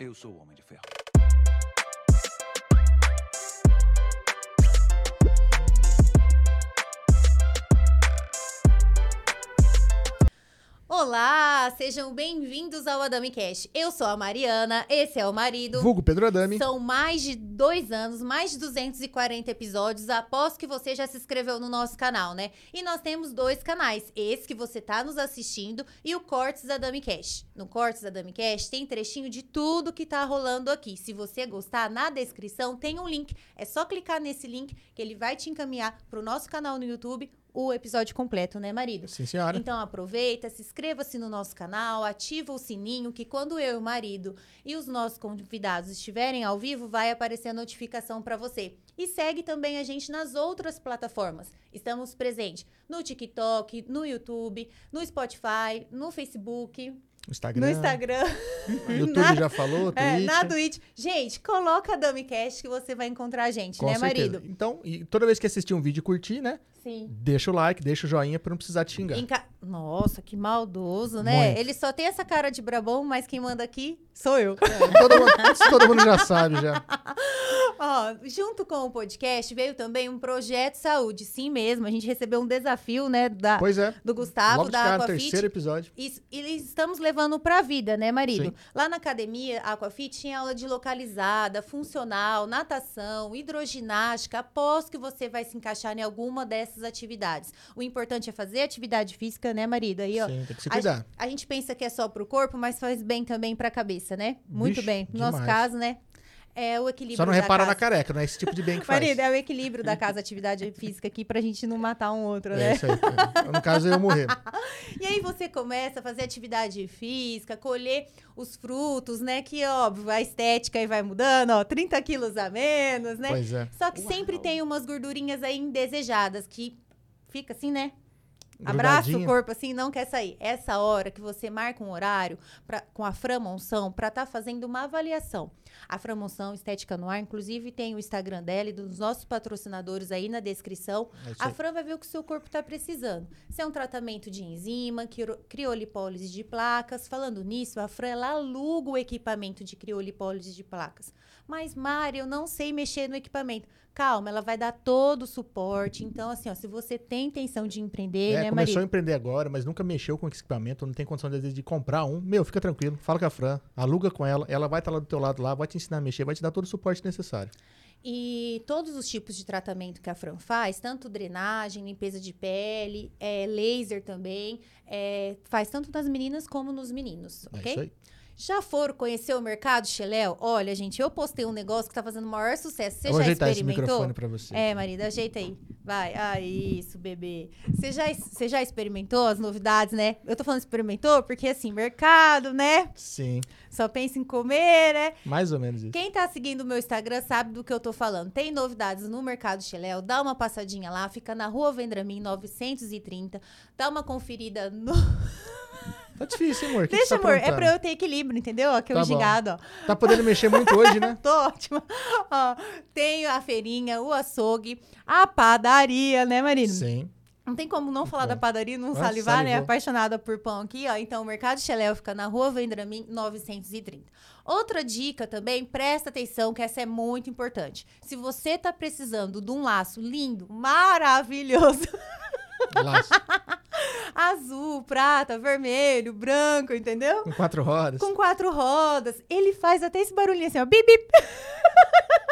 Eu sou o Homem de Ferro. Olá, sejam bem-vindos ao Adami Cash. Eu sou a Mariana, esse é o marido. Vulgo Pedro Adami. São mais de dois anos, mais de 240 episódios, após que você já se inscreveu no nosso canal, né? E nós temos dois canais, esse que você tá nos assistindo e o Cortes da Dami Cash. No Cortes da Dami Cash tem trechinho de tudo que tá rolando aqui. Se você gostar, na descrição tem um link. É só clicar nesse link que ele vai te encaminhar pro nosso canal no YouTube o episódio completo, né, marido? Sim, senhora. Então aproveita, se inscreva-se no nosso canal, ativa o sininho que quando eu, o marido e os nossos convidados estiverem ao vivo, vai aparecer a notificação para você. E segue também a gente nas outras plataformas. Estamos presentes no TikTok, no YouTube, no Spotify, no Facebook, Instagram. no Instagram, YouTube na- já falou, Twitch. é, na Twitch. Gente, coloca a DamiCast que você vai encontrar a gente, Com né, certeza. marido? Então, toda vez que assistir um vídeo e curtir, né? Sim. Deixa o like, deixa o joinha pra não precisar te xingar. Enca- Nossa, que maldoso, né? Muito. Ele só tem essa cara de brabão, mas quem manda aqui sou eu. É, todo, mundo, todo mundo já sabe já. Ó, junto com o podcast veio também um projeto saúde. Sim mesmo, a gente recebeu um desafio, né, da, Pois é. do Gustavo, Logo da cara, Aquafit. terceiro episódio. Isso, e estamos levando pra vida, né, marido? Sim. Lá na academia, Aquafit tinha aula de localizada, funcional, natação, hidroginástica. Aposto que você vai se encaixar em alguma dessas atividades. O importante é fazer atividade física, né, marido? Aí, ó, Sim, tem que se a cuidar. A gente pensa que é só pro corpo, mas faz bem também pra cabeça, né? Muito Vixe, bem. No nosso caso, né? É o equilíbrio Só não da repara casa. na careca, não é esse tipo de bem que faz. Marido, é o equilíbrio da casa, atividade física aqui, pra gente não matar um outro, É né? isso aí. É. No caso, eu ia morrer. E aí você começa a fazer atividade física, colher os frutos, né? Que, óbvio, a estética aí vai mudando, ó, 30 quilos a menos, né? Pois é. Só que sempre tem umas gordurinhas aí indesejadas que fica assim, né? Abraça o corpo assim, não quer sair. Essa hora que você marca um horário pra, com a Fran Monção para estar fazendo uma avaliação. A Fran Monção Estética no Ar, inclusive tem o Instagram dela e dos nossos patrocinadores aí na descrição. É A. Fran vai ver o que o seu corpo está precisando. Se é um tratamento de enzima, criolipólise de placas. Falando nisso, a Fran ela aluga o equipamento de criolipólise de placas. Mas, Mari, eu não sei mexer no equipamento. Calma, ela vai dar todo o suporte. Então, assim, ó, se você tem intenção de empreender, É, né, começou a marido? empreender agora, mas nunca mexeu com equipamento, não tem condição às vezes, de comprar um. Meu, fica tranquilo, fala com a Fran, aluga com ela, ela vai estar lá do teu lado lá, vai te ensinar a mexer, vai te dar todo o suporte necessário. E todos os tipos de tratamento que a Fran faz, tanto drenagem, limpeza de pele, é, laser também, é, faz tanto nas meninas como nos meninos, É ok? isso aí. Já foram conhecer o mercado Xeléu? Olha, gente, eu postei um negócio que tá fazendo o maior sucesso. Você Eu já ajeitar esse experimentou? microfone pra você. É, marido, ajeita aí. Vai. Ah, isso, bebê. Você já, você já experimentou as novidades, né? Eu tô falando experimentou porque, assim, mercado, né? Sim, Só pensa em comer, né? mais ou menos isso. Quem tá seguindo o meu Instagram sabe do que eu tô falando. Tem novidades no Mercado Xeléu, dá uma passadinha lá, fica na Rua Vendramin 930. Dá uma conferida no. Tá difícil, hein, amor? Que Deixa, que tá amor, é pra eu ter equilíbrio, entendeu? Eu Tá bom. gingado, ó. Tá podendo mexer muito hoje, né? Tô ótima. Ó, tenho a feirinha, o açougue, a padaria, né, marido? Sim. Não tem como não falar bom. da padaria e não Ah, salivar, né? salivou. Apaixonada por pão aqui, ó. Então, o Mercado Xeléu fica na Rua Vendramin 930. Outra dica também, presta atenção que essa é muito importante. Se você tá precisando de um laço lindo, maravilhoso, Laço. azul, prata, vermelho, branco, entendeu? Com quatro rodas. Com quatro rodas, ele faz até esse barulhinho assim, ó, bip, bip.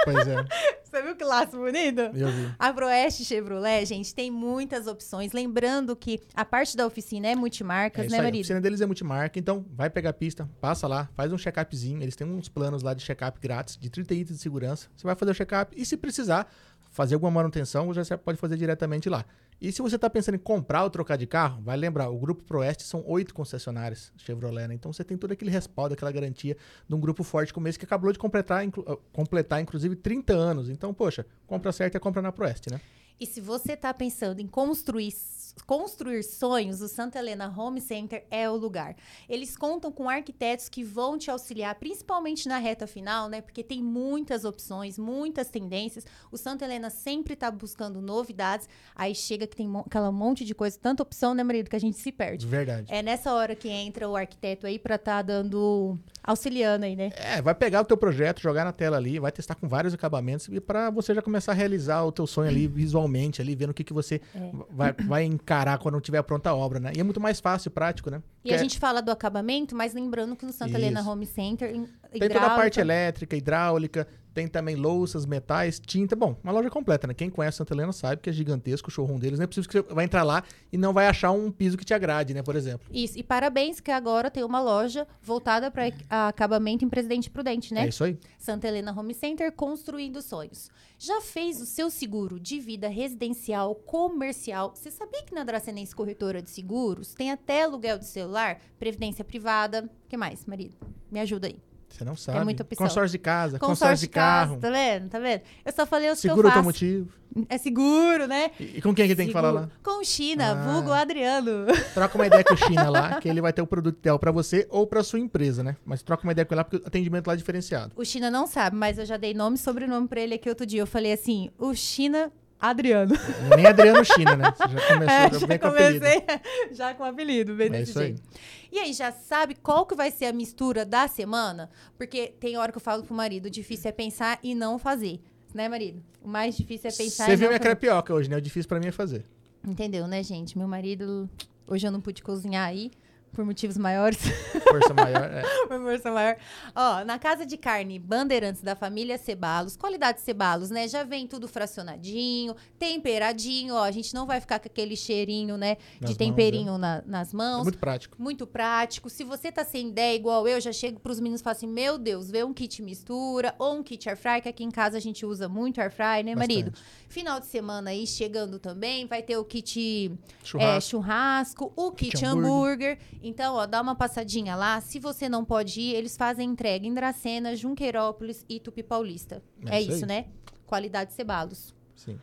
Pois é, Você viu que laço bonito? eu vi. A Proeste Chevrolet, gente, tem muitas opções. Lembrando que a parte da oficina é multimarcas, É né, aí. A marido? oficina deles é multimarca, então vai pegar a pista, passa lá, faz um check-upzinho. Eles têm uns planos lá de check-up grátis, de 30 itens de segurança. Você vai fazer o check-up e se precisar fazer alguma manutenção, você pode fazer diretamente lá. E se você está pensando em comprar ou trocar de carro, vai lembrar, o Grupo Proeste são oito concessionárias Chevrolet, né? Então você tem todo aquele respaldo, aquela garantia de um grupo forte como esse que acabou de completar, inclu- ah, completar inclusive, 30 anos. Então, poxa, compra certa é compra na Proeste, né? E se você tá pensando em construir construir sonhos, o Santa Helena Home Center é o lugar. Eles contam com arquitetos que vão te auxiliar, principalmente na reta final, né? Porque tem muitas opções, muitas tendências. O Santa Helena sempre está buscando novidades. Aí chega que tem mo aquela monte de coisa, tanta opção, né, marido, que a gente se perde. Verdade. É nessa hora que entra o arquiteto aí para estar tá dando auxiliando aí, né? É, vai pegar o teu projeto, jogar na tela ali, vai testar com vários acabamentos e para você já começar a realizar o teu sonho ali visualmente, ali vendo o que, que você é. vai, vai encarar quando tiver pronta a obra, né? E é muito mais fácil, prático, né? E a gente fala do acabamento, mas lembrando que no Santa Isso. Helena Home Center tem toda a parte elétrica, hidráulica, tem também louças, metais, tinta. Bom, uma loja completa, né? Quem conhece Santa Helena sabe que é gigantesco o showroom deles. Não é possível que você vai entrar lá e não vai achar um piso que te agrade, né? Por exemplo. Isso. E parabéns que agora tem uma loja voltada para acabamento em Presidente Prudente, né? É isso aí. Santa Helena Home Center, construindo sonhos. Já fez o seu seguro de vida residencial, comercial? Você sabia que na Dracenense Corretora de Seguros tem até aluguel de celular, previdência privada? O que mais, marido? Me ajuda aí. Você não sabe. É muita opção. Consórcio de casa, consórcio, consórcio de, carro. tá vendo? Tá vendo? Eu só falei os seguro que eu faço. automotivo. É seguro, né? E, e com quem que tem que falar lá? Com o China, ah. vulgo Adriano. Troca uma ideia com o China lá, que ele vai ter o produto ideal para você ou para sua empresa, né? Mas troca uma ideia com ele lá, porque o atendimento lá é diferenciado. O China não sabe, mas eu já dei nome e sobrenome para ele aqui outro dia. Eu falei assim, o China Adriano. Nem Adriano China, né? Você já começou é, já com comecei apelido. já com apelido, bem é isso jeito. Aí. E aí, já sabe qual que vai ser a mistura da semana? Porque tem hora que eu falo pro marido, o difícil é pensar e não fazer. Né, marido? O mais difícil é pensar Você e viu minha fazer. crepioca hoje, né? O difícil para mim é fazer. Entendeu, né, gente? Meu marido... Hoje eu não pude cozinhar aí por motivos maiores. Força maior, é. por força maior. Ó, na casa de carne Bandeirantes da família Cebalos, qualidade Cebalos, né? Já vem tudo fracionadinho, temperadinho, ó. A gente não vai ficar com aquele cheirinho, né? Nas de temperinho mãos, é. na, nas mãos. É muito prático. Muito prático. Se você tá sem ideia, igual eu, já chego pros meninos e falo assim: meu Deus, vê um kit mistura ou um kit air fry, que aqui em casa a gente usa muito air fry, né, Bastante. marido? Final de semana aí chegando também, vai ter o kit churrasco, é, churrasco o kit, kit hambúrguer. hambúrguer. Então, ó, dá uma passadinha lá. Se você não pode ir, eles fazem entrega em Dracena, Junqueirópolis e Tupi Paulista. É, é isso, isso né? Qualidade Cebalos. Sim.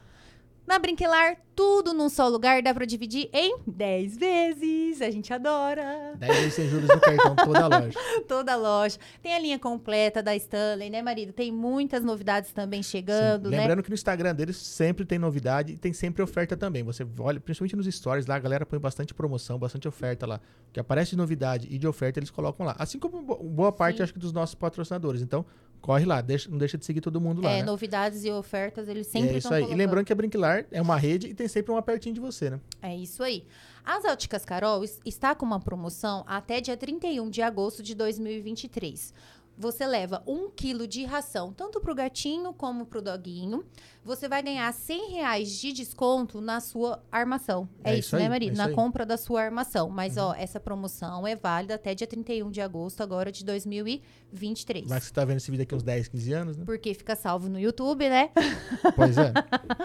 Na Brinquilar, tudo num só lugar dá pra dividir em 10 vezes. A gente adora. 10 vezes sem juros no cartão, toda a loja. toda a loja. Tem a linha completa da Stanley, né, marido? Tem muitas novidades também chegando, Sim. né? Lembrando que no Instagram deles sempre tem novidade e tem sempre oferta também. Você olha, principalmente nos stories lá, a galera põe bastante promoção, bastante oferta lá. O que aparece de novidade e de oferta, eles colocam lá. Assim como boa parte, Sim. acho que, dos nossos patrocinadores. Então, corre lá, deixa, não deixa de seguir todo mundo lá. É, né? novidades e ofertas, eles sempre É isso aí. Colocando. E lembrando que a Brinquilar é uma rede e tem sempre uma pertinho de você, né? É isso aí. As Óticas Carol está com uma promoção até dia 31 de agosto de 2023 você leva um quilo de ração, tanto para o gatinho como para o doguinho. Você vai ganhar 100 reais de desconto na sua armação. É, é isso, né, Maria? É na compra da sua armação. Mas, uhum. ó, essa promoção é válida até dia 31 de agosto agora de 2023. Mas você tá vendo esse vídeo aqui uns 10, 15 anos, né? Porque fica salvo no YouTube, né? Pois é.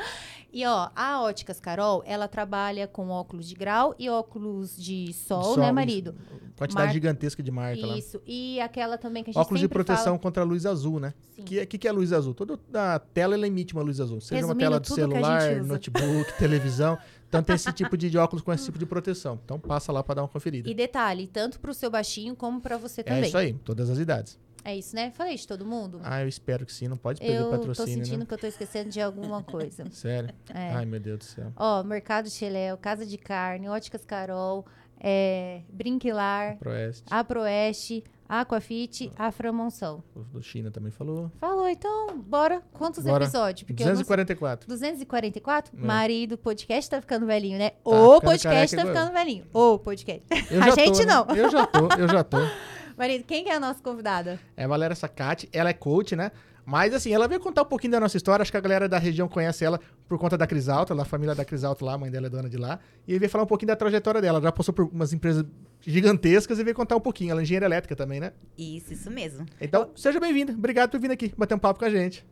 e, ó, a Óticas Carol, ela trabalha com óculos de grau e óculos de sol, sol né, marido? Quantidade Mar... gigantesca de marca isso. lá. Isso. E aquela também que a gente Óculos de proteção fala... contra a luz azul, né? O que, que, que é luz azul? Toda a tela ela emite uma luz azul. Seja Resumindo, uma tela do celular, notebook, televisão. Então tem esse tipo de, de, óculos com esse tipo de proteção. Então passa lá para dar uma conferida. E detalhe, tanto para o seu baixinho como para você também. É isso aí, todas as idades. É isso, né? Falei de todo mundo? Ah, eu espero que sim. Não pode perder eu patrocínio, Eu tô sentindo né? que eu tô esquecendo de alguma coisa. Sério? É. Ai, meu Deus do céu. Ó, Mercado Cheléu, Casa de Carne, Óticas Carol, é, Brinquilar, Proeste. Aproeste, Aquafit, Aframonção. O do China também falou. Falou, então, bora. Quantos bora. episódios? Porque 244. 244? É. Marido, o podcast tá ficando velhinho, né? Tá o podcast tá ficando velhinho. O podcast. A gente tô, né? não. Eu já tô, eu já tô. Marido, quem que é a nossa convidada? É a Valéria Sacati, ela é coach, né? Mas, assim, ela veio contar um pouquinho da nossa história. Acho que a galera da região conhece ela por conta da Crisalta, a família da Crisalta lá, a mãe dela é dona de lá. E veio falar um pouquinho da trajetória dela. Ela já passou por umas empresas gigantescas e veio contar um pouquinho. Ela é engenheira elétrica também, né? Isso, isso mesmo. Então, seja bem-vinda. Obrigado por vir aqui bater um papo com a gente.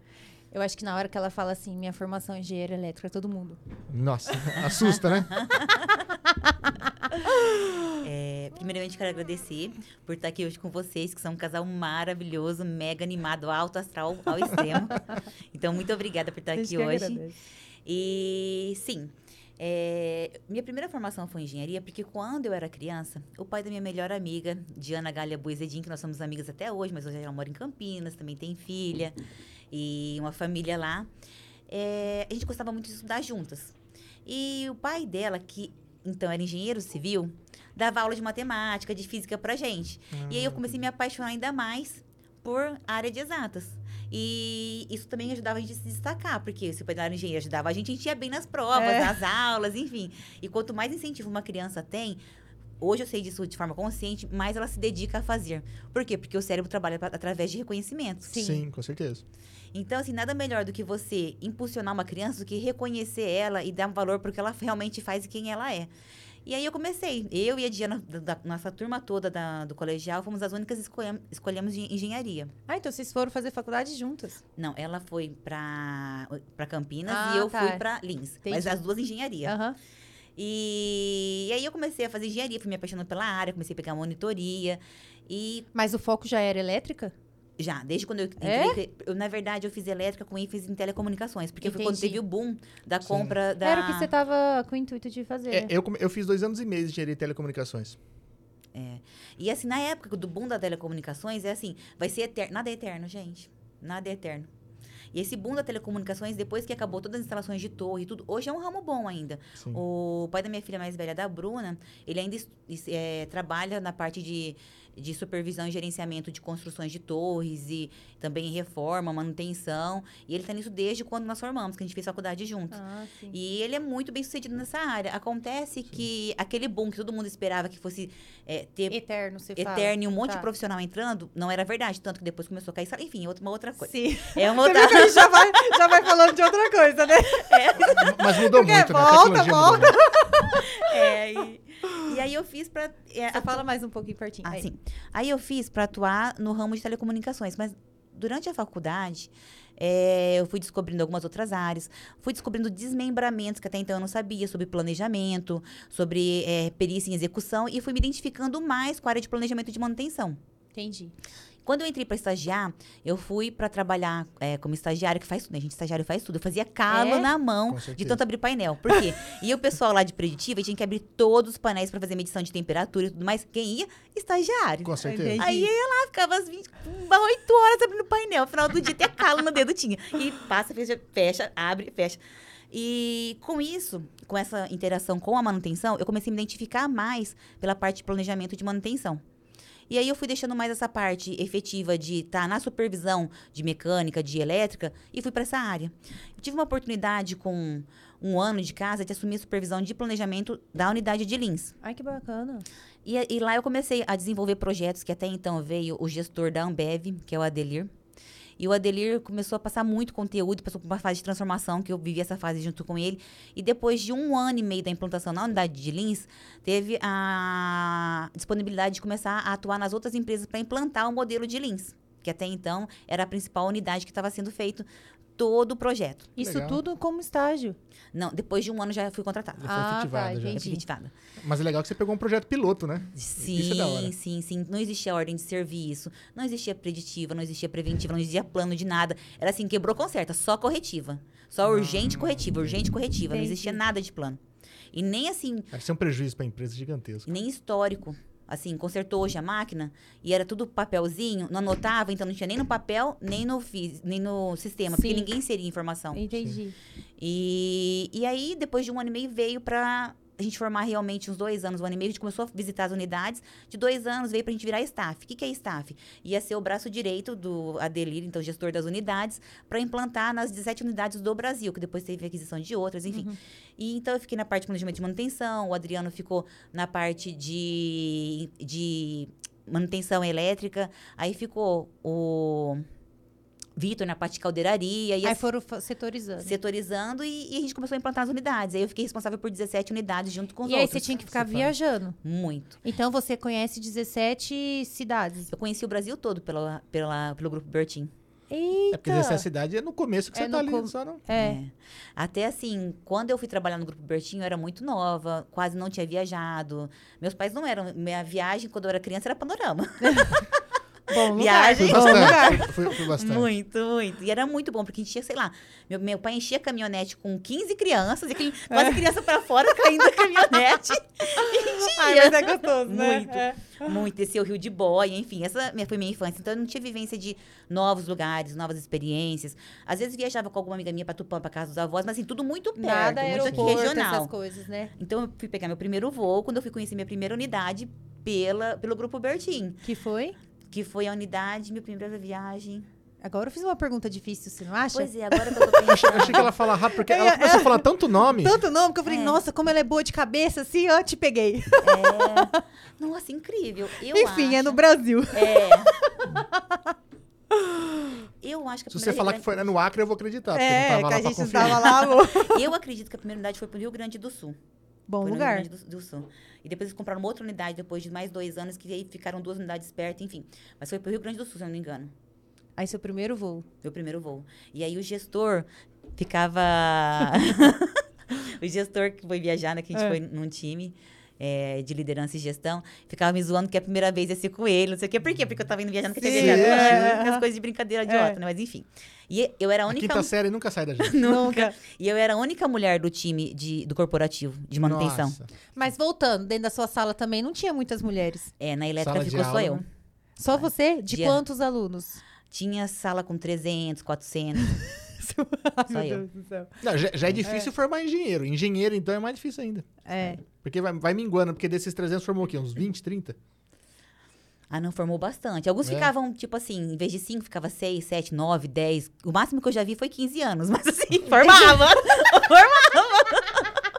Eu acho que na hora que ela fala assim, minha formação é engenheira elétrica, todo mundo. Nossa, assusta, né? É, primeiramente, quero agradecer por estar aqui hoje com vocês, que são um casal maravilhoso, mega animado, alto astral ao extremo. então, muito obrigada por estar aqui hoje. Agradece. E sim, É, minha primeira formação foi em engenharia, porque quando eu era criança, o pai da minha melhor amiga, Diana Galha Buizedin, que nós somos amigas até hoje, mas hoje ela mora em Campinas, também tem filha e uma família lá. É, a gente gostava muito de estudar juntas. E o pai dela, que então era engenheiro civil, dava aula de matemática, de física pra gente. E aí eu comecei a me apaixonar ainda mais por área de exatas. E isso também ajudava a gente a se destacar, porque se o pai da engenheiro ajudava a gente, a gente ia bem nas provas, É. nas aulas, enfim. E quanto mais incentivo uma criança tem, hoje eu sei disso de forma consciente, mais ela se dedica a fazer. Por quê? Porque o cérebro trabalha pra- através de reconhecimento. Sim. com certeza. Então, assim, nada melhor do que você impulsionar uma criança do que reconhecer ela e dar um valor porque ela realmente faz e quem ela é. E aí eu comecei. Eu e a Diana, da, da nossa turma toda da- do colegial, fomos as únicas que escolhem- escolhemos en- engenharia. Ah, então vocês foram fazer faculdade juntas. Não, ela foi pra, pra Campinas Ah, e eu tá. fui pra Lins. Mas Entendi. as duas engenharia. Aham. E, e aí eu comecei a fazer engenharia, fui me apaixonando pela área, comecei a pegar monitoria. E Mas o foco já era elétrica? Já, desde quando eu É? entrei, eu, na verdade, eu fiz elétrica com ênfase em telecomunicações, porque foi quando Entendi. teve o boom da Sim. compra da... Era o que você tava com o intuito de fazer. É, né? eu, eu fiz dois anos e meio de engenharia de telecomunicações. E assim, na época do boom da telecomunicações, é assim, vai ser eterno. Nada é eterno, gente. Nada é eterno. E esse boom da telecomunicações, depois que acabou todas as instalações de torre e tudo, hoje é um ramo bom ainda. Sim. O pai da minha filha mais velha, da Bruna, ele ainda é, trabalha na parte de, de supervisão e gerenciamento de construções de torres e também reforma, manutenção. E ele está nisso desde quando nós formamos, que a gente fez faculdade juntos. Ah, sim. E ele é muito bem sucedido nessa área. Acontece que aquele boom que todo mundo esperava que fosse é, ter Eterno, você fala. eterno e um monte Tá. de profissional entrando, não era verdade. Tanto que depois começou a cair. Enfim, é outra- uma outra coisa. Sim. É uma Você outra... gente já vai, já vai falando de outra coisa, né? Mas mudou Porque muito, né? A volta, volta. É, e, e aí eu fiz pra... é, Você fala mais um pouquinho pertinho. Ah, Aí. sim. Aí eu fiz para atuar no ramo de telecomunicações, mas durante a faculdade é, eu fui descobrindo algumas outras áreas, fui descobrindo desmembramentos que até então eu não sabia sobre planejamento, sobre é, perícia em execução e fui me identificando mais com a área de planejamento de manutenção. Entendi. Quando eu entrei para estagiar, eu fui para trabalhar é, como estagiário, que faz tudo, né? A gente estagiário faz tudo. Eu fazia calo É? na mão de tanto abrir painel. Por quê? e o pessoal lá de preditiva tinha que abrir todos os painéis para fazer medição de temperatura e tudo mais. Quem ia? Estagiário. Com certeza. Aí eu ia lá, ficava às 20, umas 8 horas abrindo o painel. No final do dia, até calo no dedo tinha. E passa, fecha, fecha, abre, fecha. E com isso, com essa interação com a manutenção, eu comecei a me identificar mais pela parte de planejamento de manutenção. E aí eu fui deixando mais essa parte efetiva de estar na supervisão de mecânica, de elétrica, e fui para essa área. Eu tive uma oportunidade com um ano de casa de assumir a supervisão de planejamento da unidade de Lins. Ai, que bacana. E, e lá eu comecei a desenvolver projetos que até então veio o gestor da Ambev, que é o Adelir. E o Adelir começou a passar muito conteúdo, passou por uma fase de transformação, que eu vivi essa fase junto com ele. E depois de um ano e meio da implantação na unidade de Lins, teve a disponibilidade de começar a atuar nas outras empresas para implantar o modelo de Lins, que até então era a principal unidade que estava sendo feito todo o projeto. Isso Legal. tudo como estágio. Não, depois de um ano já fui contratada. Já foi Ah, efetivada tá, já. entendi. Efetivada. Mas é legal que você pegou um projeto piloto, né? Sim, Isso é da hora. sim, sim. Não existia ordem de serviço, não existia preditiva, não existia preventiva, não existia plano de nada. Era assim, quebrou, conserta, só corretiva. Só urgente corretiva, urgente corretiva. Não Entendi. existia nada de plano. E nem assim, Vai ser um prejuízo para a empresa gigantesco. nem histórico. Assim, consertou hoje a máquina e era tudo papelzinho, não anotava, então não tinha nem no papel, nem no, nem no sistema, porque Sim. ninguém seria informação. Entendi. E, e aí, depois de um ano e meio, veio pra a gente formar realmente uns dois anos, um ano e meio, a gente começou a visitar as unidades. De dois anos, veio pra gente virar staff. O que, que é staff? Ia ser o braço direito do Adelir, então gestor das unidades, para implantar nas 17 unidades do Brasil, que depois teve aquisição de outras, enfim. E então eu fiquei na parte de planejamento de manutenção, o Adriano ficou na parte de, de manutenção elétrica, aí ficou o Vitor na parte de caldeiraria. E Aí assim- foram setorizando. setorizando e, e a gente começou a implantar as unidades. Aí eu fiquei responsável por 17 unidades junto com os E aí outros. você tinha que ficar viajando. Muito. Então você conhece 17 cidades. Eu conheci o Brasil todo pela, pela, pelo grupo Bertin. Eita! É porque essa cidade é no começo que É você tá ali, com- só não. É. Até assim, quando eu fui trabalhar no grupo Bertinho, eu era muito nova, quase não tinha viajado. Meus pais não eram. Minha viagem, quando eu era criança, era panorama. Bom. Viagem. Fui Bom lugar. fui bastante. Muito, muito. E era muito bom, porque enchia, sei lá, meu, meu pai enchia a caminhonete com 15 crianças, e aquele, quase criança pra fora caindo da caminhonete. Enchia. Ai, mas é gostoso, né? Muito. É. Muito, descer o rio de boia, enfim, essa foi minha infância. Então eu não tinha vivência de novos lugares, novas experiências. Às vezes viajava com alguma amiga minha pra Tupã, pra casa dos avós, mas assim, tudo muito perto, Nada muito aqui regional. essas coisas, né? Então eu fui pegar meu primeiro voo, quando eu fui conhecer minha primeira unidade pela, pelo Grupo Bertim, Que foi? Que foi a unidade, minha primeira viagem. Agora eu fiz uma pergunta difícil, você não acha? Pois é, agora que eu tô pensando. achei que ela fala rápido, porque ela começou a falar tanto nome. Tanto nome que eu falei, É. nossa, como ela é boa de cabeça, assim, ó, te peguei. É, nossa, incrível. Eu Enfim, é acho, no Brasil. É. Eu acho que a Se você falar que foi no Acre, eu vou acreditar. Porque É, que a gente não conferir. tava lá, amor. Eu acredito que a primeira unidade foi pro Rio Grande do Sul. Bom Foi no lugar. Grande do, do Sul. E depois eles compraram uma outra unidade depois de mais dois anos, que aí ficaram duas unidades perto, enfim. Mas foi pro Rio Grande do Sul, se eu não me engano. Aí seu primeiro voo. Meu primeiro voo. E aí o gestor ficava. o gestor que foi viajar, né? Que a gente É. foi num time. É, de liderança e gestão, ficava me zoando que a primeira vez ia ser com ele, não sei o quê. Por quê? Porque eu tava indo viajando que eu tinha viajado. é, Aquelas é. coisas de brincadeira idiota, né? Mas enfim. E eu era a A única. quinta série nunca sai da gente. Nunca. E eu era a única mulher do time de, do corporativo, de manutenção. Nossa. Mas voltando, dentro da sua sala também não tinha muitas mulheres. É, na elétrica Sala ficou só aula, eu. Só você? De Dia. quantos alunos? Tinha sala com 300, 400. Ai, Só meu eu. Deus do céu. Não, já, já é difícil formar engenheiro. Engenheiro, então, é mais difícil ainda. É. Porque vai, vai minguando, porque desses 300 formou o quê? Uns 20, 30? Ah, não, formou bastante. Alguns É. ficavam, tipo assim, em vez de 5, ficava 6, 7, 9, 10. O máximo que eu já vi foi 15 anos, mas assim, formava.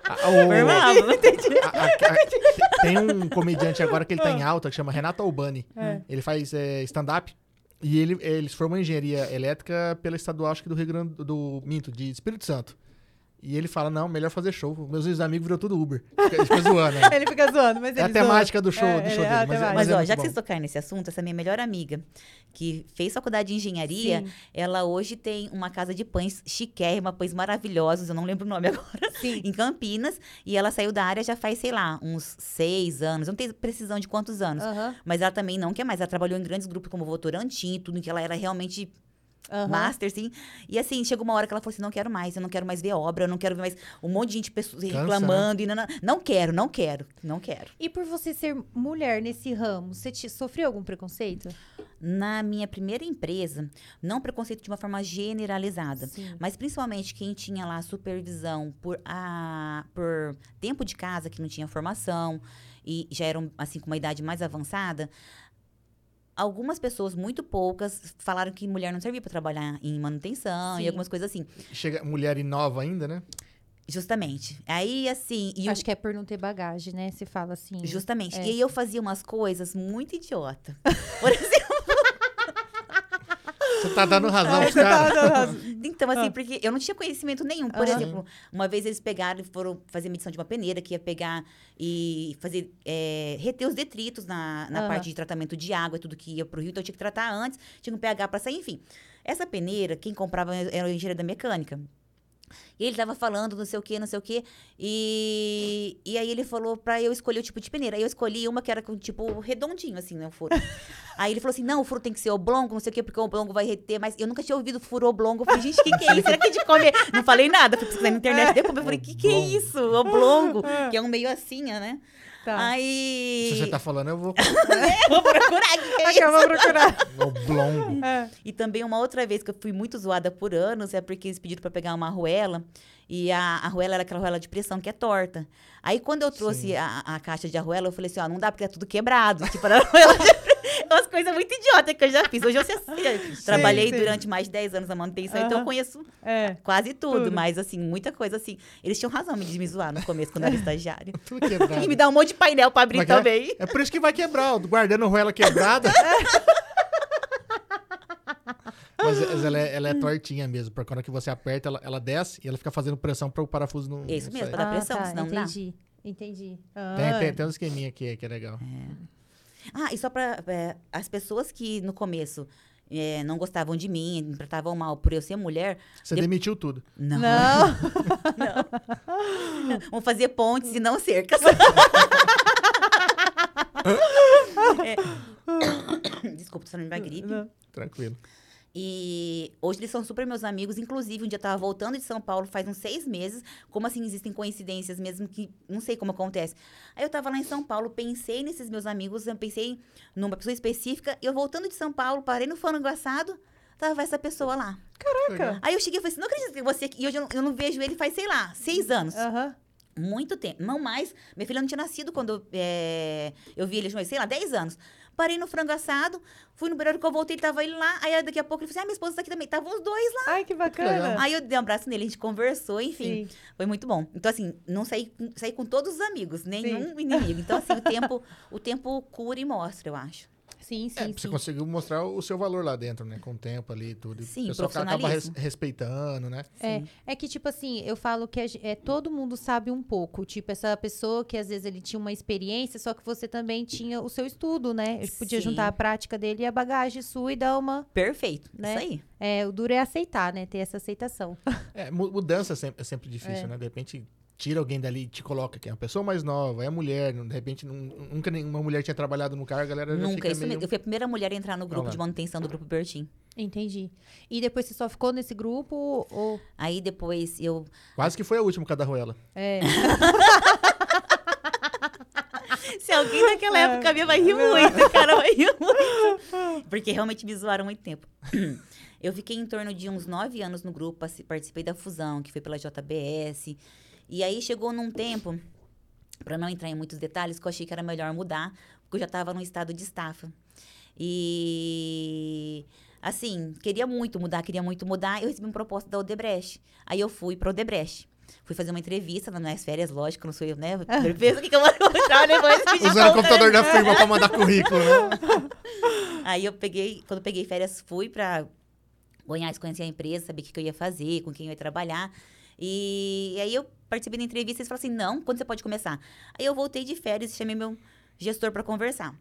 Ah, o- formava. a- a- a- tem um comediante agora que ele tá em alta, que chama Renato Albani. É. Ele faz é, stand-up. E ele, eles formam engenharia elétrica pela estadual, acho que do Rio Grande do Minto, de Espírito Santo. E ele fala, não, melhor fazer show. Meus amigos virou tudo Uber. Fica, fica zoando. né? Ele fica zoando, mas É a ele temática do show, É, do show é dele. Mas, é-. Mas, é ó, muito já que bom. vocês tocaram nesse assunto, essa minha melhor amiga, que fez faculdade de engenharia, Sim. ela hoje tem uma casa de pães chiquérrima, pães maravilhosos, eu não lembro o nome agora, Sim. em Campinas. E ela saiu da área já faz, sei lá, uns seis anos. Eu não tenho precisão de quantos anos. Mas ela também não quer mais. Ela trabalhou em grandes grupos como Votorantim, tudo que ela era realmente aham. master, sim. E assim, chegou uma hora que ela falou assim: não quero mais, eu não quero mais ver obra, eu não quero ver mais um monte de gente Cansa, né? reclamando. E não, não, não quero, não quero, não quero. E por você ser mulher nesse ramo, você te- sofreu algum preconceito? Na minha primeira empresa, não preconceito de uma forma generalizada. Sim. Mas principalmente quem tinha lá supervisão por, a, por tempo de casa, que não tinha formação e já eram assim com uma idade mais avançada, algumas pessoas, muito poucas, falaram que mulher não servia para trabalhar em manutenção Sim. e algumas coisas assim. Chega mulher e nova ainda, né? Justamente. Aí, assim. E Acho que é por não ter bagagem, né? Você fala assim. Justamente. É. E aí eu fazia umas coisas muito idiota. Por exemplo, Você tá dando razão É, pros tá caras. dando razão. então, assim, porque eu não tinha conhecimento nenhum. Por Aham. exemplo, uma vez eles pegaram e foram fazer medição de uma peneira que ia pegar e fazer. é, reter os detritos na, na Aham. parte de tratamento de água e tudo que ia pro rio. Então eu tinha que tratar antes, tinha um pH pra sair, enfim. Essa peneira, quem comprava era o engenheiro da mecânica. E ele tava falando não sei o que, não sei o que. E, e aí ele falou pra eu escolher o tipo de peneira. Aí eu escolhi uma que era com tipo redondinho, assim, né? O furo. aí ele falou assim: não, o furo tem que ser oblongo, não sei o quê, porque o oblongo vai reter. Mas eu nunca tinha ouvido furo oblongo. Eu falei, gente, o que, que é isso? Será que é de comer? Não falei nada, fui pesquisar na internet depois. Eu falei, o que, que é isso? Oblongo. Que é um meio assim, né? Tá. Aí. Se você tá falando, eu vou. Eu vou procurar que, é eu vou procurar. Oblongo. É. E também uma outra vez que eu fui muito zoada por anos é porque eles pediram pra pegar uma arruela. E a a arruela era aquela arruela de pressão que é torta. Aí quando eu trouxe a, a caixa de arruela, eu falei assim, ó, não dá porque é tudo quebrado. Tipo, era arruela de... Umas coisas muito idiotas que eu já fiz. Hoje eu sei, trabalhei sim. durante mais de 10 anos na manutenção, então eu conheço É. quase tudo, Tudo. Mas assim, muita coisa assim. Eles tinham razão de me zoar no começo, quando eu era estagiária. Tudo quebrado. E me dá um monte de painel pra abrir é é? também. É por isso que vai quebrar, guardando roela quebrada. Mas mas ela é, ela é tortinha mesmo, porque quando que você aperta, ela, ela desce e ela fica fazendo pressão para o parafuso não. É isso não mesmo, pra dar pressão, senão não dá. entendi. Entendi. Tem, Ah. tem, tem um esqueminha aqui que é legal. Ah, e só pra. é, as pessoas que no começo é, não gostavam de mim, me tratavam mal por eu ser mulher. Você De- demitiu tudo. Não. Não. Vão fazer pontes e não cercas. É. Desculpa, tô falando da gripe. Não. Tranquilo. E hoje eles são super meus amigos. Inclusive, um dia eu tava voltando de São Paulo faz uns seis meses. Como assim existem coincidências mesmo que não sei como acontece. Aí eu tava lá em São Paulo, pensei nesses meus amigos, eu pensei numa pessoa específica. E eu voltando de São Paulo, parei no frango assado, tava essa pessoa lá. Caraca. Aí eu cheguei e falei assim: não acredito que você aqui. E hoje eu não, eu não vejo ele faz, sei lá, seis anos. Aham. Muito tempo. Não mais. Minha filha não tinha nascido quando é, eu vi ele, sei lá, 10 anos. Parei no frango assado, fui no banheiro que eu voltei, tava ele lá. Aí daqui a pouco ele falou assim: ah, minha esposa tá aqui também. Estavam os dois lá. Ai, que bacana. Aí eu dei um abraço nele, a gente conversou, enfim. Sim. Foi muito bom. Então, assim, não saí, com- saí com todos os amigos, nenhum inimigo. Então, assim, o tempo, o tempo cura e mostra, eu acho. Sim, sim, É, sim. você conseguiu mostrar o seu valor lá dentro, né? Com o tempo ali e tudo. Sim, o pessoal acaba res- respeitando, né? É, é que, tipo assim, eu falo que é, todo mundo sabe um pouco. Tipo, essa pessoa que às vezes ele tinha uma experiência, só que você também tinha o seu estudo, né? Ele podia Sim. juntar a prática dele e a bagagem sua e dar uma. Perfeito. Né? Isso aí. É, o duro é aceitar, né? Ter essa aceitação. É, mu- mudança é sempre, é sempre difícil, É. né? De repente, tira alguém dali e te coloca aqui. É uma pessoa mais nova, é mulher. De repente, nun- nunca nenhuma mulher tinha trabalhado no cargo, a galera Nunca. Isso meio... mesmo. Eu fui a primeira mulher a entrar no grupo de manutenção do Grupo Bertim. Entendi. E depois você só ficou nesse grupo ou. Aí depois eu Quase que foi a última cada roela. É. Se alguém daquela época me vai rir muito, cara, vai rir muito. Porque realmente me zoaram muito tempo. Eu fiquei em torno de uns nove anos no grupo, participei da fusão, que foi pela JBS. E aí chegou num tempo, para não entrar em muitos detalhes, que eu achei que era melhor mudar, porque eu já estava num estado de estafa. E assim, queria muito mudar, queria muito mudar. Eu recebi uma proposta da Odebrecht. Aí eu fui para Odebrecht. Fui fazer uma entrevista nas minhas férias, lógico, não sou eu, né? Pensa o que eu vou mostrar te Usando o computador da firma pra mandar currículo, né? Aí eu peguei, quando eu peguei férias, fui pra Goiás conhecer a empresa, saber o que, que eu ia fazer, com quem eu ia trabalhar. E, aí eu participei da entrevista e eles falaram assim: não, quando você pode começar? Aí eu voltei de férias e chamei meu gestor pra conversar.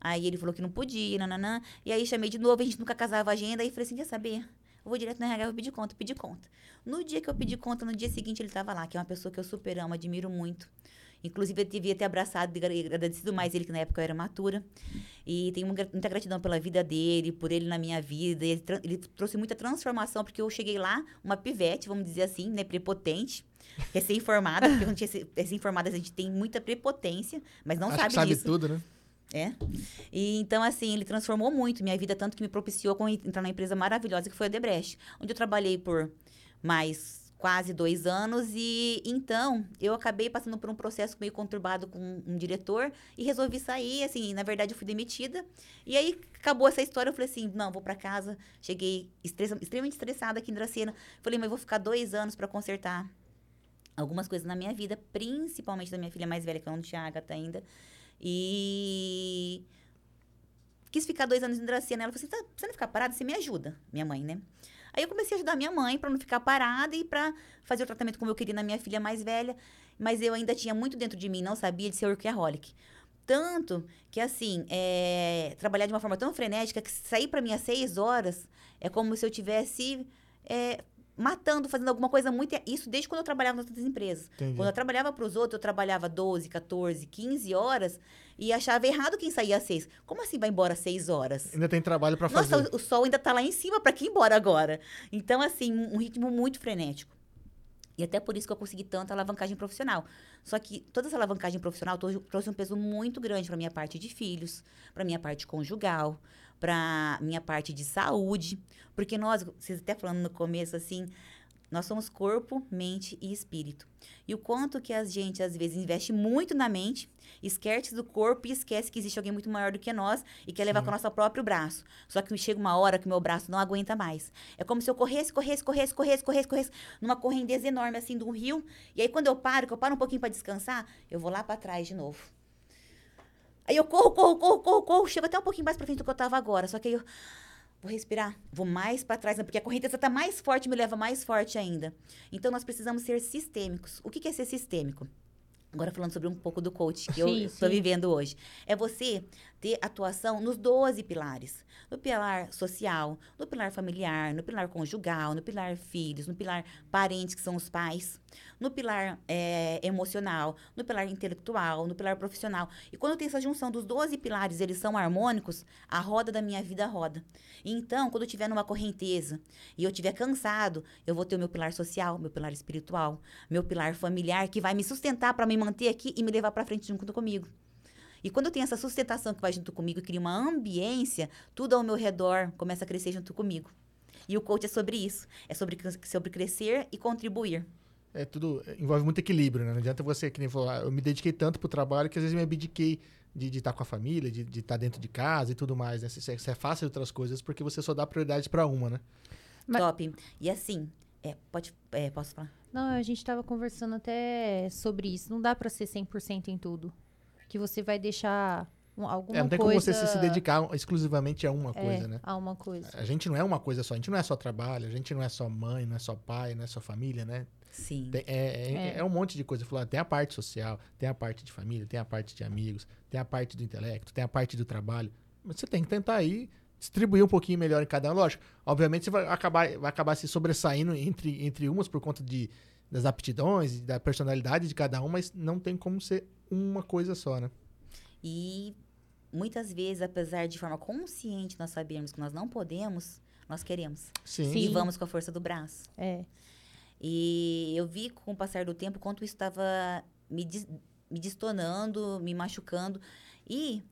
Aí ele falou que não podia, nananã. E aí chamei de novo, a gente nunca casava a agenda. Aí falei assim: quer saber? Eu vou direto na RH, vou pedir conta, pedi conta. No dia que eu pedi conta, no dia seguinte ele tava lá, que é uma pessoa que eu super amo, admiro muito. Inclusive, eu devia ter abraçado e agradecido mais ele, que na época eu era matura. E tenho muita gratidão pela vida dele, por ele na minha vida. Ele, ele trouxe muita transformação, porque eu cheguei lá, uma pivete, vamos dizer assim, né, prepotente, recém-formada, porque quando tinha se- recém-formada a gente tem muita prepotência, mas não Acho sabe que sabe disso. tudo, né? É. E então, assim, ele transformou muito minha vida, tanto que me propiciou com entrar numa empresa maravilhosa que foi a Debrecht, onde eu trabalhei por mais quase dois anos. E então eu acabei passando por um processo meio conturbado com um diretor e resolvi sair. Assim, na verdade, eu fui demitida. E aí acabou essa história. Eu falei assim: não, vou pra casa. Cheguei estressa- extremamente estressada aqui em Dracena. Falei, mas eu vou ficar dois anos pra consertar algumas coisas na minha vida, principalmente da minha filha mais velha, que eu não tinha Agatha ainda. E quis ficar dois anos em Dracena. Ela falou assim: tá precisando ficar parada? Você me ajuda, minha mãe, né? Aí eu comecei a ajudar minha mãe pra não ficar parada e pra fazer o tratamento como eu queria na minha filha mais velha. Mas eu ainda tinha muito dentro de mim, não sabia de ser workaholic. Tanto que, assim, é, trabalhar de uma forma tão frenética que sair pra mim às seis horas é como se eu tivesse é, matando, fazendo alguma coisa muito. Isso desde quando eu trabalhava nas outras empresas. Entendi. Quando eu trabalhava para os outros, eu trabalhava 12, 14, 15 horas e achava errado quem saía às 6. Como assim vai embora às 6 horas? Ainda tem trabalho pra fazer. Nossa, o, sol ainda tá lá em cima para que ir embora agora. Então, assim, um ritmo muito frenético. E até por isso que eu consegui tanta alavancagem profissional. Só que toda essa alavancagem profissional trouxe- trouxe um peso muito grande para minha parte de filhos, para minha parte conjugal, para minha parte de saúde. Porque nós, vocês até falando no começo assim, nós somos corpo, mente e espírito. E o quanto que a gente, às vezes, investe muito na mente, esquece do corpo e esquece que existe alguém muito maior do que nós e quer levar com o nosso próprio braço. Só que chega uma hora que o meu braço não aguenta mais. É como se eu corresse, corresse, corresse, corresse, corresse, corresse, numa correndeza enorme, assim, de um rio. E aí, quando eu paro, que eu paro um pouquinho para descansar, eu vou lá para trás de novo. Aí eu corro, corro, corro, corro, corro, chego até um pouquinho mais pra frente do que eu tava agora. Só que aí eu vou respirar, vou mais para trás, né? porque a correnteza tá mais forte, me leva mais forte ainda. Então nós precisamos ser sistêmicos. O que é ser sistêmico? Agora falando sobre um pouco do coach que eu Sim, estou sim. vivendo hoje. É você ter atuação nos 12 pilares. No pilar social, no pilar familiar, no pilar conjugal, no pilar filhos, no pilar parentes, que são os pais, no pilar é, emocional, no pilar intelectual, no pilar profissional. E quando tenho essa junção dos 12 pilares, eles são harmônicos, a roda da minha vida roda. Então, quando eu estiver numa correnteza e eu estiver cansado, eu vou ter o meu pilar social, meu pilar espiritual, meu pilar familiar, que vai me sustentar para me manter aqui e me levar para frente junto comigo. E quando eu tenho essa sustentação que vai junto comigo e cria uma ambiência, tudo ao meu redor começa a crescer junto comigo. E o coach é sobre isso. É sobre, sobre crescer e contribuir. É tudo. Envolve muito equilíbrio, né? Não adianta você, que nem falou, ah, eu me dediquei tanto pro trabalho que às vezes me abdiquei de estar com a família, de estar dentro de casa e tudo mais, né? Você, você é fácil outras coisas porque você só dá prioridade para uma, né? Mas... Top. E assim, é, pode, é, posso falar? Não, a gente estava conversando até sobre isso. Não dá para ser 100% em tudo que você vai deixar alguma é, não tem coisa... como você se dedicar exclusivamente a uma é, coisa, né? A uma coisa. A gente não é uma coisa só, a gente não é só trabalho, a gente não é só mãe, não é só pai, não é só família, né? Sim. Tem, é, é, é, é, um monte de coisa. Falar, tem a parte social, tem a parte de família, tem a parte de amigos, tem a parte do intelecto, tem a parte do trabalho. Mas você tem que tentar aí distribuir um pouquinho melhor em cada um. Lógico, obviamente você vai acabar, vai acabar se sobressaindo entre, entre umas por conta de, das aptidões, da personalidade de cada um, mas não tem como ser uma coisa só, né? E muitas vezes, apesar de forma consciente nós sabermos que nós não podemos, nós queremos. Sim. E vamos com a força do braço. É. E eu vi com o passar do tempo quanto isso estava me, me distonando, me machucando. E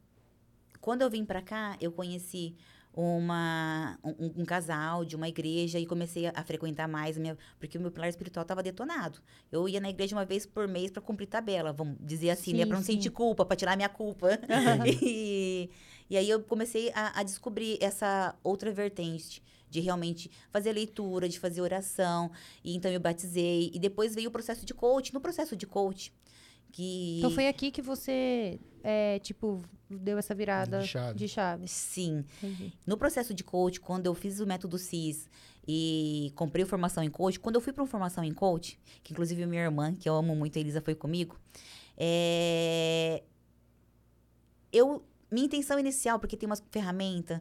quando eu vim para cá, eu conheci uma, um, um, casal de uma igreja e comecei a, a frequentar mais, minha, porque o meu pilar espiritual estava detonado. Eu ia na igreja uma vez por mês para cumprir tabela, vamos dizer assim, né? Para não sim. sentir culpa, para tirar minha culpa. Uhum. e, e aí eu comecei a, a descobrir essa outra vertente de realmente fazer leitura, de fazer oração. E então eu batizei. E depois veio o processo de coach. No processo de coach, que... Então foi aqui que você, é, tipo, deu essa virada de chave. De chave. Sim. Entendi. No processo de coach, quando eu fiz o método CIS e comprei formação em coach, quando eu fui para uma formação em coach, que inclusive minha irmã, que eu amo muito, a Elisa, foi comigo, é... eu... Minha intenção inicial, porque tem umas ferramentas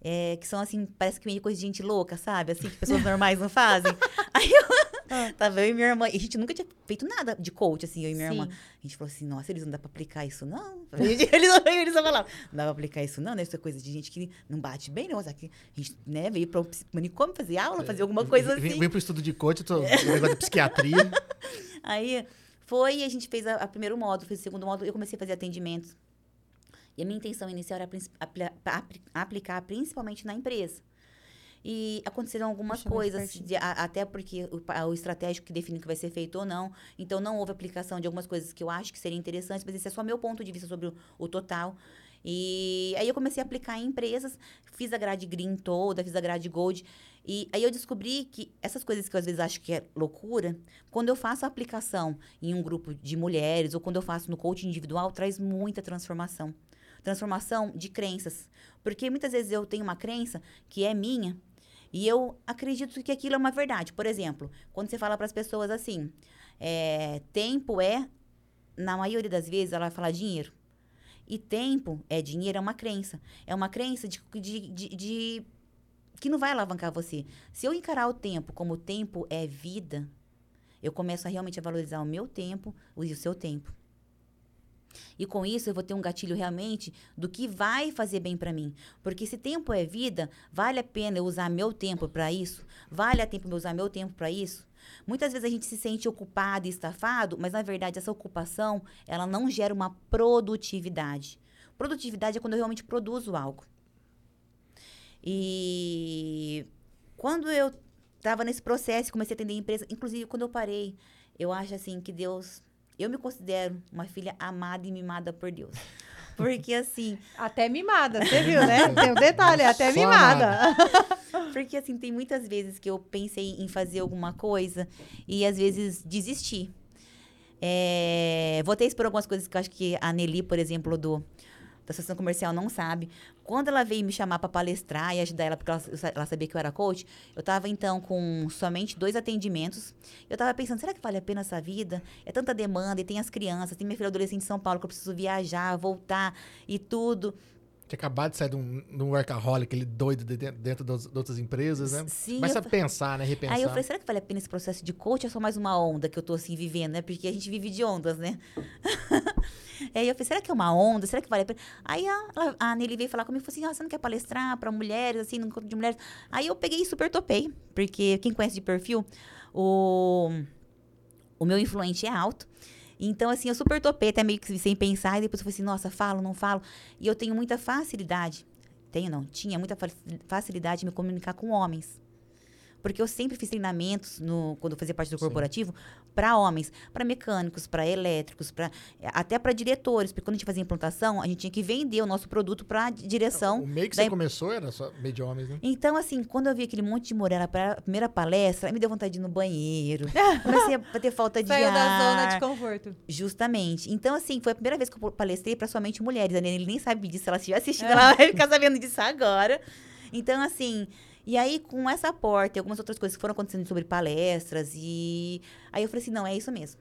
é, que são assim, parece que meio coisa de gente louca, sabe? Assim, que pessoas normais não fazem. Aí eu ah. tava eu e minha irmã, e a gente nunca tinha feito nada de coach, assim, eu e minha Sim. irmã. A gente falou assim, nossa, eles não dá pra aplicar isso, não. eles, eles só falavam, não dá pra aplicar isso, não, né? Isso é coisa de gente que não bate bem, não. Aqui, a gente, né, veio pra um manicômio fazer aula, fazer alguma coisa assim. Vem, vem pro estudo de coach, tô é. negócio de psiquiatria. Aí foi, e a gente fez a, a primeiro módulo, fez o segundo módulo, eu comecei a fazer atendimentos. E a minha intenção inicial era aplicar principalmente na empresa. E aconteceram algumas coisas, de, a, até porque o, o, estratégico que define o que vai ser feito ou não. Então, não houve aplicação de algumas coisas que eu acho que seriam interessantes, mas esse é só meu ponto de vista sobre o, o total. E aí eu comecei a aplicar em empresas, fiz a grade green toda, fiz a grade gold. E aí eu descobri que essas coisas que eu às vezes acho que é loucura, quando eu faço a aplicação em um grupo de mulheres ou quando eu faço no coaching individual, traz muita transformação transformação de crenças. Porque muitas vezes eu tenho uma crença que é minha e eu acredito que aquilo é uma verdade. Por exemplo, quando você fala para as pessoas assim, é, tempo é, na maioria das vezes, ela vai falar dinheiro. E tempo é dinheiro, é uma crença. É uma crença de, de, de, de que não vai alavancar você. Se eu encarar o tempo como tempo é vida, eu começo a realmente valorizar o meu tempo e o seu tempo. E com isso eu vou ter um gatilho realmente do que vai fazer bem para mim. Porque se tempo é vida, vale a pena eu usar meu tempo para isso? Vale a pena eu usar meu tempo para isso? Muitas vezes a gente se sente ocupado e estafado, mas na verdade essa ocupação, ela não gera uma produtividade. Produtividade é quando eu realmente produzo algo. E quando eu estava nesse processo, comecei a atender empresa, inclusive quando eu parei, eu acho assim que Deus eu me considero uma filha amada e mimada por Deus. Porque assim. Até mimada, você viu, né? Tem um detalhe, até Só mimada. Porque assim, tem muitas vezes que eu pensei em fazer alguma coisa e às vezes desisti. É, vou ter por algumas coisas que eu acho que a Nelly, por exemplo, do da associação comercial não sabe. Quando ela veio me chamar para palestrar e ajudar ela, porque ela, ela, sabia que eu era coach, eu estava então com somente dois atendimentos. Eu estava pensando, será que vale a pena essa vida? É tanta demanda, e tem as crianças, tem minha filha adolescente em São Paulo que eu preciso viajar, voltar e tudo. Tinha acabado de sair de um, de um workaholic, aquele doido de dentro, dentro das, de outras empresas, né? Sim, Começa eu a pensar, né? Repensar. Aí eu falei, será que vale a pena esse processo de coach ou é só mais uma onda que eu tô assim vivendo, né? Porque a gente vive de ondas, né? Aí eu falei, será que é uma onda? Será que vale a pena? Aí a, a Nelly veio falar comigo e falou assim: ah, você não quer palestrar para mulheres, assim, no encontro de mulheres? Aí eu peguei e super topei, porque quem conhece de perfil, o, o meu influente é alto. Então, assim, eu super topei, até meio que sem pensar, e depois eu falei assim, nossa, falo, não falo. E eu tenho muita facilidade, tenho não, tinha muita facilidade de me comunicar com homens. Porque eu sempre fiz treinamentos no, quando eu fazia parte do corporativo para homens, para mecânicos, para elétricos, para até para diretores, porque quando a gente fazia implantação, a gente tinha que vender o nosso produto para direção. O meio que você começou era só meio de homens, né? Então, assim, quando eu vi aquele monte de mulher para a primeira palestra, me deu vontade de ir no banheiro. Comecei a ter falta de Saiu ar. da zona de conforto. Justamente. Então, assim, foi a primeira vez que eu palestrei para somente mulheres. A Nene nem sabe disso, se ela estiver assistindo, é. ela vai ficar sabendo disso agora. Então, assim, e aí, com essa porta e algumas outras coisas que foram acontecendo sobre palestras, e aí eu falei assim: não, é isso mesmo.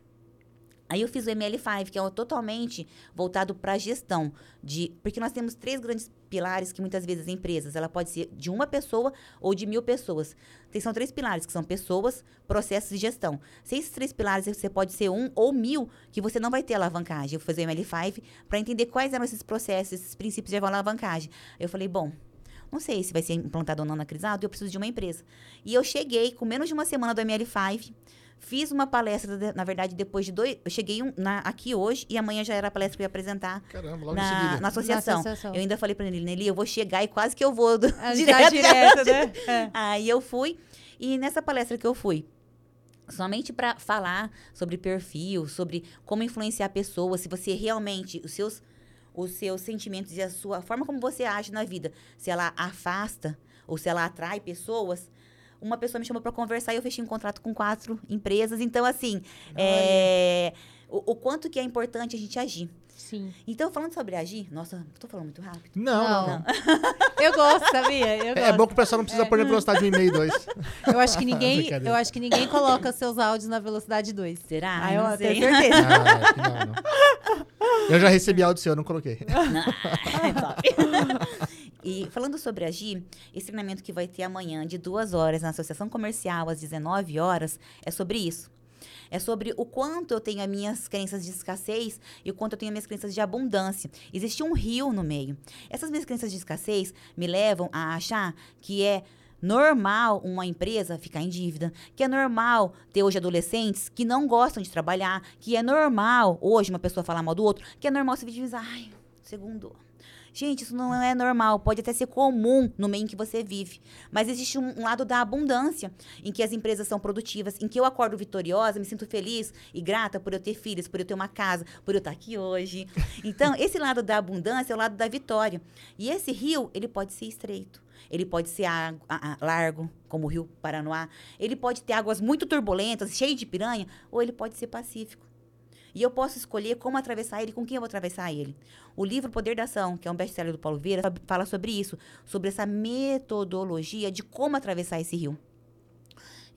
Aí eu fiz o ML5, que é totalmente voltado para a gestão. De, porque nós temos três grandes pilares que muitas vezes as empresas, ela pode ser de uma pessoa ou de mil pessoas. Então, são três pilares, que são pessoas, processos e gestão. Se esses três pilares, você pode ser um ou mil, que você não vai ter alavancagem. Eu vou fazer o ML5 para entender quais eram esses processos, esses princípios de alavancagem. Eu falei, bom, não sei se vai ser implantado ou não na Crisado, eu preciso de uma empresa. E eu cheguei com menos de uma semana do ML5, fiz uma palestra, na verdade, depois de dois. Eu cheguei um, na, aqui hoje e amanhã já era a palestra que eu ia apresentar Caramba, logo na, na, associação. na, associação. Eu ainda falei para ele, Nelly, eu vou chegar e quase que eu vou do, Ah, direto. direto, né? É. Aí eu fui, e nessa palestra que eu fui, somente para falar sobre perfil, sobre como influenciar pessoas, se você realmente, os seus os seus sentimentos e a sua forma como você age na vida, se ela afasta ou se ela atrai pessoas. Uma pessoa me chamou para conversar e eu fechei um contrato com quatro empresas. Então, assim, é, o, o quanto que é importante a gente agir. Sim. Então, falando sobre agir, nossa, tô falando muito rápido. Não, não. Não. Eu gosto, sabia? Eu É, gosto. bom que o pessoal não precisa pôr na velocidade de um e meio, dois. Eu acho que ninguém, eu acho que ninguém coloca seus áudios na velocidade 2. Será? Ah, eu Não tenho certeza. Ah, que não, não. Eu já recebi áudio seu, eu não coloquei. E falando sobre agir, esse treinamento que vai ter amanhã, de duas horas, na Associação Comercial, às 19 horas, é sobre isso. É sobre o quanto eu tenho as minhas crenças de escassez e o quanto eu tenho as minhas crenças de abundância. Existe um rio no meio. Essas minhas crenças de escassez me levam a achar que é normal uma empresa ficar em dívida, que é normal ter hoje adolescentes que não gostam de trabalhar, que é normal hoje uma pessoa falar mal do outro, que é normal se vitimizar. Ai, segundo. Gente, isso não é normal, pode até ser comum no meio em que você vive. Mas existe um, um lado da abundância, em que as empresas são produtivas, em que eu acordo vitoriosa, me sinto feliz e grata por eu ter filhos, por eu ter uma casa, por eu estar aqui hoje. Então, esse lado da abundância é o lado da vitória. E esse rio, ele pode ser estreito. Ele pode ser águ- a- a- largo, como o rio Paranoá. Ele pode ter águas muito turbulentas, cheio de piranha, ou ele pode ser pacífico. E eu posso escolher como atravessar ele, com quem eu vou atravessar ele. O livro Poder da Ação, que é um best-seller do Paulo Vieira, fala sobre isso, sobre essa metodologia de como atravessar esse rio.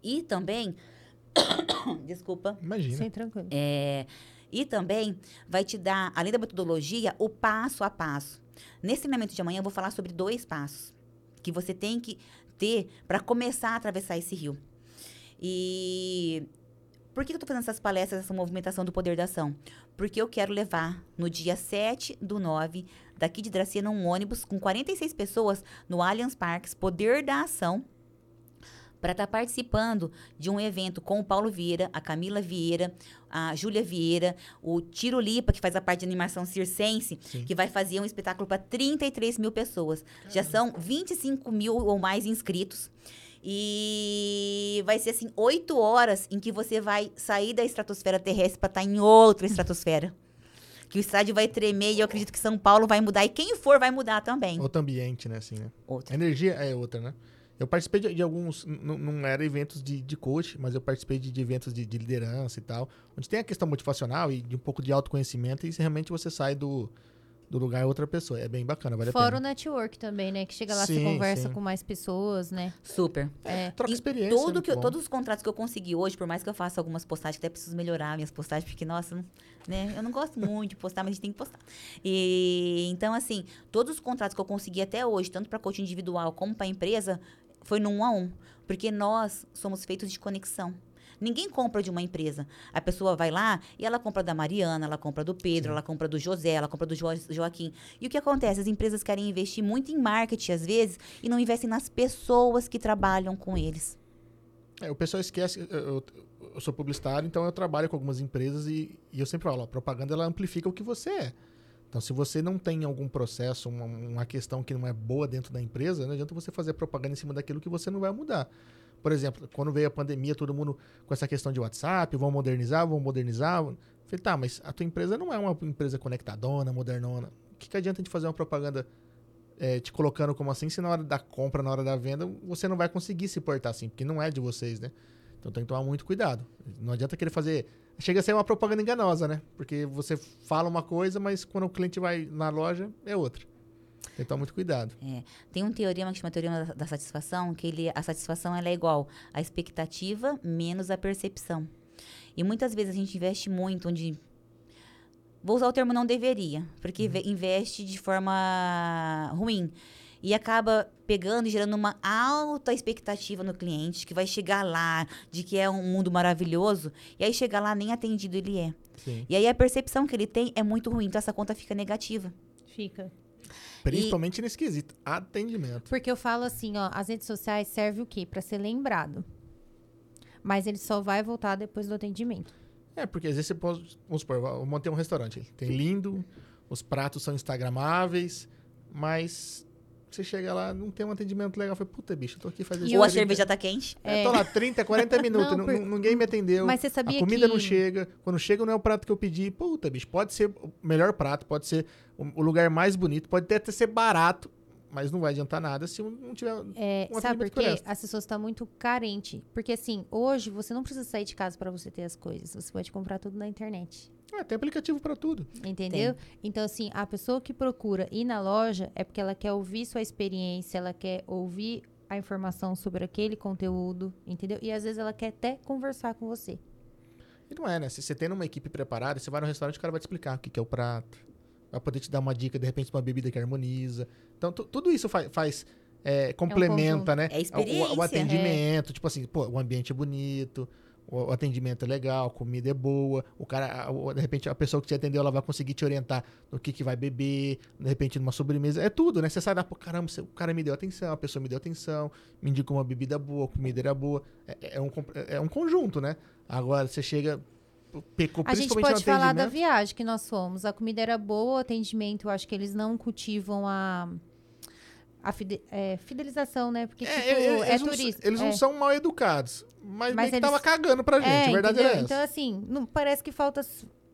E também, desculpa, Imagina. Sim, tranquilo. é, e também vai te dar, além da metodologia, o passo a passo. Nesse treinamento de amanhã, eu vou falar sobre dois passos que você tem que ter para começar a atravessar esse rio. E por que eu estou fazendo essas palestras, essa movimentação do poder da ação? Porque eu quero levar no dia 7 do 9, daqui de Dracena, um ônibus com 46 pessoas no Allianz Parques, Poder da Ação, para estar participando de um evento com o Paulo Vieira, a Camila Vieira, a Júlia Vieira, o Tiro Lipa, que faz a parte de animação circense, Sim. que vai fazer um espetáculo para 33 mil pessoas. Já são 25 mil ou mais inscritos. E vai ser assim, oito horas em que você vai sair da estratosfera terrestre para estar em outra estratosfera. Que o estádio vai tremer e eu acredito que São Paulo vai mudar. E quem for vai mudar também. Outro ambiente, né, assim, né? Outra. A energia é outra, né? Eu participei de, de alguns, não era eventos de, de coach, mas eu participei de, de eventos de, de liderança e tal, onde tem a questão motivacional e de um pouco de autoconhecimento e realmente você sai do, do lugar é outra pessoa. É bem bacana, vale a Fora o pena. network também, né? Que chega lá, você Sim, conversa sim. com mais pessoas, né? Super. É. Troca E experiência. tudo muito que eu- todos os contratos que eu consegui hoje, por mais que eu faça algumas postagens, até preciso melhorar minhas postagens, porque, nossa, né, eu não gosto muito de postar, mas a gente tem que postar. E então, assim, todos os contratos que eu consegui até hoje, tanto para coach individual como para empresa, foi no um a um. Porque nós somos feitos de conexão. Ninguém compra de uma empresa. A pessoa vai lá e ela compra da Mariana, ela compra do Pedro, ela compra do José, ela compra do Jo- Joaquim. E o que acontece? As empresas querem investir muito em marketing, às vezes, e não investem nas pessoas que trabalham com eles. É, o pessoal esquece. Eu, eu- sou publicitário, então eu trabalho com algumas empresas e, e eu sempre falo: a propaganda ela amplifica o que você é. Então, se você não tem algum processo, uma, uma questão que não é boa dentro da empresa, não adianta você fazer propaganda em cima daquilo que você não vai mudar. Por exemplo, quando veio a pandemia, todo mundo com essa questão de WhatsApp, vão modernizar, vão modernizar. Eu Falei, tá, mas a tua empresa não é uma empresa conectadona, modernona. O que, que adianta de fazer uma propaganda é, te colocando como assim, se na hora da compra, na hora da venda, você não vai conseguir se portar assim, porque não é de vocês, né? Então tem que tomar muito cuidado. Não adianta querer fazer. Chega a ser uma propaganda enganosa, né? Porque você fala uma coisa, mas quando o cliente vai na loja, é outra. Tem que tomar muito cuidado. Tem um teorema que chama teorema da, da satisfação, que ele, a satisfação ela é igual à expectativa menos a percepção. E muitas vezes a gente investe muito onde. Vou usar o termo não deveria, porque ve- investe de forma ruim. E acaba pegando e gerando uma alta expectativa no cliente, que vai chegar lá, de que é um mundo maravilhoso, e aí chegar lá, nem atendido ele é. Sim. E aí a percepção que ele tem é muito ruim, então essa conta fica negativa. Fica. Principalmente nesse quesito. Atendimento. Porque eu falo assim, ó, as redes sociais servem o quê? Pra ser lembrado. Mas ele só vai voltar depois do atendimento. É, porque às vezes você pode. Vamos supor, eu montei um restaurante. Tem lindo, os pratos são instagramáveis, mas você chega lá, não tem um atendimento legal. Fala, puta, bicho, eu tô aqui fazendo E Ou a 30 cerveja tá quente. É, tô lá 30, 40 minutos, Não, por- ninguém me atendeu. Mas você sabia a comida que... não chega. Quando chega, não é o prato que eu pedi. Puta, bicho, pode ser o melhor prato, pode ser o lugar mais bonito, pode até ser barato, mas não vai adiantar nada se não tiver. É, um sabe por quê? As pessoas estão muito carentes. Porque assim, hoje você não precisa sair de casa pra você ter as coisas. Você pode comprar tudo na internet. É, tem aplicativo pra tudo. Entendeu? Então, assim, a pessoa que procura ir na loja é porque ela quer ouvir sua experiência, ela quer ouvir a informação sobre aquele conteúdo, entendeu? E às vezes ela quer até conversar com você. E não é, né? Se você tem uma equipe preparada, você vai no restaurante, o cara vai te explicar o que, que é o prato. Vai poder te dar uma dica, de repente, de uma bebida que harmoniza. Então, tu- tudo isso fa- faz. é, complementa, né? É O- experiência. O, o atendimento, tipo assim, pô, o ambiente é bonito, o, o atendimento é legal, a comida é boa, o cara, o- de repente, a pessoa que te atendeu, ela vai conseguir te orientar no que, que vai beber, de repente, numa sobremesa. É tudo, né? Você sai lá, pô, caramba, o cara me deu atenção, a pessoa me deu atenção, me indicou uma bebida boa, a comida era boa. É, é um, comp- é um conjunto, né? Agora, você chega. Pecou, A gente pode falar da viagem que nós fomos. A comida era boa, o atendimento, eu acho que eles não cultivam a, a fide- é, fidelização, né? Porque, tipo, eles é não- turista. Eles é. não são mal educados. Mas, Mas meio que eles- tava cagando pra gente, É, a verdade entendeu? é essa. Então, assim, não, parece que falta,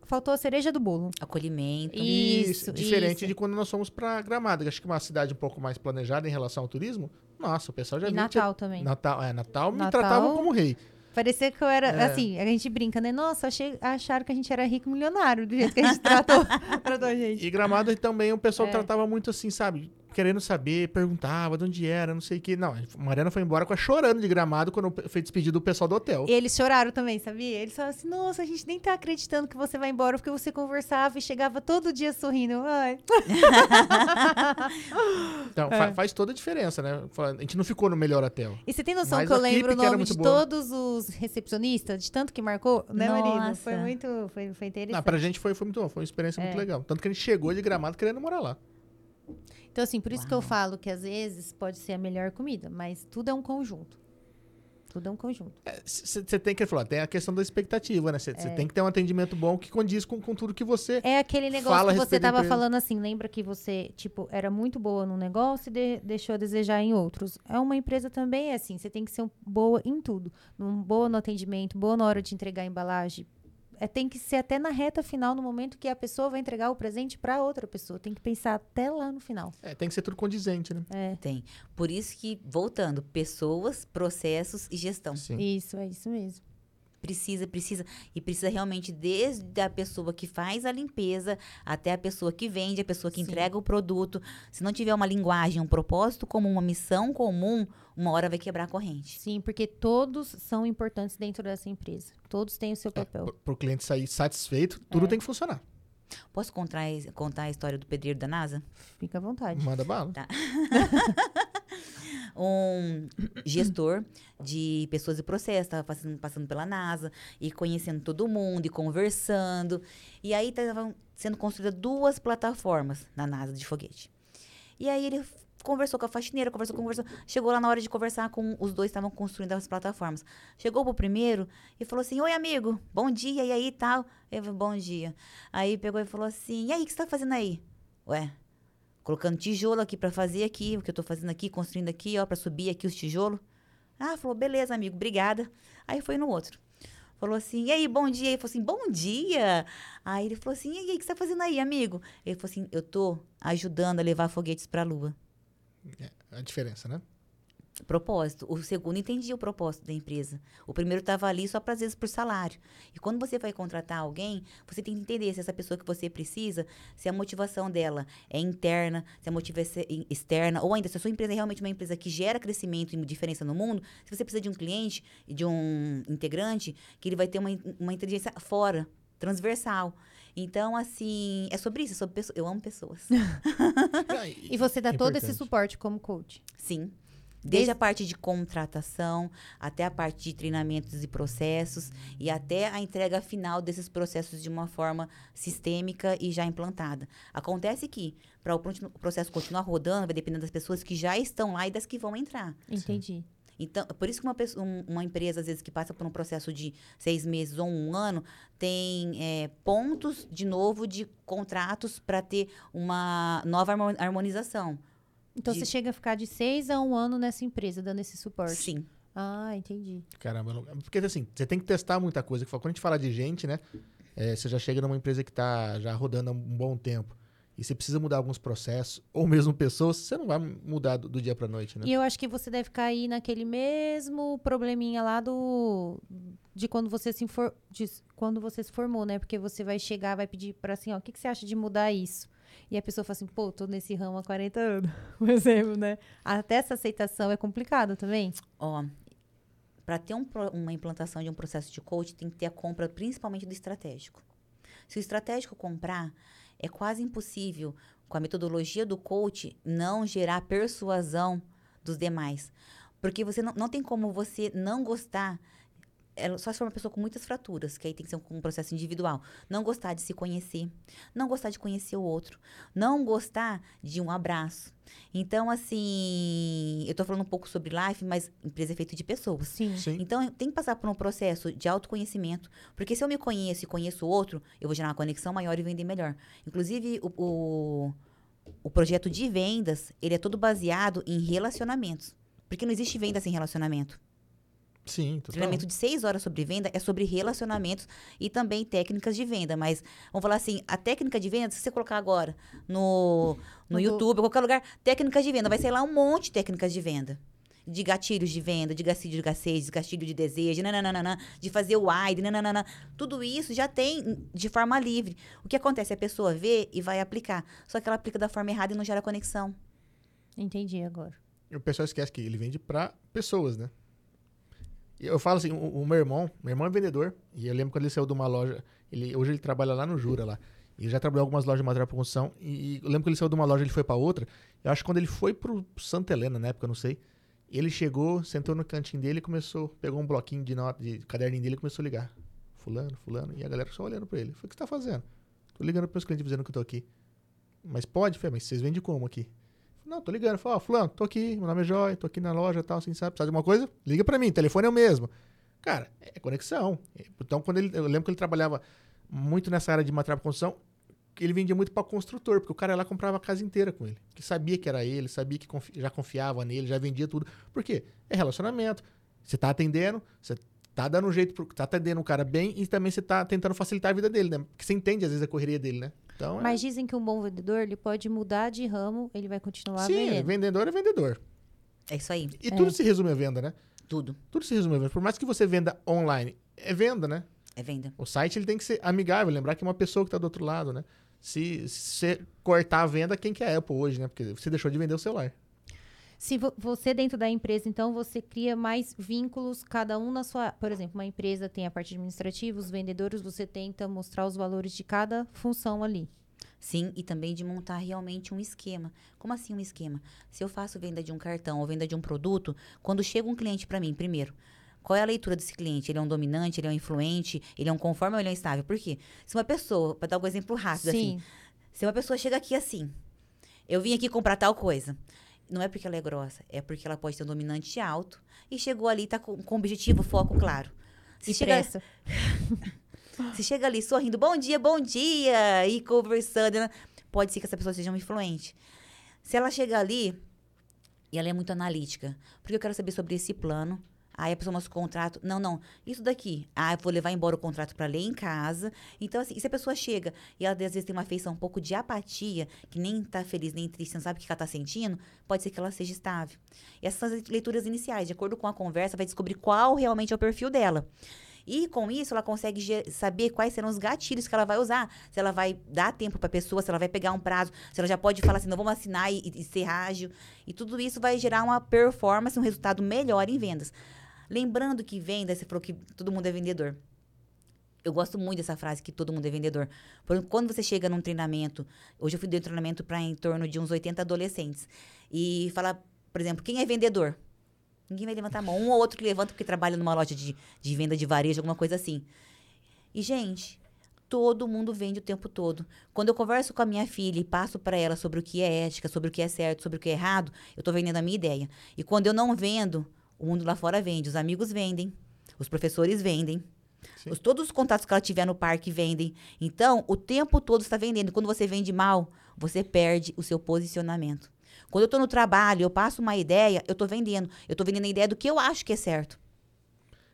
faltou a cereja do bolo. Acolhimento. Isso, Diferente isso. de quando nós fomos pra Gramado. que Acho que é uma cidade um pouco mais planejada em relação ao turismo. Nossa, o pessoal já E Natal também. Natal, é, Natal me Natal- tratavam como rei. Parecia que eu era, É. assim, a gente brinca, né? Nossa, achei, acharam que a gente era rico milionário, do jeito que a gente tratou, tratou a gente. E Gramado também o pessoal É. tratava muito assim, sabe? Querendo saber, perguntava de onde era, não sei o que. Não, a Mariana foi embora com a chorando de Gramado quando foi despedido do pessoal do hotel. E eles choraram também, sabia? Eles falaram assim, nossa, a gente nem tá acreditando que você vai embora, porque você conversava e chegava todo dia sorrindo. Ai. Então, É. fa- faz toda a diferença, né? A gente não ficou no melhor hotel. E você tem noção Mas que eu lembro o nome de boa. todos os recepcionistas, de tanto que marcou, né, Marina? Foi muito, foi, foi interessante. Não, pra gente foi, foi muito bom, foi uma experiência É. muito legal. Tanto que a gente chegou de Gramado querendo morar lá. Então, assim, por isso que eu Uau. falo que às vezes pode ser a melhor comida, mas tudo é um conjunto. Tudo é um conjunto. Você tem que falar, tem a questão da expectativa, né? Você tem que ter um atendimento bom que condiz com, com tudo que você. É aquele negócio Fala que você tava falando assim, lembra que você, tipo, era muito boa num negócio e de- deixou a desejar em outros. É uma empresa também é assim, você tem que ser um- boa em tudo. Num, boa no atendimento, boa na hora de entregar a embalagem. É, tem que ser até na reta final, no momento que a pessoa vai entregar o presente pra outra pessoa. Tem que pensar até lá no final. É, tem que ser tudo condizente, né? É, Tem. Por isso que, voltando, pessoas, processos e gestão. Sim. isso, é isso mesmo. Precisa, precisa. E precisa realmente, desde a pessoa que faz a limpeza até a pessoa que vende, a pessoa que Sim. entrega o produto. Se não tiver uma linguagem, um propósito comum, uma missão comum, uma hora vai quebrar a corrente. Sim, porque todos são importantes dentro dessa empresa. Todos têm o seu papel. Para o cliente sair satisfeito, tudo É. tem que funcionar. Posso contar, contar a história do pedreiro da NASA? Fica à vontade. Manda bala. Tá. um gestor de pessoas e processos, estava passando, passando pela NASA e conhecendo todo mundo e conversando. E aí estavam sendo construídas duas plataformas na NASA de foguete. E aí ele conversou com a faxineira, conversou, conversou. Chegou lá na hora de conversar com os dois estavam construindo as plataformas. Chegou pro primeiro e falou assim: Oi, amigo, bom dia, e aí tal? Eu bom dia. Aí pegou e falou assim: E aí, o que você tá fazendo aí? Ué, colocando tijolo aqui pra fazer aqui, o que eu tô fazendo aqui, construindo aqui, ó, pra subir aqui os tijolos. Ah, falou, beleza, amigo, obrigada. Aí foi no outro. Falou assim, e aí, bom dia? Ele falou assim, bom dia. Aí ele falou assim, e aí, o que você tá fazendo aí, amigo? Ele falou assim, eu tô ajudando a levar foguetes pra lua. A diferença, né? Propósito. O segundo entendia o propósito da empresa. O primeiro estava ali só para às vezes por salário. E quando você vai contratar alguém, você tem que entender se essa pessoa que você precisa, se a motivação dela é interna, se a motivação é externa, ou ainda se a sua empresa é realmente uma empresa que gera crescimento e diferença no mundo, se você precisa de um cliente e de um integrante, que ele vai ter uma, uma inteligência fora, transversal. Então, assim, é sobre isso, é sobre pessoas. Eu amo pessoas. E você dá É todo esse suporte como coach. Sim. Desde- a parte de contratação, até a parte de treinamentos e processos, e até a entrega final desses processos de uma forma sistêmica e já implantada. Acontece que, para o pro- o processo continuar rodando, vai depender das pessoas que já estão lá e das que vão entrar. Entendi. Então, por isso que uma, pessoa- um- uma empresa, às vezes, que passa por um processo de seis meses ou um ano, tem é, pontos, de novo, de contratos para ter uma nova harmo- harmonização. Então De- você chega a ficar de seis a um ano nessa empresa, dando esse suporte. Sim. Ah, entendi. Caramba, não- porque assim, você tem que testar muita coisa. Quando a gente fala de gente, né? é, você já chega numa empresa que tá já rodando há um bom tempo. E você precisa mudar alguns processos, ou mesmo pessoas, você não vai mudar do, do dia pra noite, né? E eu acho que você deve cair naquele mesmo probleminha lá do de quando você se infor, de quando você se formou, né? Porque você vai chegar, vai pedir para assim, ó, o que, que você acha de mudar isso? E a pessoa fala assim, pô, tô nesse ramo há 40 anos, por exemplo, né? Até essa aceitação é complicada também. Ó, para ter um uma implantação de um processo de coach, tem que ter a compra principalmente do estratégico. Se o estratégico comprar, é quase impossível, com a metodologia do coach, não gerar persuasão dos demais. Porque você não, não tem como você não gostar. É, Só se for uma pessoa com muitas fraturas, que aí tem que ser um, um processo individual. Não gostar de se conhecer, não gostar de conhecer o outro, não gostar de um abraço. Então, assim, eu tô falando um pouco sobre life, mas empresa é feita de pessoas. Sim. Sim. Então, tem que passar por um processo de autoconhecimento. Porque se eu me conheço e conheço o outro, eu vou gerar uma conexão maior e vender melhor. Inclusive, o, o, o projeto de vendas, ele é todo baseado em relacionamentos. Porque não existe venda sem relacionamento. Sim, total. Treinamento de seis horas sobre venda é sobre relacionamentos e também técnicas de venda. Mas, vamos falar assim, a técnica de venda, se você colocar agora no, no No YouTube, em qualquer lugar, técnicas de venda, vai sair lá um monte de técnicas de venda. De gatilhos de venda, de gatilho de escassez, de gatilho de desejo, nananana, de fazer o wide, nananana. Tudo isso já tem de forma livre. O que acontece? A pessoa vê e vai aplicar. Só que ela aplica da forma errada e não gera conexão. Entendi agora. E o pessoal esquece que ele vende pra pessoas, né? Eu falo assim, o, o meu irmão, meu irmão é vendedor, e eu lembro quando ele saiu de uma loja, ele, hoje ele trabalha lá no Jura, lá. Ele já trabalhou em algumas lojas de material para construção, e, eu lembro que ele saiu de uma loja, ele foi para outra, eu acho que quando ele foi pro Santa Helena, na época, eu não sei, ele chegou, sentou no cantinho dele e começou, pegou um bloquinho de nota, de caderninho dele e começou a ligar. Fulano, fulano, e a galera só olhando para ele. Falei, o que você tá fazendo? Tô ligando pros meus clientes dizendo que eu tô aqui. Mas pode? Falei, mas vocês vendem como aqui? Não, tô ligando. Falei, ó, fulano, tô aqui, meu nome é Joy, tô aqui na loja e tal, assim, sabe? Precisa de alguma coisa? Liga pra mim, telefone é o mesmo. Cara, é conexão. Então, quando ele, eu lembro que ele trabalhava muito nessa área de material de construção, ele vendia muito pra construtor, porque o cara lá comprava a casa inteira com ele. Que sabia que era ele, sabia que confi- já confiava nele, já vendia tudo. Por quê? É relacionamento. Você tá atendendo, você tá dando um jeito, pro, tá atendendo o cara bem e também você tá tentando facilitar a vida dele, né? Porque você entende, às vezes, a correria dele, né? Então, é- Mas dizem que um bom vendedor, ele pode mudar de ramo, ele vai continuar Sim, vendendo. vendedor é vendedor. É isso aí. E É. tudo se resume à venda, né? Tudo. Tudo se resume à venda. Por mais que você venda online é venda, né? É venda. O site ele tem que ser amigável, lembrar que é uma pessoa que está do outro lado, né? Se, se você cortar a venda, quem que é a Apple hoje, né? Porque você deixou de vender o celular. Se vo- você dentro da empresa, então, você cria mais vínculos, cada um na sua. Por exemplo, uma empresa tem a parte administrativa, os vendedores, você tenta mostrar os valores de cada função ali. Sim, e também de montar realmente um esquema. Como assim um esquema? Se eu faço venda de um cartão ou venda de um produto, quando chega um cliente para mim, primeiro, qual é a leitura desse cliente? Ele é um dominante, ele é um influente, ele é um conforme ou ele é um estável? Por quê? Se uma pessoa, para dar um exemplo rápido assim, Sim. se uma pessoa chega aqui assim, eu vim aqui comprar tal coisa. Não é porque ela é grossa, é porque ela pode ter um dominante alto e chegou ali, tá com, com objetivo, foco claro. Se E chega, se chega ali sorrindo, bom dia, bom dia, e conversando, né? pode ser que essa pessoa seja uma influente. Se ela chega ali e ela é muito analítica, porque eu quero saber sobre esse plano. Aí a pessoa mostra o contrato. Não, não. Isso daqui. Ah, eu vou levar embora o contrato para ler em casa. Então, assim, e se a pessoa chega e ela às vezes tem uma feição um pouco de apatia, que nem tá feliz nem triste, não sabe o que ela tá sentindo, pode ser que ela seja estável. E essas são as leituras iniciais. De acordo com a conversa, vai descobrir qual realmente é o perfil dela. E com isso, ela consegue saber quais serão os gatilhos que ela vai usar. Se ela vai dar tempo para a pessoa, se ela vai pegar um prazo, se ela já pode falar assim, não vamos assinar e, e ser ágil. E tudo isso vai gerar uma performance, um resultado melhor em vendas. Lembrando que venda, você falou que todo mundo é vendedor. Eu gosto muito dessa frase que todo mundo é vendedor. Por quando você chega num treinamento, hoje eu fui de um treinamento para em torno de uns 80 adolescentes. E falar, por exemplo, quem é vendedor? Ninguém vai levantar a mão. Um ou outro que levanta porque trabalha numa loja de, de venda de varejo, alguma coisa assim. E, gente, todo mundo vende o tempo todo. Quando eu converso com a minha filha e passo para ela sobre o que é ética, sobre o que é certo, sobre o que é errado, eu estou vendendo a minha ideia. E quando eu não vendo, o mundo lá fora vende. Os amigos vendem, os professores vendem. Os, todos os contatos que ela tiver no parque vendem. Então, o tempo todo está vendendo. Quando você vende mal, você perde o seu posicionamento. Quando eu estou no trabalho, eu passo uma ideia, eu estou vendendo. Eu estou vendendo a ideia do que eu acho que é certo.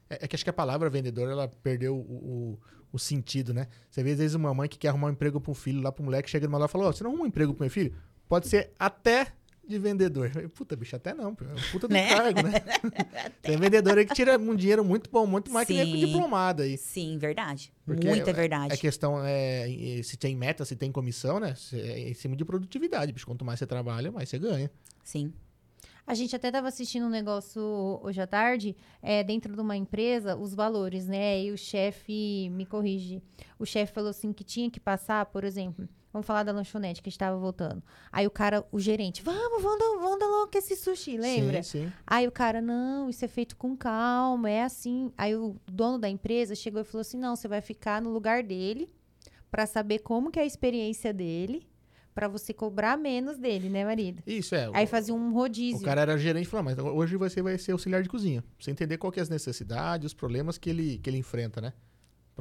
É, é que acho que a palavra vendedor, ela perdeu o, o, o sentido, né? Você vê, às vezes, uma mãe que quer arrumar um emprego para um filho, lá para um moleque, chega numa loja e fala, ó, você não arruma um emprego para meu filho? Pode ser até de vendedor. Eu, Puta, bicho, até não. É um puta do Né? cargo, né? Tem vendedor aí que tira um dinheiro muito bom, muito mais que nem com Sim. diplomado aí. Sim, verdade. Porque Muita é- verdade. A questão é se tem meta, se tem comissão, né? Se- É em cima de produtividade, bicho. Quanto mais você trabalha, mais você ganha. Sim. A gente até estava assistindo um negócio hoje à tarde, é, dentro de uma empresa, os valores, né? E o chefe me corrige. O chefe falou assim que tinha que passar, por exemplo, vamos falar da lanchonete que estava voltando. Aí o cara, o gerente, vamos, vamos, dar- vamos dar logo esse sushi, lembra? Sim, sim. Aí o cara, não, isso é feito com calma, é assim. Aí o dono da empresa chegou e falou assim: não, você vai ficar no lugar dele para saber como que é a experiência dele, para você cobrar menos dele, né, marido? Isso é. Aí fazia um rodízio. O cara era gerente e falou, "Ah, mas hoje você vai ser auxiliar de cozinha. Pra você entender qual que é as necessidades, os problemas que ele, que ele enfrenta, né?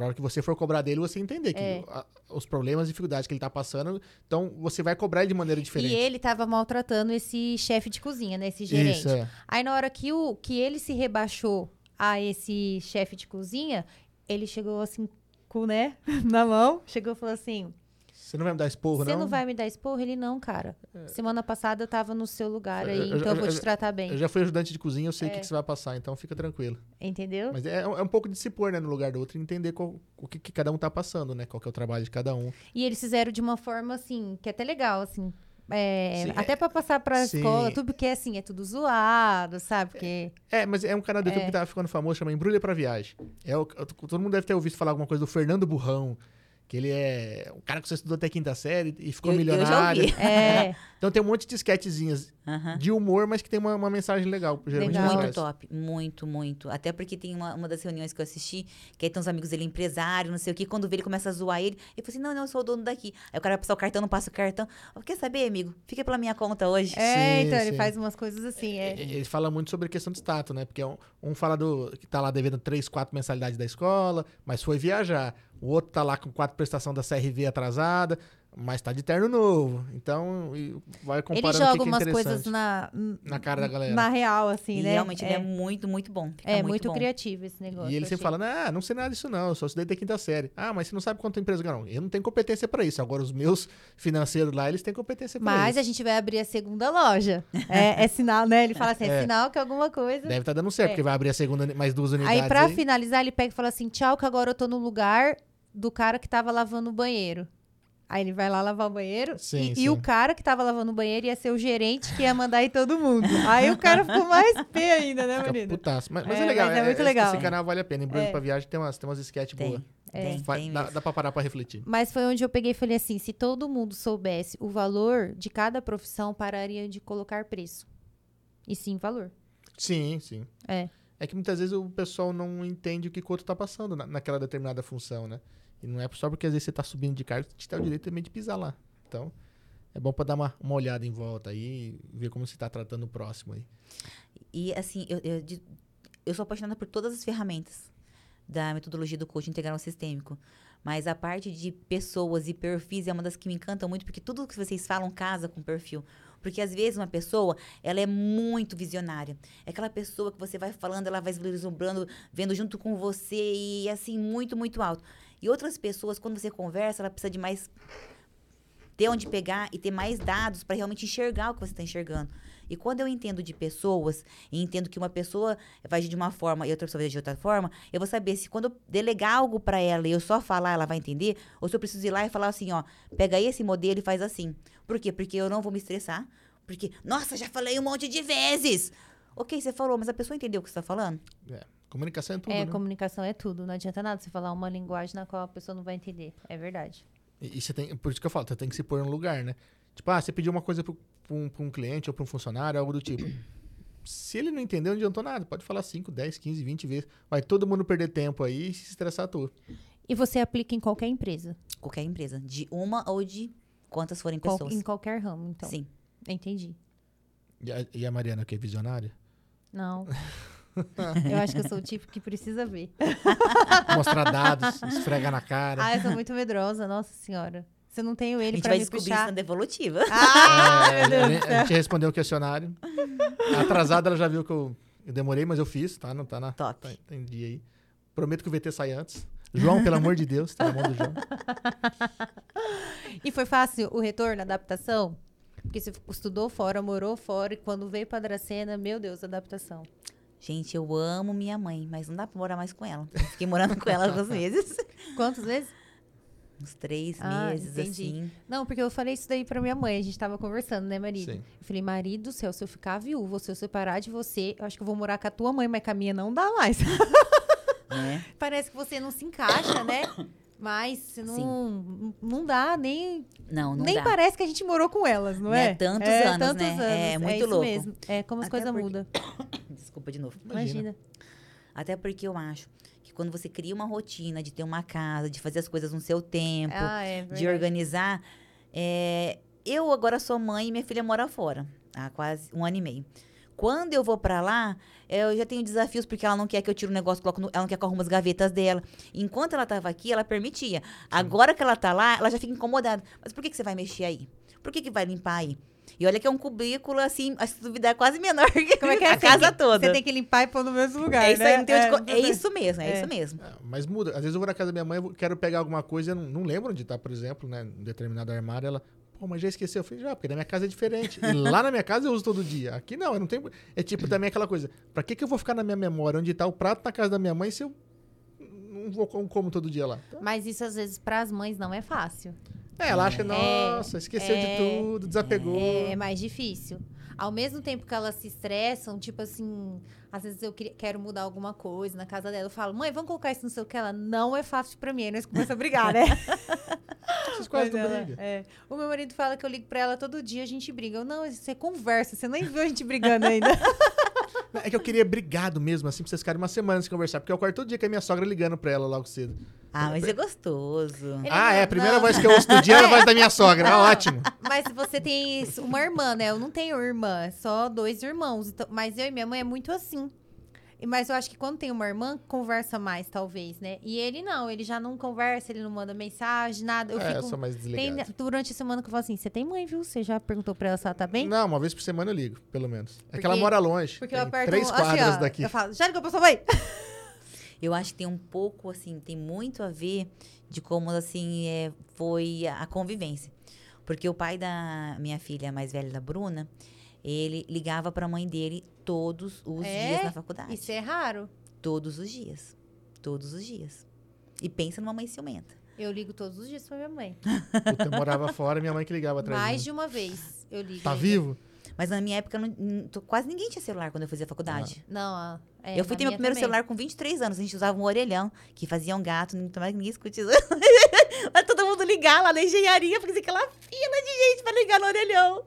Pra hora que você for cobrar dele, você entender que É. a- os problemas e dificuldades que ele tá passando, então você vai cobrar ele de maneira diferente. E ele tava maltratando esse chefe de cozinha, né? Esse gerente. Isso, é. Aí na hora que, o, que ele se rebaixou a esse chefe de cozinha, ele chegou assim, com, né, na mão, chegou e falou assim: Você não vai me dar esporro, Você não? não vai me dar esporro? Ele não, cara. Semana passada eu tava no seu lugar aí, Eu- então eu vou eu- te tratar bem. Eu já fui ajudante de cozinha, eu sei o que, É. que você vai passar, então fica tranquilo. Entendeu? Mas é, é um pouco de se pôr né, no lugar do outro e entender qual- o que, que cada um tá passando, né? Qual que é o trabalho de cada um. E eles fizeram de uma forma assim, que é até legal, assim. é, Sim, até pra passar pra sim. escola, tudo porque assim, é tudo zoado, sabe? Porque. É, mas é um canal do YouTube É. que tá ficando famoso, chama Embrulha pra Viagem. É todo mundo deve ter ouvido falar alguma coisa do Fernando Burrão, que ele é um cara que você estudou até quinta série e ficou Eu- eu já milionário. ouvi. É. Então tem um monte de Aham. de humor, mas que tem uma, uma mensagem legal. Geralmente Legal. Muito top, muito, muito. Até porque tem uma, uma das reuniões que eu assisti, que aí tem uns amigos dele, empresário, não sei o quê. Quando vê ele começa a zoar ele, ele fala assim: não, não, eu sou o dono daqui. Aí o cara vai passar o cartão, não passa o cartão. Eu, Quer saber, amigo? Fica pela minha conta hoje. É, Sim, então ele sim. faz umas coisas assim, é. Ele fala muito sobre a questão de status, né? Porque um, um fala do que tá lá devendo três, quatro mensalidades da escola, mas foi viajar. O outro tá lá com quatro prestação da CRV atrasada. mas tá de terno novo. Então, vai comparando Ele o que joga que é coisas na, Na cara da galera. na real, assim, e né? realmente ele é, é muito, muito bom. Fica é muito, bom. criativo esse negócio. E ele sempre falando, ah, não sei nada disso não, eu só estudei até quinta série. Ah, mas você não sabe quanto a empresa ganha. Não, eu não tenho competência pra isso. Agora, os meus financeiros lá, eles têm competência pra Mas isso. a gente vai abrir a segunda loja. É, é sinal, né? Ele fala assim, é, É. sinal que alguma coisa. Deve estar dando certo, É. porque vai abrir a segunda, mais duas unidades Aí, pra aí. finalizar, ele pega e fala assim: tchau, que agora eu tô no lugar do cara que tava lavando o banheiro. Aí ele vai lá lavar o banheiro. Sim, e, e sim. o cara que tava lavando o banheiro ia ser o gerente que ia mandar em todo mundo. Aí o cara ficou mais pé ainda, né, menino? putaço. Mas, mas É, é legal. mas é muito legal. Esse canal vale a pena. Embrulho É. pra viagem tem umas, tem umas sketch Tem, boas. tem, Vai- tem dá, dá pra parar pra refletir. Mas foi onde eu peguei e falei assim: se todo mundo soubesse o valor de cada profissão, pararia de colocar preço. E sim, valor. Sim, sim. É. É que muitas vezes o pessoal não entende o que o outro tá passando na- naquela determinada função, né? E não é só porque às vezes você tá subindo de cargo te dá o direito também de pisar lá. Então, é bom pra dar uma, uma olhada em volta aí ver como você tá tratando o próximo aí. E assim, eu, eu, eu sou apaixonada por todas as ferramentas da metodologia do coaching integral sistêmico. Mas a parte de pessoas e perfis é uma das que me encantam muito, porque tudo que vocês falam casa com perfil. Porque às vezes uma pessoa, ela é muito visionária. É aquela pessoa que você vai falando, ela vai vislumbrando, vendo junto com você e assim, muito, muito alto. E outras pessoas, quando você conversa, ela precisa de mais ter onde pegar e ter mais dados para realmente enxergar o que você está enxergando. E quando eu entendo de pessoas e entendo que uma pessoa vai agir de uma forma e outra pessoa vai agir de outra forma, eu vou saber se quando eu delegar algo para ela e eu só falar, ela vai entender, ou se eu preciso ir lá e falar assim, ó, pega esse modelo e faz assim. Por quê? Porque eu não vou me estressar. Porque, nossa, já falei um monte de vezes. Ok, você falou, mas a pessoa entendeu o que você está falando? É, comunicação é tudo, é, né? comunicação é tudo. Não adianta nada você falar uma linguagem na qual a pessoa não vai entender. É verdade. E, e você tem, por isso que eu falo, você tem que se pôr no lugar, né? Tipo, ah, você pediu uma coisa pra um, pra um cliente ou pra um funcionário, algo do tipo. Se ele não entendeu, não adiantou nada. Pode falar 5, 10, 15, 20 vezes. Vai todo mundo perder tempo aí e se estressar à toa. E você aplica em qualquer empresa. Qualquer empresa. De uma ou de quantas forem qual- pessoas. em qualquer ramo, então. Sim. Entendi. E a, e a Mariana, que é visionária? Não. eu acho que eu sou o tipo que precisa ver. Mostrar dados, esfrega na cara. Ah, eu sou muito medrosa, nossa senhora. Se eu não tenho A ele gente pra vai me descobrir puxar... isso na devolutiva. Ah, É, meu Deus a, gente- a gente respondeu o questionário. Atrasada, ela já viu que eu, eu demorei, mas eu fiz, tá? Não tá na. Top. Tá, tá em dia aí. Prometo que o VT sai antes. João, pelo amor de Deus, tá na mão do João. E foi fácil o retorno, a adaptação? Porque você estudou fora, morou fora, e quando veio pra Dracena, meu Deus, adaptação. Gente, eu amo minha mãe, mas não dá pra morar mais com ela. Eu Fiquei morando com ela alguns meses. Quantas vezes? Uns três Ah, meses, entendi. assim. Não, porque eu falei isso daí pra minha mãe, a gente tava conversando, né, marido? Sim. Eu falei, marido do céu, se eu ficar viúva, se eu separar de você, eu acho que eu vou morar com a tua mãe, mas com a minha não dá mais. Né? Parece que você não se encaixa, né? Mas não, não dá, nem, Não, não nem dá. parece que a gente morou com elas, não Né? é? Tantos é, anos, tantos né? anos. É muito isso louco. mesmo. É como as coisas porque- mudam. Desculpa de novo. Imagina. Até porque eu acho que quando você cria uma rotina de ter uma casa, de fazer as coisas no seu tempo, Ah, é de organizar. é, Eu agora sou mãe e minha filha mora fora há quase um ano e meio. Quando eu vou pra lá, eu já tenho desafios porque ela não quer que eu tire o negócio, coloque no- ela não quer que eu arrume as gavetas dela. Enquanto ela tava aqui, ela permitia. Agora que ela tá lá, ela já fica incomodada. Mas por que, que você vai mexer aí? Por que, que vai limpar aí? E olha que é um cubículo, assim, a duvidar, quase menor que Como é que é? a Você casa tem- toda. Você tem que limpar e pôr no mesmo lugar, É isso né? onde co- não é tem- isso mesmo, é, É. isso mesmo. É, Mas muda. Às vezes eu vou na casa da minha mãe, eu quero pegar alguma coisa, eu não, não lembro onde tá, por exemplo, né? Em determinado armário, ela. Pô, mas já esqueceu. Eu falei, já, porque na minha casa é diferente. E lá na minha casa eu uso todo dia. Aqui não, eu não tenho. É tipo também aquela coisa. Pra que, que eu vou ficar na minha memória onde tá o prato na casa da minha mãe se eu não vou não como todo dia lá? Mas isso, às vezes, pras mães não é fácil. É, ela acha, nossa, esqueceu é, de tudo, desapegou. É, é mais difícil. Ao mesmo tempo que elas se estressam, tipo assim, às vezes eu quero mudar alguma coisa na casa dela. Eu falo, mãe, vamos colocar isso no seu que ela não é fácil pra mim. Aí nós começamos a brigar, né? Vocês quase não brigam. é. O meu marido fala que eu ligo pra ela todo dia, a gente briga. Eu, não, você conversa, você nem viu a gente brigando ainda. É que eu queria brigado mesmo, assim, pra vocês ficarem uma semana sem conversar. Porque eu acordo todo dia com a minha sogra ligando pra ela logo cedo. Ah, mas é gostoso. Ele ah, é. não- A primeira não. voz que eu ouço do dia é a voz da minha sogra. Ah, ótimo. Mas você tem uma irmã, né? Eu não tenho irmã, é só dois irmãos. Então, mas eu e minha mãe é muito assim. Mas eu acho que quando tem uma irmã, conversa mais, talvez, né? E ele não, ele já não conversa, ele não manda mensagem, nada. Eu é, eu fico. sou mais tem- desligado. durante a semana que eu falo assim: você tem mãe, viu? Você já perguntou pra ela se ela tá bem? Não, uma vez por semana eu ligo, pelo menos. É que ela Porque- mora longe. Porque tem eu aperto três um- assim, quadras ó, daqui. Eu falo, já ligou pra sua mãe? Eu acho que tem um pouco, assim, tem muito a ver de como, assim, é, foi a a convivência. Porque o pai da minha filha mais velha, da Bruna, ele ligava pra mãe dele todos os É? dias na faculdade. Isso é raro. Todos os dias. Todos os dias. E pensa numa mãe ciumenta. Eu ligo todos os dias pra minha mãe. Puta, eu morava fora, minha mãe que ligava atrás Mais de uma vez eu ligo. Tá vivo? Mas na minha época, não- não- quase ninguém tinha celular quando eu fazia faculdade. Não, ah, é, eu fui ter meu primeiro também. celular com 23 anos. A gente usava um orelhão, que fazia um gato, não tomara que ninguém escute isso. Mas todo mundo ligar lá na engenharia, porque aquela fila de gente pra ligar no orelhão.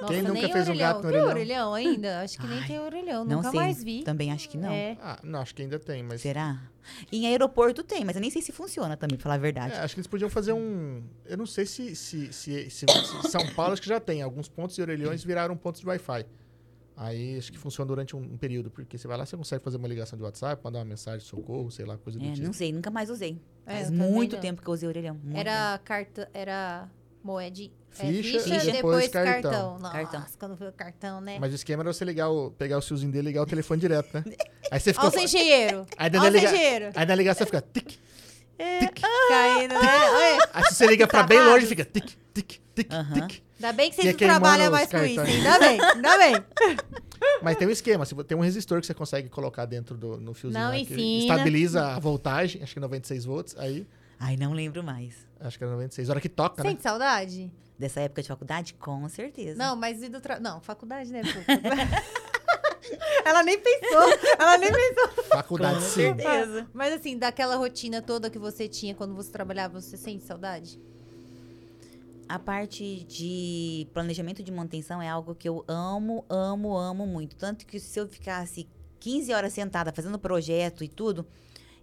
Nossa, Quem nunca nem fez um orelhão. gato no Tem orelhão? orelhão ainda? Acho que nem Ai, tem orelhão. não Nunca sei. mais vi. Também acho que não. É. Ah, não, acho que ainda tem, mas. Será? Em aeroporto tem, mas eu nem sei se funciona também, pra falar a verdade. É, acho que eles podiam fazer um. Eu não sei se, se, se, se- se São Paulo acho que já tem. Alguns pontos de orelhões viraram pontos de Wi-Fi. Aí acho que funciona durante um, um período, porque você vai lá, você consegue fazer uma ligação de WhatsApp, mandar uma mensagem de socorro, sei lá, coisa do É, tipo. não sei, nunca mais usei. É, Faz muito não. tempo que eu usei orelhão. tempo. Era carta, era moeda, é, Ficha ficha, e depois depois cartão. cartão. Nossa, Cartão. quando veio o cartão, né? Mas o esquema era você ligar o, pegar o fiozinho dele e ligar o telefone direto, né? Aí você fica. Olha o engenheiro. Aí na o liga... engenheiro. Aí na ligação fica tic. Caindo, né? Olha, Aí se você liga pra bem longe, fica tic, tic, tic, Aham. tic. Ainda bem que Ia vocês não os mais com isso. Ainda bem, ainda bem. Mas tem um esquema, tem um resistor que você consegue colocar dentro do no fiozinho Não ensina. estabiliza a voltagem, acho que 96 volts, aí Ai, não lembro mais. Acho que era 96. A hora que toca, né? Sente saudade? Dessa época de faculdade? Com certeza. Não, mas e do tra... Não, faculdade, né? ela nem pensou. Ela nem pensou. Faculdade Com sim. certeza. Mas assim, daquela rotina toda que você tinha quando você trabalhava, você sente saudade? A parte de planejamento de manutenção é algo que eu amo, amo, amo muito. Tanto que se eu ficasse 15 horas sentada fazendo projeto e tudo,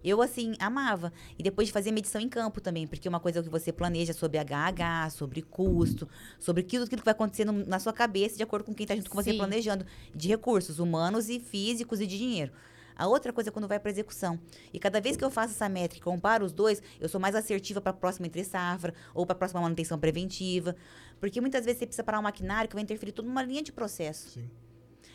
eu, assim, amava. E depois de fazer medição em campo também, porque uma coisa é o que você planeja sobre HH, sobre custo, sobre aquilo, aquilo que vai acontecendo na sua cabeça, de acordo com quem está junto com você Sim. planejando, de recursos humanos e físicos e de dinheiro. A outra coisa é quando vai para execução. E cada vez que eu faço essa métrica e comparo os dois, eu sou mais assertiva para a próxima entre safra ou para a próxima manutenção preventiva. Porque muitas vezes você precisa parar um maquinário que vai interferir toda uma linha de processo. Sim.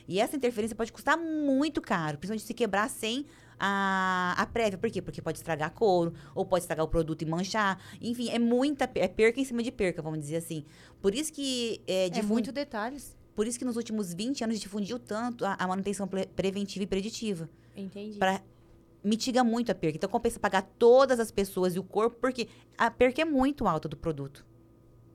E essa interferência pode custar muito caro, principalmente se quebrar sem a, a prévia. Por quê? Porque pode estragar couro, ou pode estragar o produto e manchar. Enfim, é muita é perca em cima de perca, vamos dizer assim. Por isso que é, É difun- muito detalhes. por isso que nos últimos 20 anos difundiu tanto a, a manutenção pre- preventiva e preditiva. Entendi. Pra, mitiga muito a perca. Então compensa pagar todas as pessoas e o corpo, porque a perca é muito alta do produto.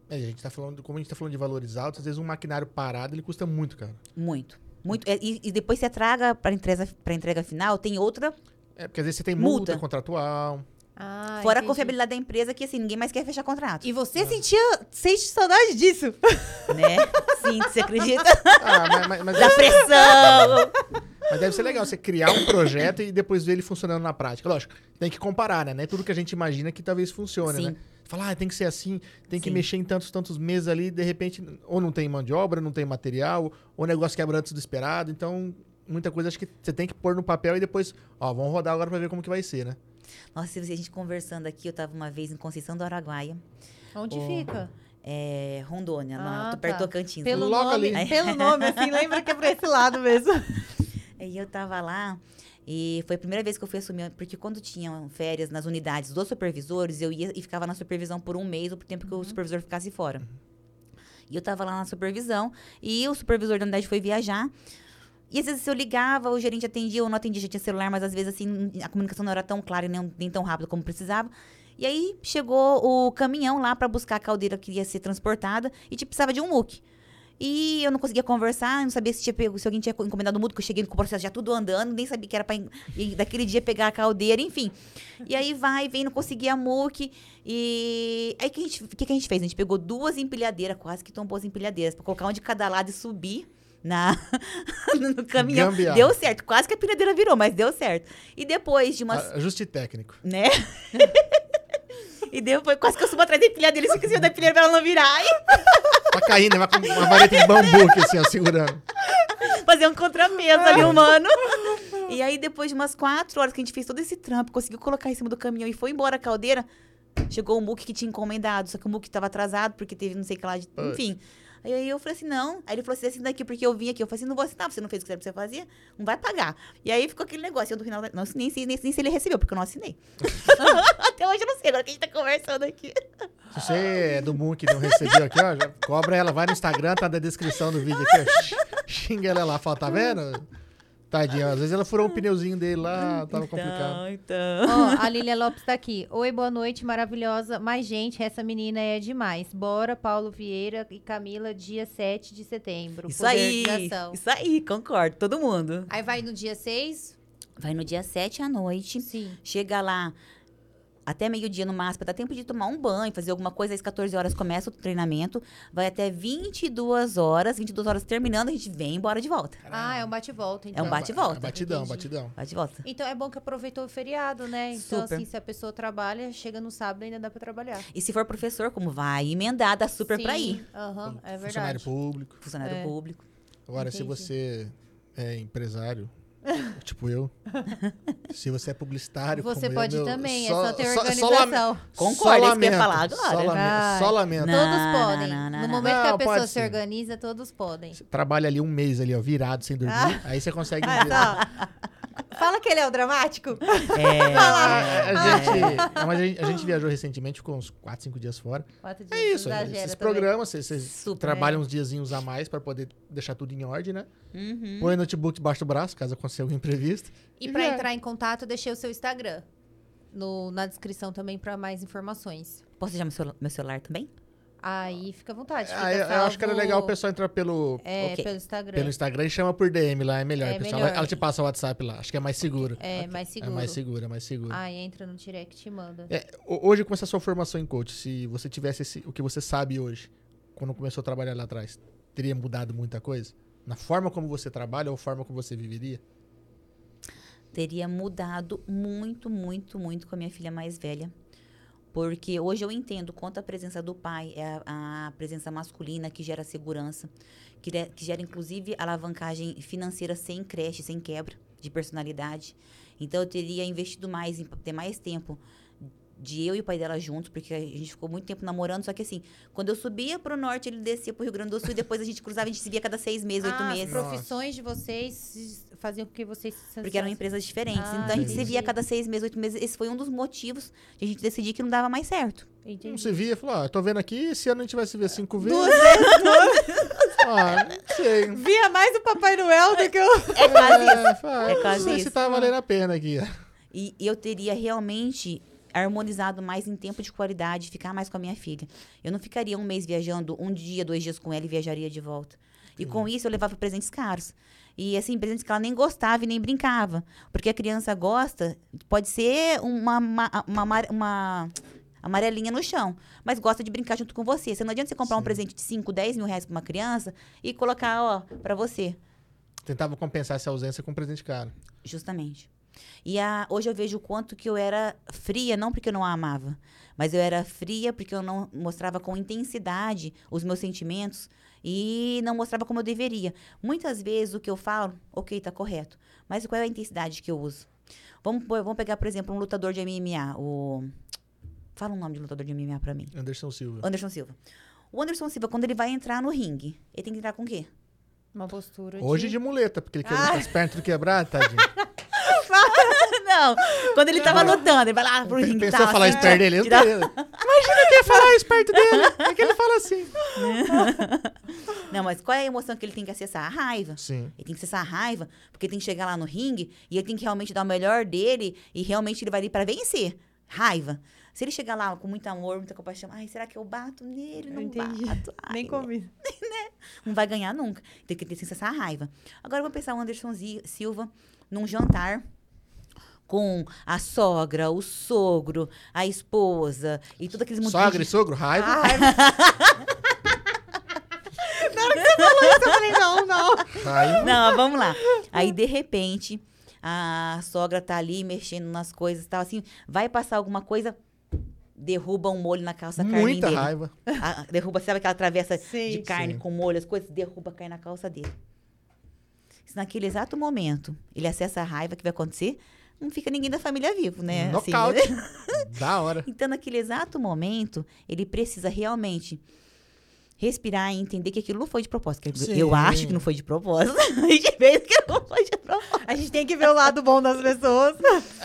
É, a gente tá falando, como a gente tá falando de valores altos, às vezes um maquinário parado, ele custa muito, cara. Muito. Muito. É, E, e depois você traga para entrega, pra entrega final, tem outra É, porque às vezes você tem multa, Multa. contratual. Ah, Fora a entendi. confiabilidade da empresa, que assim, ninguém mais quer fechar contrato. E você sentia, sente saudade disso? Né? Sim, você acredita? Ah, mas, mas, mas Da pressão! Mas deve ser legal você criar um projeto e depois ver ele funcionando na prática. Lógico, tem que comparar, né? Não é tudo que a gente imagina que talvez funcione, Sim. né? Falar, ah, tem que ser assim, tem que Sim. mexer em tantos, tantos meses ali, de repente, ou não tem mão de obra, não tem material, ou o negócio quebra antes do esperado. Então, muita coisa acho que você tem que pôr no papel e depois, ó, vamos rodar agora pra ver como que vai ser, né? Nossa, se a gente conversando aqui, eu tava uma vez em Conceição do Araguaia, Onde Oh. fica? é, Rondônia, Ah, lá, perto tá. do Tocantins. Pelo Logo nome, ali. pelo nome, assim, lembra que é pra esse lado mesmo. E eu tava lá e foi a primeira vez que eu fui assumir, porque quando tinham férias nas unidades dos supervisores, eu ia e ficava na supervisão por um mês ou por tempo que o supervisor ficasse fora. E eu tava lá na supervisão e o supervisor da unidade foi viajar. E às vezes eu ligava, o gerente atendia, ou não atendia, já tinha celular, mas às vezes assim, a comunicação não era tão clara e nem, nem tão rápida como precisava. E aí chegou o caminhão lá para buscar a caldeira que ia ser transportada e tipo, precisava de um muque. E eu não conseguia conversar, não sabia se, tinha pego, se alguém tinha encomendado o mudo, que eu cheguei com o processo já tudo andando, nem sabia que era pra e daquele dia pegar a caldeira, enfim. E aí vai, vem, não conseguia a muque. E aí o que, a gente- o que, a gente fez? A gente pegou duas empilhadeiras, quase que tombou as empilhadeiras, pra colocar um de cada lado e subir na, no caminhão. Gambiarra. Deu certo, quase que a empilhadeira virou, mas deu certo. E depois de umas A- Ajuste técnico. né? e depois quase que eu subo atrás da empilhadeira e fico em cima da empilhadeira pra ela não virar. E Tá caindo, vai com uma vareta de bambu aqui, assim, ó, segurando. fazer um contrapeso ali humano. E aí, depois de umas quatro horas que a gente fez todo esse trampo, conseguiu colocar em cima do caminhão e foi embora a caldeira, chegou o Muque que tinha encomendado. Só que o Muque tava atrasado, porque teve não sei o que lá. De... Enfim. Aí eu falei assim, não. Aí ele falou assim, assina daqui, porque eu vim aqui. Eu falei assim, não vou assinar, você não fez o que você fazer, não vai pagar. E aí ficou aquele negócio. Eu, no final, não, nem, nem, nem se ele recebeu, porque eu não assinei. Até hoje eu não sei, agora que a gente tá conversando aqui. Se você é do Moon que não recebeu aqui, ó, cobra ela, vai no Instagram, tá na descrição do vídeo aqui, ó. Xinga ela lá, fala, tá vendo? Tadinha, às vezes ela furou um pneuzinho dele lá, tava complicado. então. Ó, a Lília Lopes tá aqui. Oi, boa noite, maravilhosa. Mas, gente, essa menina é demais. Bora, Paulo Vieira e Camila, dia 7 de setembro. Isso aí, isso aí, concordo, todo mundo. Aí vai no dia 6? Vai no dia 7 à noite, Sim. chega lá até meio-dia no máximo, dá tempo de tomar um banho, fazer alguma coisa, às 14 horas começa o treinamento, vai até 22 horas, 22 horas terminando, a gente vem embora de volta. Ah, é um bate-volta, então. É um bate-volta. É batidão, Entendi. batidão. Vai de volta. Então é bom que aproveitou o feriado, né? Então, Super. assim, se a pessoa trabalha, chega no sábado ainda dá pra trabalhar. E se for professor, como vai emendar, dá super pra Sim, ir. Aham, é Funcionário verdade. público. Funcionário É. público. Agora, se Entendi. você é empresário, tipo eu, se você é publicitário, Você como eu, pode meu, também, só- é só ter só- organização. Só, lame- Concordo, só é isso que eu ia lamento, falar agora. Só lamento. Só lamento. Não. Todos podem. não, não, no não. momento que Não, a pessoa pode se organiza, todos podem. Você trabalha ali um mês ali, ó, virado, sem dormir, Ah. aí você consegue... Ah, só. Fala que ele é o dramático. É, a, a gente, não, mas a, gente, a gente viajou recentemente, ficou uns 4, 5 dias fora. Quatro dias, É isso, exagera esses também. programas, vocês, trabalham uns diazinhos a mais pra poder deixar tudo em ordem, né? Uhum. Põe o notebook debaixo do braço, caso aconteça algum imprevisto. E pra Já. entrar em contato, eu deixei o seu Instagram. No, na descrição também pra mais informações. Posso deixar meu, celu- meu celular também? Aí fica à vontade. Fica Ah, eu, eu acho que era legal o pessoal entrar pelo, É, Ok. pelo Instagram. pelo Instagram e chama por DM lá, é melhor. É pessoal. melhor. Ela te passa o WhatsApp lá, acho que é mais seguro. É, mais seguro. É mais seguro, é mais seguro. Aí entra no direct e manda. É, ho- hoje, com essa sua formação em coach, se você tivesse esse- o que você sabe hoje, quando começou a trabalhar lá atrás, teria mudado muita coisa? Na forma como você trabalha ou forma como você viveria? teria mudado muito, muito, muito com a minha filha mais velha. Porque hoje eu entendo quanto a presença do pai é a, a presença masculina que gera segurança, que, re- que gera inclusive alavancagem financeira sem creche, sem quebra de personalidade. Então eu teria investido mais em ter mais tempo de eu e o pai dela juntos, porque a gente ficou muito tempo namorando, só que assim, quando eu subia pro norte, ele descia pro Rio Grande do Sul e depois a gente cruzava, a gente se via cada seis meses, oito Ah, meses. As profissões de vocês faziam com que vocês se Porque eram empresas diferentes. Ah, então a gente se via cada seis meses, oito meses. Esse foi um dos motivos de a gente decidir que não dava mais certo. Não Entendi. se via, falou, ó, eu tô vendo aqui, esse ano a gente vai se ver cinco vezes. ah, não sei. Via mais o Papai Noel do que o. É quase isso. É, fala, É não quase sei isso. se tá valendo a pena aqui. E e eu teria realmente harmonizado mais em tempo de qualidade, ficar mais com a minha filha. Eu não ficaria um mês viajando, um dia, dois dias com ela e viajaria de volta. E com isso eu levava presentes caros. E assim, presentes que ela nem gostava e nem brincava. Porque a criança gosta, pode ser uma, uma, uma, uma amarelinha no chão, mas gosta de brincar junto com você. Você não adianta você comprar um Sim. presente de 5, 10 mil reais pra uma criança e colocar, ó, pra você. Tentava compensar essa ausência com um presente caro. Justamente. E a, hoje eu vejo o quanto que eu era fria, não porque eu não a amava, mas eu era fria porque eu não mostrava com intensidade os meus sentimentos e não mostrava como eu deveria. Muitas vezes o que eu falo, ok, tá correto, mas qual é a intensidade que eu uso? Vamos, vamos pegar, por exemplo, um lutador de MMA, o... Fala um nome de lutador de MMA pra mim. Anderson Silva. Anderson Silva. O Anderson Silva, quando ele vai entrar no ringue, ele tem que entrar com o quê? Uma postura Hoje de muleta, porque ele quebrou Ah. as pernas tudo tadinho. não, quando ele tava lutando, ele vai lá pro ringue Pensou tal, falar assim, isso perto dele? Eu tirar-. Imagina quem ia falar isso perto dele. É que ele fala assim. Não, mas qual é a emoção que ele tem que acessar? A raiva. Sim. Ele tem que acessar a raiva, porque ele tem que chegar lá no ringue e ele tem que realmente dar o melhor dele e realmente ele vai ali para vencer. Raiva. Se ele chegar lá com muito amor, muita compaixão, ai, será que eu bato nele? Não Entendi. bato. Ai, Nem combina. Não vai ganhar nunca. Tem que ter que acessar a raiva. Agora vamos pensar o Anderson Silva num jantar com a sogra, o sogro, a esposa e tudo aqueles monte de Sogra e sogro, raiva. Ai, Na hora que você falou isso, eu falei, não, não. Raiva. Não, vamos lá. Aí, de repente, a sogra tá ali mexendo nas coisas e tal, assim, vai passar alguma coisa, derruba um molho na calça carne Muita dele. raiva. A- derruba, sabe aquela travessa Sim. de carne Sim. com molho, as coisas, derruba, cai na calça dele. Se naquele exato momento ele acessa a raiva que vai acontecer, não fica ninguém da família vivo, né? Assim, Nocaute. né? da hora. Então, naquele exato momento, ele precisa realmente respirar e entender que aquilo não foi de propósito. Eu acho que não foi de propósito. A gente vê que não foi de propósito. A gente tem que ver o lado bom das pessoas.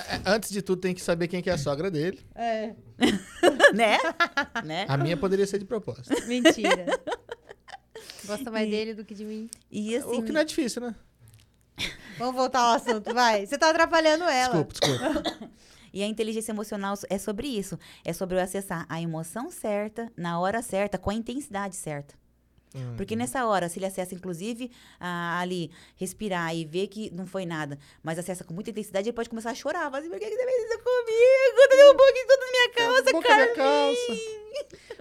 É, Antes de tudo, tem que saber quem que é a sogra dele. É. né? né? A minha poderia ser de propósito. Mentira. Gosta mais dele do que de mim. E assim, O que não é difícil, né? Vamos voltar ao assunto, vai. Você tá atrapalhando ela. Desculpa, desculpa. E a inteligência emocional é sobre isso. É sobre eu acessar a emoção certa, na hora certa, com a intensidade certa. Porque nessa hora, se ele acessa, inclusive, a- ali, respirar e ver que não foi nada, mas acessa com muita intensidade, ele pode começar a chorar. Mas por que que você fez isso comigo? Tá deu um pouquinho tudo na minha calça, minha cara. calça.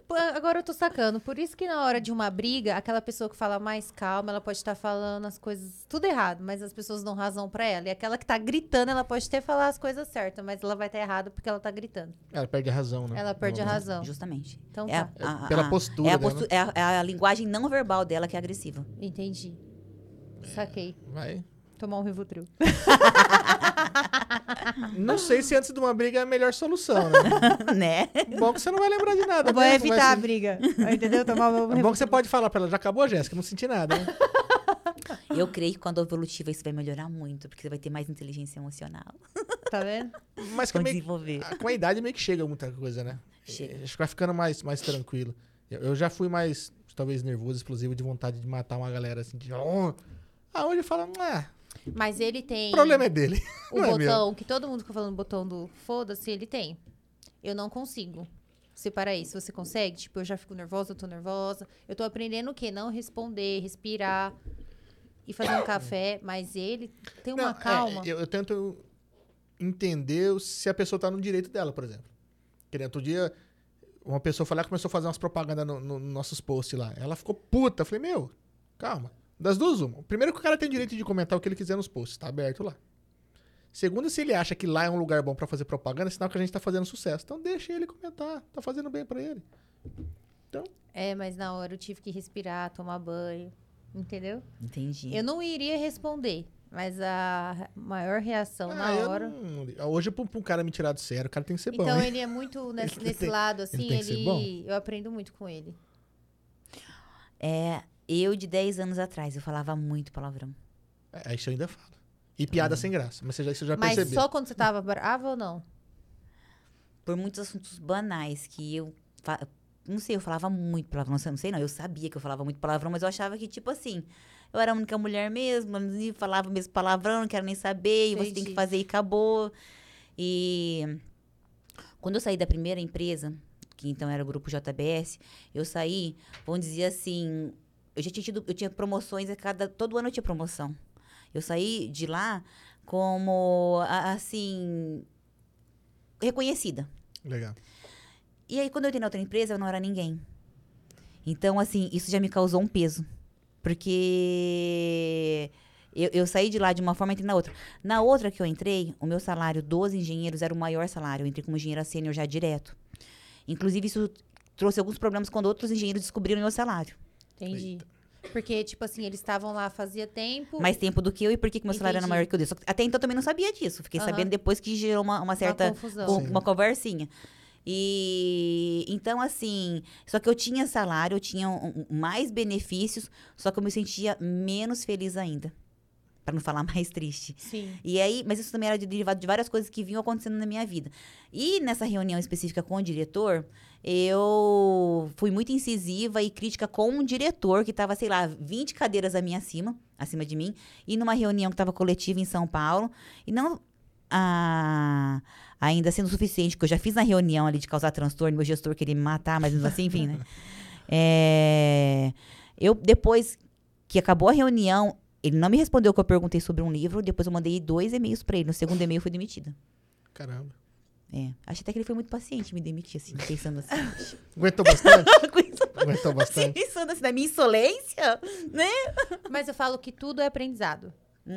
Pô, Agora eu tô sacando. Por isso que na hora de uma briga, aquela pessoa que fala mais calma, ela pode estar falando as coisas tudo errado, mas as pessoas dão razão pra ela. E aquela que tá gritando, ela pode até falar as coisas certas, mas ela vai estar errada porque ela tá gritando. Ela perde a razão, né? Ela perde a razão. Justamente. Então É tá. a- a- Pela postura É a, dela. é a- é a linguagem não verbal dela que é agressiva. Entendi. Saquei. Vai. Tomar um Rivotril. Não sei se antes de uma briga é a melhor solução, né? né? Bom que você não vai lembrar de nada. Vou né? Não evitar vai a briga. Entendeu? Tomar meu É bom que você pode falar pra ela, já acabou, Jéssica? Não senti nada, né? Eu creio que quando evolutiva isso vai melhorar muito, porque você vai ter mais inteligência emocional. Tá vendo? Mas meio, desenvolver. com a idade meio que chega muita coisa, né? Chega. Acho que vai ficando mais, mais tranquilo. Eu, eu já fui mais, talvez, nervoso, explosivo, de vontade de matar uma galera assim. De, oh. Hoje eu falo, ah, Mas ele tem. o problema é dele. O não é botão, que todo mundo fica falando botão do foda-se, ele tem. Eu não consigo separar isso. Você consegue? Tipo, eu já fico nervosa, eu tô nervosa. Eu tô aprendendo o quê? Não responder, respirar e fazer um café. Mas ele tem uma Não, é, calma. eu, eu tento entender se a pessoa tá no direito dela, por exemplo. Que outro dia, uma pessoa foi lá e começou a fazer umas propagandas no, no- nos nossos posts lá. Ela ficou puta. Eu falei, meu, calma. Das duas, uma. Primeiro que o cara tem direito de comentar o que ele quiser nos posts, tá aberto lá. Segundo, se ele acha que lá é um lugar bom pra fazer propaganda, é sinal que a gente tá fazendo sucesso. Então deixa ele comentar, tá fazendo bem pra ele. É, mas na hora eu tive que respirar, tomar banho. Entendeu? Entendi. Eu não iria responder. Mas a maior reação Ah, na hora. não- hoje, pra um- cara me tirar do sério, o cara tem que ser bom. Então hein? ele é muito nesse, Ele nesse tem- lado, assim, ele. bom. Eu aprendo muito com ele. É, eu de 10 anos atrás, eu falava muito palavrão. É, isso eu ainda falo. E piada sem graça. Mas você já, você já Mas percebeu. só quando você tava brava ou não? Por muitos assuntos banais que eu. fa- Não sei, eu falava muito palavrão. Não sei, não. Eu sabia que eu falava muito palavrão, mas eu achava que, tipo assim, eu era a única mulher mesmo, eu falava o mesmo palavrão, não quero nem saber, e você tem que fazer e acabou. E quando eu saí da primeira empresa, que então era o grupo JBS, eu saí, vamos dizer assim, eu já tinha tido, eu tinha promoções a cada, todo ano eu tinha promoção. Eu saí de lá como, assim, reconhecida. Legal. E aí, quando eu entrei na outra empresa, eu não era ninguém. Então, assim, isso já me causou um peso. Porque eu, eu saí de lá de uma forma e entrei na outra. Na outra que eu entrei, o meu salário dos engenheiros era o maior salário. Eu entrei como engenheira sênior já direto. Inclusive, isso trouxe alguns problemas quando outros engenheiros descobriram o meu salário. Entendi. Porque, tipo assim, eles estavam lá fazia tempo. Mais tempo do que eu e por que, que meu salário era Entendi. maior que o deles. Que Até então eu também não sabia disso. Fiquei Aham. sabendo depois que gerou uma, uma certa confusão. com- Sim. uma conversinha. E então, assim, só que eu tinha salário, eu tinha um- um- mais benefícios, só que eu me sentia menos feliz ainda. Pra não falar mais triste. Sim. E aí, mas isso também era derivado de várias coisas que vinham acontecendo na minha vida. E nessa reunião específica com o diretor, eu fui muito incisiva e crítica com um diretor que estava, sei lá, 20 cadeiras a mim acima, acima de mim, e numa reunião que estava coletiva em São Paulo, e não ah, ainda sendo suficiente, que eu já fiz na reunião ali de causar transtorno, meu gestor queria me matar, mas assim, enfim, né? É, eu, depois que acabou a reunião, ele não me respondeu o que eu perguntei sobre um livro, depois eu mandei dois e-mails pra ele. No segundo e-mail eu fui demitida. Caramba. É. Acho até que ele foi muito paciente me demitir, assim, pensando assim. Aguentou bastante? Aguentou assim, bastante? pensando assim, na minha insolência, né? Mas eu falo que tudo é aprendizado.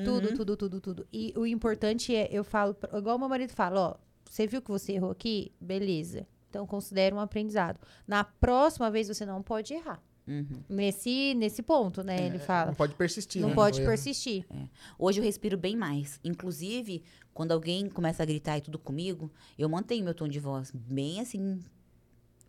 Tudo, tudo, tudo, tudo. E o importante é, eu falo, igual meu marido fala, ó, você viu que você errou aqui? Beleza. Então considera um aprendizado. Na próxima vez você não pode errar. Uhum. Nesse, nesse ponto, né? Ele fala. Não pode persistir. Não né? pode O erro. persistir. Hoje eu respiro bem mais. Inclusive, quando alguém começa a gritar e tudo comigo, eu mantenho meu tom de voz bem assim.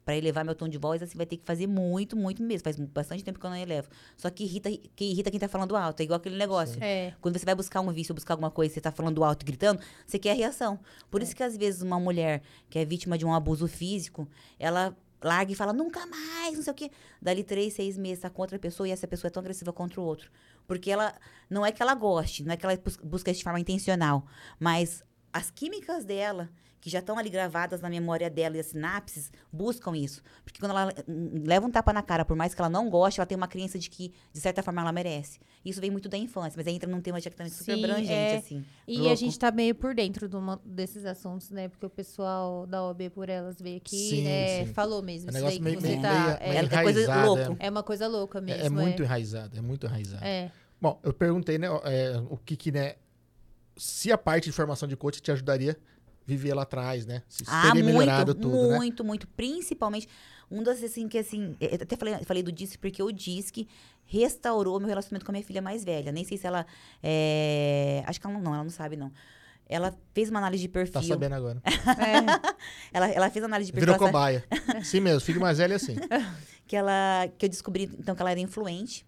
Pra elevar meu tom de voz, assim, vai ter que fazer muito, muito mesmo. Faz bastante tempo que eu não elevo. Só que irrita, que irrita quem tá falando alto. É igual aquele negócio. É. Quando você vai buscar um vício ou buscar alguma coisa, você tá falando alto e gritando, você quer a reação. Por isso que às vezes uma mulher que é vítima de um abuso físico, ela larga e fala, nunca mais, não sei o quê. Dali três, seis meses, tá com outra pessoa e essa pessoa é tão agressiva contra o outro. Porque ela, não é que ela goste, não é que ela bus- busca isso de forma intencional, mas as químicas dela, que já estão ali gravadas na memória dela e as sinapses, buscam isso. Porque quando ela leva um tapa na cara, por mais que ela não goste, ela tem uma crença de que, de certa forma, ela merece. Isso vem muito da infância, mas aí entra num tema já que também super Sim, abrangente, é. assim. E Louco. a gente tá meio por dentro de uma- desses assuntos, né? Porque o pessoal da OB por elas veio aqui, Sim, né? sim. Falou mesmo. É um isso negócio daí meio, que você meio, tá. meio, é, meio é coisa louco. é uma coisa louca É, mesmo. é muito enraizado, é muito enraizado. É. Bom, eu perguntei, né, é, o que que, né, se a parte de formação de coach te ajudaria a viver lá atrás, né? Se Ah, teria melhorado muito, tudo, né? muito, muito. Principalmente, um das, assim, que assim, eu até falei, falei do DISC porque o DISC restaurou meu relacionamento com a minha filha mais velha. Nem sei se ela, é, acho que ela não, ela não sabe, não. Ela fez uma análise de perfil. Tá sabendo agora. É. Ela, ela fez uma análise de perfil. Virou cobaia. Sim mesmo, filho mais velho é assim. que ela que eu descobri então que ela era influente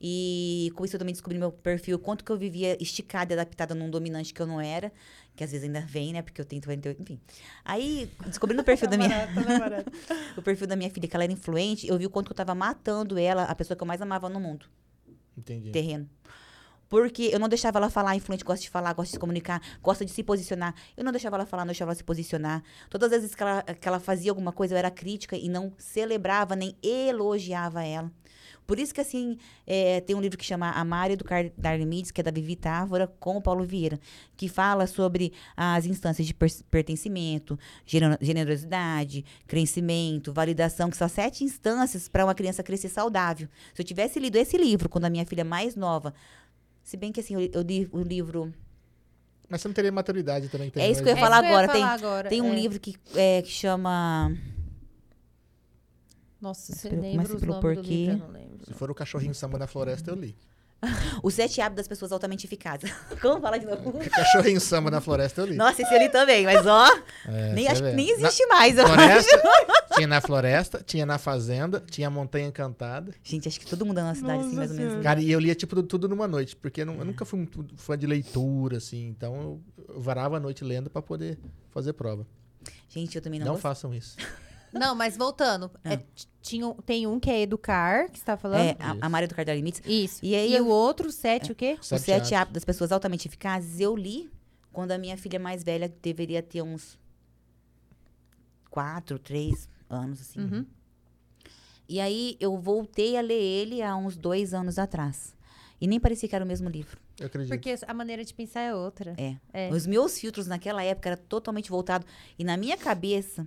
e com isso eu também descobri meu perfil quanto que eu vivia esticada e adaptada num dominante que eu não era que às vezes ainda vem né porque eu tenho 48 enfim aí descobrindo o perfil da minha o perfil da minha filha que ela era influente eu vi o quanto que eu tava matando ela a pessoa que eu mais amava no mundo Entendi. terreno porque eu não deixava ela falar, influente gosta de falar, gosta de se comunicar, gosta de se posicionar. Eu não deixava ela falar, não deixava ela se posicionar. Todas as vezes que ela, que ela fazia alguma coisa, eu era crítica e não celebrava nem elogiava ela. Por isso que, assim, é, tem um livro que chama A Mária do Car- Darlene Mides, que é da Vivi Távora, com o Paulo Vieira, que fala sobre as instâncias de per- pertencimento, gener- generosidade, crescimento, validação, que são sete instâncias para uma criança crescer saudável. Se eu tivesse lido esse livro quando a minha filha mais nova, se bem que, assim, eu, eu li o livro... Mas você não teria maturidade também. É isso que eu ia É falar isso que eu ia agora. Tem, falar agora, tem um é. livro que, é, que chama... Nossa, você lembra os pelo nomes do porquê. livro? Eu não lembro. Se for o cachorrinho samba na floresta, eu li. Os Sete Hábitos das Pessoas Altamente Eficazes. Como falar de novo? Cachorrinho samba na floresta, eu li. Nossa, esse eu li também, mas ó, É, nem, acho que nem Na existe mais. eu Floresta, tinha na floresta, tinha na fazenda, tinha a montanha encantada. Gente, acho que todo mundo é uma cidade assim, mais ou menos. Cara, e eu lia tipo tudo, numa noite, porque eu, não- eu nunca fui muito fã de leitura, assim. Então eu, varava a noite lendo pra poder fazer prova. Gente, eu também Não, não, gosto. façam isso. Não, mas voltando. é, t- tinha, um- tem um que é educar, que você tá falando? É, a, a Maria do Cardápio Limites. Isso. E aí e eu- o outro, sete, o quê? Os Sete Hábitos das Pessoas Altamente Eficazes, eu li quando a minha filha mais velha deveria ter uns quatro, três anos, assim. Uhum. E aí eu voltei a ler ele há uns dois anos atrás. E nem parecia que era o mesmo livro. Eu acredito. Porque a maneira de pensar é outra. É. É. Os meus filtros naquela época era totalmente voltado. E na minha cabeça,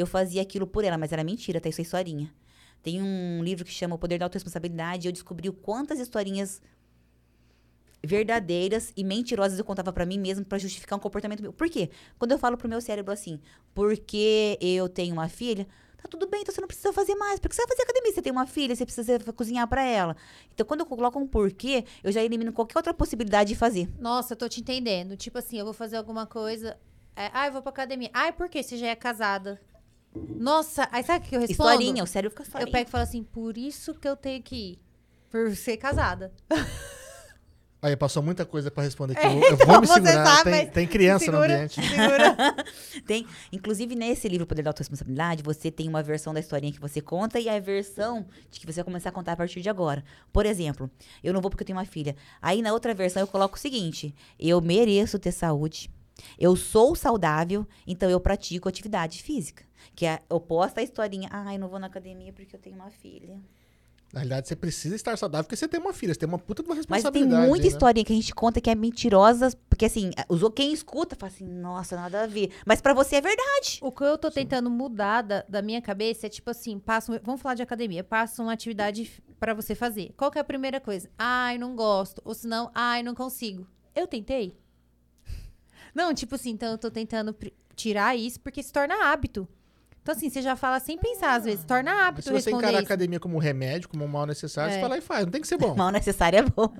eu fazia aquilo por ela, mas era mentira, tá? Isso é historinha. Tem um livro que chama O Poder da Autoresponsabilidade e eu descobri o quantas historinhas verdadeiras e mentirosas eu contava pra mim mesmo pra justificar um comportamento meu. Por quê? Quando eu falo pro meu cérebro assim, porque eu tenho uma filha, tá tudo bem, então você não precisa fazer mais. Porque você vai fazer academia, você tem uma filha, você precisa cozinhar pra ela. Então, quando eu coloco um porquê, eu já elimino qualquer outra possibilidade de fazer. Nossa, eu tô te entendendo. Tipo assim, eu vou fazer alguma coisa. É, ah, eu vou pra academia. Ah, por quê? Você já é casada. Nossa, aí sabe o que eu respondo? Historinha, o cérebro fica historinha. Eu pego e falo assim, por isso que eu tenho que ir. Por ser casada. Aí passou muita coisa pra responder aqui. É, Eu, eu vou então, me você segurar. sabe, tem, tem criança no segura, ambiente. Segura. Tem, inclusive nesse livro Poder da Autoresponsabilidade, você tem uma versão da historinha que você conta e a versão de que você vai começar a contar a partir de agora. Por exemplo, eu não vou porque eu tenho uma filha. Aí na outra versão eu coloco o seguinte: eu mereço ter saúde. Eu sou saudável, então eu pratico atividade física. Que é oposta à historinha. Ai, não vou na academia porque eu tenho uma filha. Na realidade, você precisa estar saudável porque você tem uma filha, você tem uma puta de uma Mas responsabilidade. tem muita né? historinha que a gente conta que é mentirosa, porque assim, quem escuta fala assim, nossa, nada a ver. Mas pra você é verdade. O que eu tô tentando mudar da, da minha cabeça é tipo assim, passa um- vamos falar de academia, passa uma atividade pra você fazer. Qual que é a primeira coisa? Ai, não gosto. Ou senão, ai, não consigo. Eu tentei. Não, tipo assim, então eu tô tentando tirar isso porque se torna hábito. Então, assim, você já fala sem pensar, às vezes. Torna Mas hábito se você encarar a isso. academia como remédio, como um mal necessário, É. você vai lá e faz. Não tem que ser bom. Mal necessário é bom.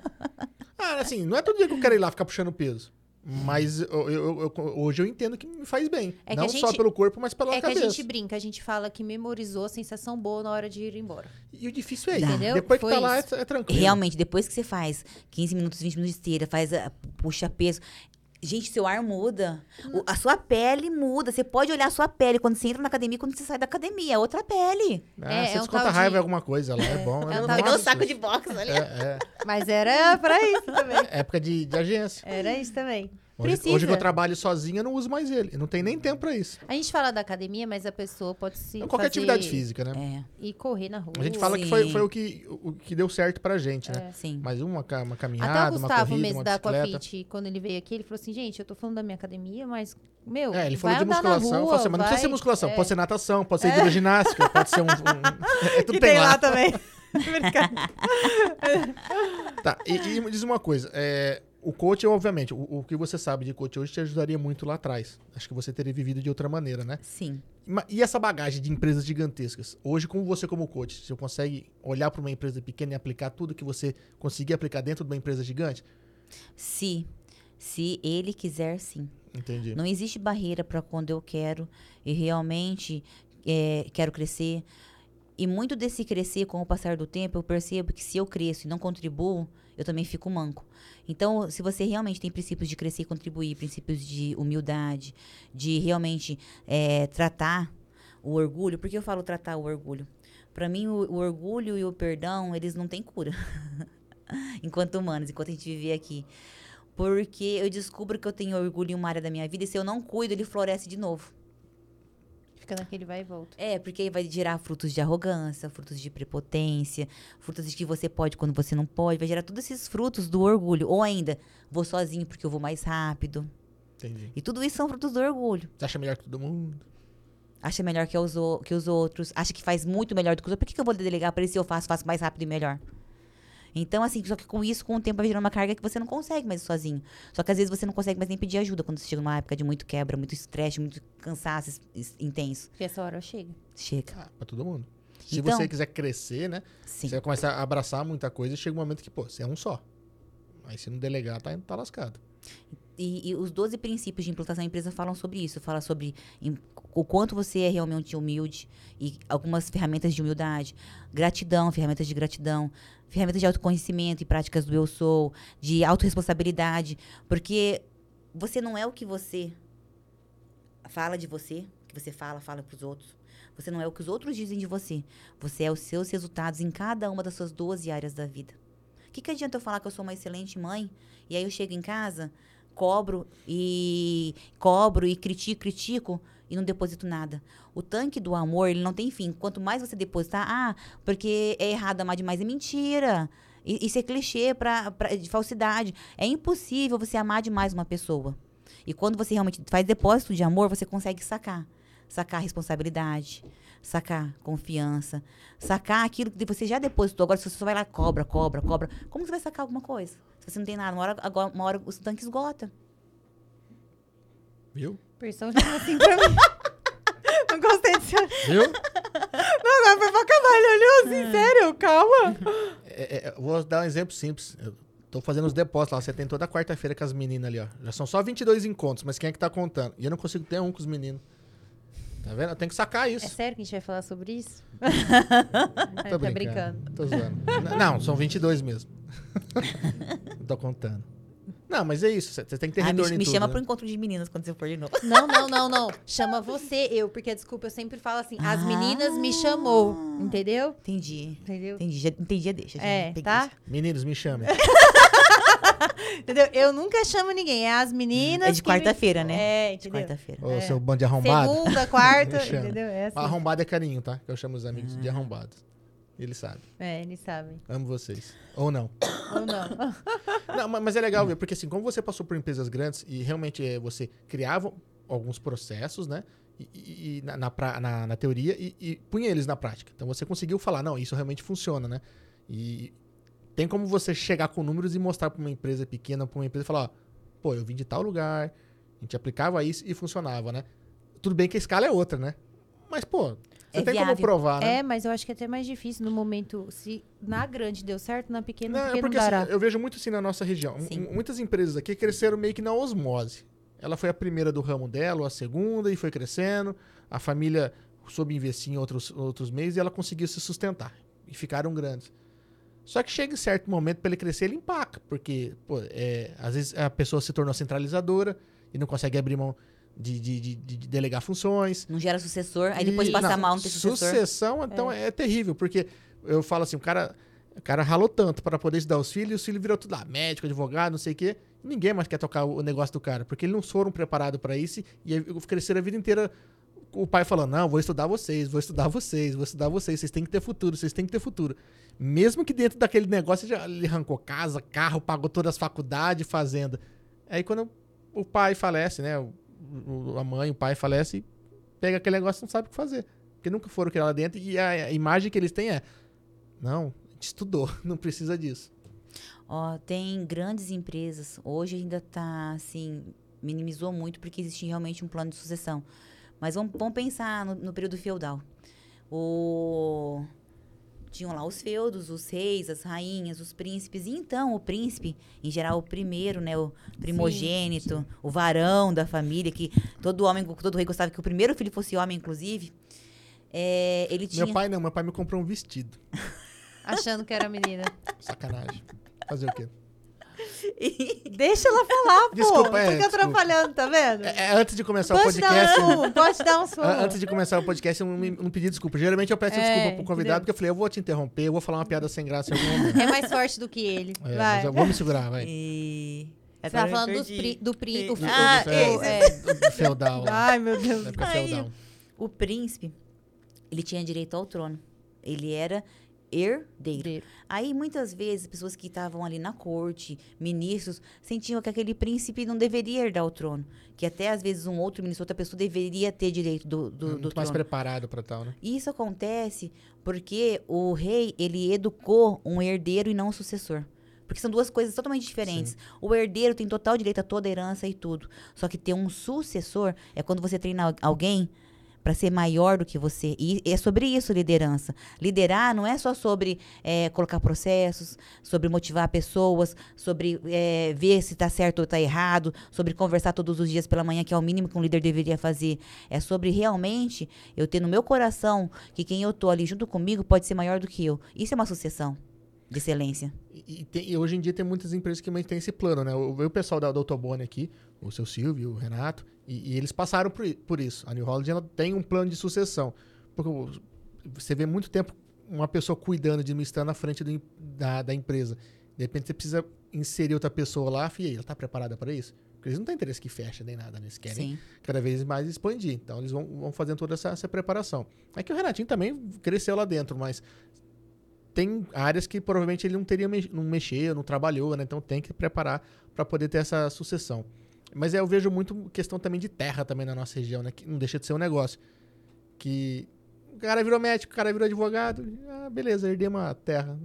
Ah, assim, não é todo dia que eu quero ir lá ficar puxando peso. Mas eu- eu- eu- hoje eu entendo que me faz bem. É que não a só gente- pelo corpo, mas pela É que a cabeça. gente brinca, a gente fala que memorizou a sensação boa na hora de ir embora. E o difícil é isso. Entendeu? Depois que Foi tá lá, é, isso. é tranquilo. Realmente, depois que você faz 15 minutos, 20 minutos de esteira, faz a, puxa peso. Gente, seu ar muda. O- a sua pele muda. Você pode olhar a sua pele quando você entra na academia e quando você sai da academia. É outra pele. Ah, É, você é um desconta de- raiva em alguma coisa lá, é, bom. é um é tal de- um saco de boxe ali. É, é. Mas era pra isso também. Época de, de agência. Era isso também. Hoje, Precisa. hoje que eu trabalho sozinho, eu não uso mais ele. Eu não tenho nem tempo pra isso. A gente fala da academia, mas a pessoa pode se É qualquer fazer atividade física, né? É, E correr na rua. A gente fala que foi, Sim. foi o, que, o que deu certo pra gente, né? sim. Mas uma, uma Até caminhada, o uma Gustavo corrida, mesmo uma da bicicleta. Aquafit, quando ele veio aqui, ele falou assim, gente, eu tô falando da minha academia, mas, meu, É, ele falou vai de andar na musculação. eu rua, falei assim, mas não precisa ser musculação. é. Pode ser natação, pode ser hidroginástica, pode ser um... um- é, tudo Que tem, lá. também. Tá, e, e diz uma coisa. é, o coach, obviamente, o, o que você sabe de coach hoje te ajudaria muito lá atrás. Acho que você teria vivido de outra maneira, né? Sim. E essa bagagem de empresas gigantescas? Hoje, como você como coach, você consegue olhar para uma empresa pequena e aplicar tudo que você conseguir aplicar dentro de uma empresa gigante? Se, se ele quiser, sim. Entendi. Não existe barreira para quando eu quero e realmente é, quero crescer. E muito desse crescer com o passar do tempo, eu percebo que se eu cresço e não contribuo, eu também fico manco. Então, se você realmente tem princípios de crescer e contribuir, princípios de humildade, de realmente é, tratar o orgulho, por que eu falo tratar o orgulho? Para mim, o, o orgulho e o perdão, eles não têm cura. enquanto humanos, enquanto a gente vive aqui. Porque eu descubro que eu tenho orgulho em uma área da minha vida e se eu não cuido, ele floresce de novo. Fica naquele vai e volta. É, porque aí vai gerar frutos de arrogância, frutos de prepotência, frutos de que você pode quando você não pode. Vai gerar todos esses frutos do orgulho. Ou ainda, vou sozinho porque eu vou mais rápido. Entendi. E tudo isso são frutos do orgulho. Você acha melhor que todo mundo? Acha melhor que os, o- que os outros, acha que faz muito melhor do que os outros. Por que, que eu vou delegar para ele se eu faço, faço mais rápido e melhor? Então, assim, só que com isso, com o tempo, vai gerando uma carga que você não consegue mais sozinho. Só que às vezes você não consegue mais nem pedir ajuda quando você chega numa época de muito quebra, muito estresse, muito cansaço intenso. Porque essa hora chega. Chega. Ah, pra todo mundo. Se Então- você quiser crescer, né? Sim. Você vai começar a abraçar muita coisa e chega um momento que, pô, você é um só. Aí se não delegar, tá, tá lascado. E, e os 12 princípios de implantação da empresa falam sobre isso. Fala sobre im- o quanto você é realmente humilde e algumas ferramentas de humildade. Gratidão, ferramentas de gratidão. Ferramentas de autoconhecimento e práticas do eu sou. De autorresponsabilidade. Porque você não é o que você fala de você. Que você fala, fala pros outros. Você não é o que os outros dizem de você. Você é os seus resultados em cada uma das suas 12 áreas da vida. O que, que adianta eu falar que eu sou uma excelente mãe e aí eu chego em casa, cobro e cobro e critico, critico e não deposito nada. O tanque do amor, ele não tem fim. Quanto mais você depositar, ah, porque é errado amar demais, é mentira. Isso é clichê pra, pra- de falsidade. É impossível você amar demais uma pessoa. E quando você realmente faz depósito de amor, você consegue sacar. Sacar responsabilidade, sacar confiança, sacar aquilo que você já depositou. Agora, se você só vai lá, cobra, cobra, cobra, como você vai sacar alguma coisa? Se você não tem nada, uma hora, agora, uma hora o tanque esgota. Viu? Persão já falou assim pra mim. Não gostei de ser. Viu? Não, agora foi pra acabar. Ele olhou assim, sério, calma. É, é, é, vou dar um exemplo simples. Eu tô fazendo os depósitos lá. Você tem toda quarta-feira com as meninas ali, ó. Já são só 22 encontros, mas quem é que tá contando? E eu não consigo ter um com os meninos. Tá vendo? Eu tenho que sacar É isso. sério que a gente vai falar sobre isso? Tô tá brincando. brincando. Tô zoando. Não, são 22 mesmo. Não tô contando. Não, mas é isso. Você tem que ter Ah, me, retorno em me tudo, chama né? pro encontro de meninas quando você for de novo. Não, não, não, não. Chama você, eu. Porque, desculpa, eu sempre falo assim, as Ah. meninas me chamou. Entendeu? Entendi. Entendeu? Entendi, já, entendi, deixa. já É, tá? Meninos, me chamem. Entendeu? Eu nunca chamo ninguém. É as meninas. É de que me- quarta-feira, né? É, De quarta-feira. Ô, seu bando de arrombado. Segunda, quarta, entendeu? É assim. Arrombado é carinho, tá? Que eu chamo os amigos de arrombados. Eles sabem. É, eles sabem. Amo vocês. Ou não. Ou não. Não, ma- mas é legal ver, porque assim, como você passou por empresas grandes e realmente é, você criava alguns processos, né? E, e- e na, na, pra- na- na teoria e, e punha eles na prática. Então você conseguiu falar, não, isso realmente funciona, né? E tem como você chegar com números e mostrar para uma empresa pequena, para uma empresa e falar, ó, pô, eu vim de tal lugar, a gente aplicava isso e funcionava, né? Tudo bem que a escala é outra, né? Mas, pô, você É tem como viável. provar, né? É, mas eu acho que é até mais difícil no momento. Se na grande deu certo, na pequena, Não, porque é porque dará. assim, eu vejo muito assim na nossa região. Sim. Muitas empresas aqui cresceram meio que na osmose. Ela foi a primeira do ramo dela, ou a segunda, e foi crescendo. A família soube investir em outros, outros meios e ela conseguiu se sustentar. E ficaram grandes. Só que chega em certo momento, para ele crescer, ele empaca. Porque, pô, é, às vezes a pessoa se tornou centralizadora e não consegue abrir mão de, de- de- de delegar funções. Não gera sucessor, aí depois E- passa não, mal, não tem sucessor. Sucessão, então, é. terrível, porque eu falo assim, o cara, o cara ralou tanto para poder estudar os filhos, e os filhos virou tudo lá, médico, advogado, não sei o quê. Ninguém mais quer tocar o negócio do cara, porque eles não foram preparados para isso e cresceram a vida inteira o pai falando, não, vou estudar vocês, vou estudar vocês, vou estudar vocês, vocês têm que ter futuro, vocês têm que ter futuro. Mesmo que dentro daquele negócio já ele arrancou casa, carro, pagou todas as faculdades, fazenda. Aí quando o pai falece, né, o- a mãe, o pai falece, pega aquele negócio e não sabe o que fazer. Porque nunca foram criar lá dentro e a, a imagem que eles têm é, não, a gente estudou, não precisa disso. Ó, tem grandes empresas, hoje ainda tá assim, minimizou muito porque existe realmente um plano de sucessão. Mas vamos, vamos pensar no, no período feudal. O... Tinham lá os feudos, os reis, as rainhas, os príncipes. E então, o príncipe, em geral, o primeiro, né? O primogênito, o varão da família, que todo homem, todo rei gostava que o primeiro filho fosse homem, inclusive. é, ele tinha... Meu pai não, meu pai me comprou um vestido. Achando que era menina. Sacanagem. Fazer o quê? Deixa ela falar, pô. Desculpa, é, Fica desculpa. atrapalhando, tá vendo? É, é, antes de começar o pode podcast. dar um, pode dar um som. an- Antes de começar o podcast, eu não, pedi desculpa. Geralmente eu peço É, desculpa pro convidado, entendeu? porque eu falei, eu vou te interromper, eu vou falar uma piada sem graça em algum momento. É mais forte do que ele. É, Vai. mas eu vou me segurar, vai. E... Você tava falando dos pri, do pri, o, Ah, o- é, o- é. Do, do feudal. Ai, meu Deus. Ai, feudal. O príncipe, ele tinha direito ao trono. Ele era herdeiro. Aí, muitas vezes, pessoas que estavam ali na corte, ministros, sentiam que aquele príncipe não deveria herdar o trono. Que até, às vezes, um outro ministro, outra pessoa, deveria ter direito do, do, do Muito mais trono. preparado pra tal, né? E isso acontece porque o rei, ele educou um herdeiro e não um sucessor. Porque são duas coisas totalmente diferentes. O herdeiro tem total direito a toda a herança e tudo. Só que ter um sucessor é quando você treina al- alguém para ser maior do que você. E é sobre isso liderança. Liderar não é só sobre é, colocar processos, sobre motivar pessoas, sobre é, ver se está certo ou está errado, sobre conversar todos os dias pela manhã, que é o mínimo que um líder deveria fazer. É sobre realmente eu ter no meu coração que quem eu tô ali junto comigo pode ser maior do que eu. Isso é uma sucessão de excelência. E, e tem- e hoje em dia tem muitas empresas que também têm esse plano, né? Eu vi o pessoal da Doutor Boni aqui, o seu Silvio, o Renato, e, e eles passaram por, por isso. A New Holland ela tem um plano de sucessão. Porque você vê muito tempo uma pessoa cuidando, administrando à frente do da, da empresa. De repente você precisa inserir outra pessoa lá, e ela está preparada para isso? Porque eles não têm interesse que feche nem nada, né? Eles querem Sim. cada vez mais expandir. Então eles vão, vão fazendo toda essa, essa preparação. É que o Renatinho também cresceu lá dentro, mas tem áreas que provavelmente ele não teria mex- não mexeu, não trabalhou, né? Então tem que preparar para poder ter essa sucessão. Mas é, eu vejo muito questão também de terra também na nossa região, né? Que não deixa de ser um negócio. Que o cara virou médico, o cara virou advogado, ah, beleza, herdei uma terra.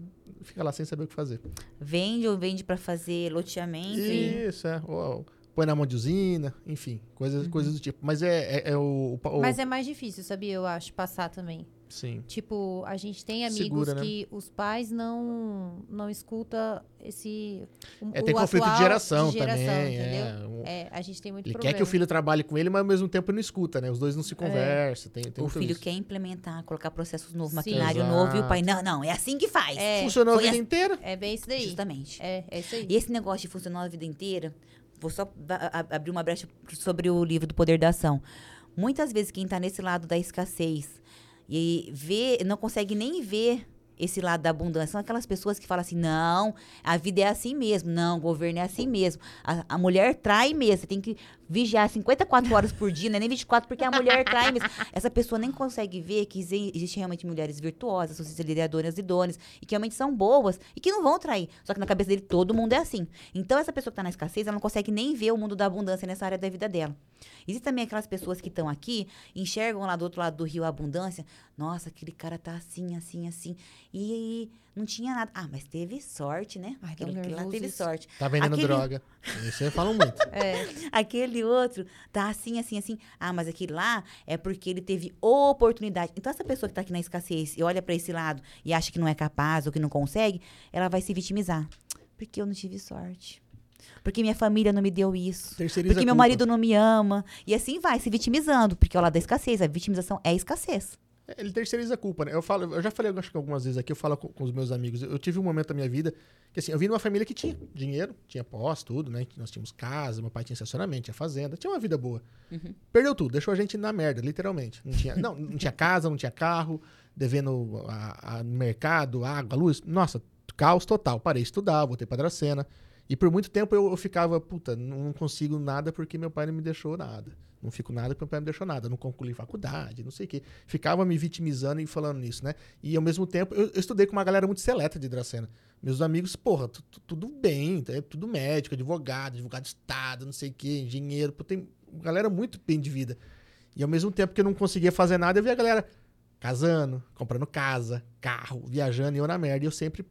Fica lá sem saber o que fazer. Vende ou vende para fazer loteamento. e- Isso, é. Ou, ou põe na mão de usina, enfim, coisas, coisas do tipo. Mas é, é, é o, o- Mas é mais difícil, sabia? Eu acho, passar também. Sim. Tipo, a gente tem amigos Segura, né? que os pais não não escuta esse o, É, tem o conflito de atual geração, de geração, também. entendeu? É, Um- É, a gente tem muito Ele problema. quer que o filho trabalhe com ele, mas ao mesmo tempo não escuta, né? Os dois não se conversam. Tem, tem O filho isso. quer implementar, colocar processos novos, Sim. maquinário Exato. novo, e o pai, não, não, é assim que faz. É, Funcionou a vida assim- inteira. é bem isso daí. Justamente. É, é isso aí. E esse negócio de funcionar a vida inteira, vou só abrir uma brecha sobre o livro do Poder da Ação. Muitas vezes quem está nesse lado da escassez e vê, não consegue nem ver esse lado da abundância. São aquelas pessoas que falam assim: não, a vida é assim mesmo. Não, o governo é assim mesmo. A, a mulher trai mesmo. Você tem que vigiar 54 horas por dia, não é nem 24, porque a mulher trai mesmo. Essa pessoa nem consegue ver que exi- existem realmente mulheres virtuosas, sociedades lideradoras idôneas, e que realmente são boas e que não vão trair. Só que na cabeça dele todo mundo é assim. Então, essa pessoa que está na escassez, ela não consegue nem ver o mundo da abundância nessa área da vida dela. Existem também aquelas pessoas que estão aqui, enxergam lá do outro lado do rio a abundância. Nossa, aquele cara tá assim, assim, assim. E não tinha nada. Ah, mas teve sorte, né? Ai, um aquilo lá teve isso. sorte. Tá vendendo Aquele- droga. Isso aí falam muito. É. Aquele outro tá assim, assim, assim. Ah, mas aquele lá é porque ele teve oportunidade. Então, essa pessoa que tá aqui na escassez e olha pra esse lado e acha que não é capaz ou que não consegue, ela vai se vitimizar. Porque eu não tive sorte. Porque minha família não me deu isso. Porque a meu marido não me ama. E assim vai, se vitimizando. Porque é o lado da escassez. A vitimização é escassez. Ele terceiriza a culpa, né? Eu, falo, eu já falei acho que algumas vezes aqui, eu falo com, com os meus amigos. Eu, tive um momento da minha vida que, assim, eu vim de uma família que tinha dinheiro, tinha pós, tudo, né? Nós tínhamos casa, meu pai tinha estacionamento, tinha fazenda, tinha uma vida boa. Perdeu tudo, deixou a gente na merda, literalmente. Não tinha, não, não tinha casa, não tinha carro, devendo a, a- mercado, água, luz. Nossa, caos total. Parei de estudar, voltei pra Dracena. E por muito tempo eu, eu ficava, puta, não consigo nada porque meu pai não me deixou nada. Não fico nada porque meu pai não me deixou nada. Não concluí faculdade, não sei o quê. Ficava me vitimizando e falando nisso, né? E ao mesmo tempo, eu, eu estudei com uma galera muito seleta de Dracena. Meus amigos, porra, tu- tu- tudo bem, é tudo médico, advogado, advogado de Estado, não sei o quê, engenheiro. Pô, tem galera muito bem de vida. E ao mesmo tempo que eu não conseguia fazer nada, eu via a galera casando, comprando casa, carro, viajando e eu na merda. E eu sempre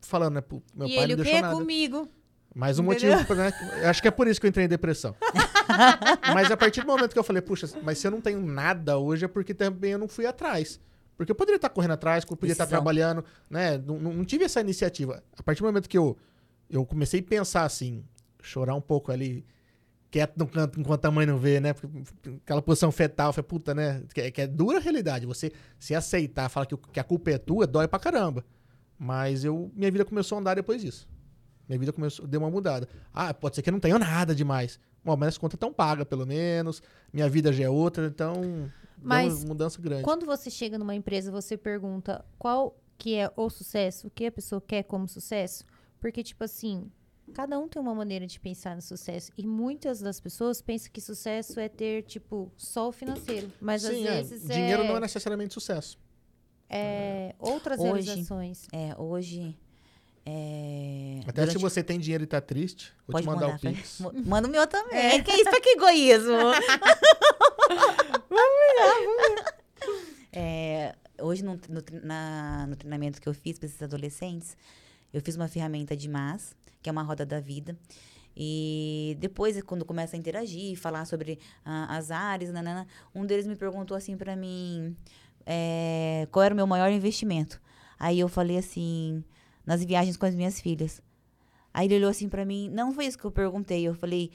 falando, né? pô, Meu e pai ele não o deixou quê? nada. Comigo. Mais um Entendeu? motivo, né? Eu acho que é por isso que eu entrei em depressão. mas a partir do momento que eu falei, puxa, mas se eu não tenho nada hoje é porque também eu não fui atrás. Porque eu poderia estar correndo atrás, eu poderia estar trabalhando, né? Não, não- tive essa iniciativa. A partir do momento que eu, eu comecei a pensar assim, chorar um pouco ali, quieto no canto enquanto a mãe não vê, né? Porque Aquela posição fetal, foi puta, né? Que, é- que é dura a realidade. Você se aceitar, falar que, que a culpa é tua, dói pra caramba. Mas eu, minha vida começou a andar depois disso. Minha vida começou, deu uma mudada. Ah, pode ser que eu não tenha nada demais. Bom, mas as contas estão pagas, pelo menos. Minha vida já é outra, então. deu Mas uma mudança grande. Quando você chega numa empresa, você pergunta qual que é o sucesso, o que a pessoa quer como sucesso? Porque, tipo assim, cada um tem uma maneira de pensar no sucesso. E muitas das pessoas pensam que sucesso é ter, tipo, só o financeiro. Mas às Sim, é, vezes dinheiro é, não é necessariamente sucesso. é outras Hoje- realizações. É, hoje. É, Até se durante- você tem dinheiro e tá triste, vou Pode te mandar mandar, o Pix. Manda o meu também. Que isso, pra que egoísmo? É, hoje, no, no na- no treinamento que eu fiz para esses adolescentes, eu fiz uma ferramenta de MAS, que é uma roda da vida. E depois, quando começa a interagir, falar sobre ah, as áreas, nanana, um deles me perguntou assim para mim, é, qual era o meu maior investimento. Aí eu falei assim, nas viagens com as minhas filhas. Aí ele olhou assim pra mim, não foi isso que eu perguntei. Eu falei,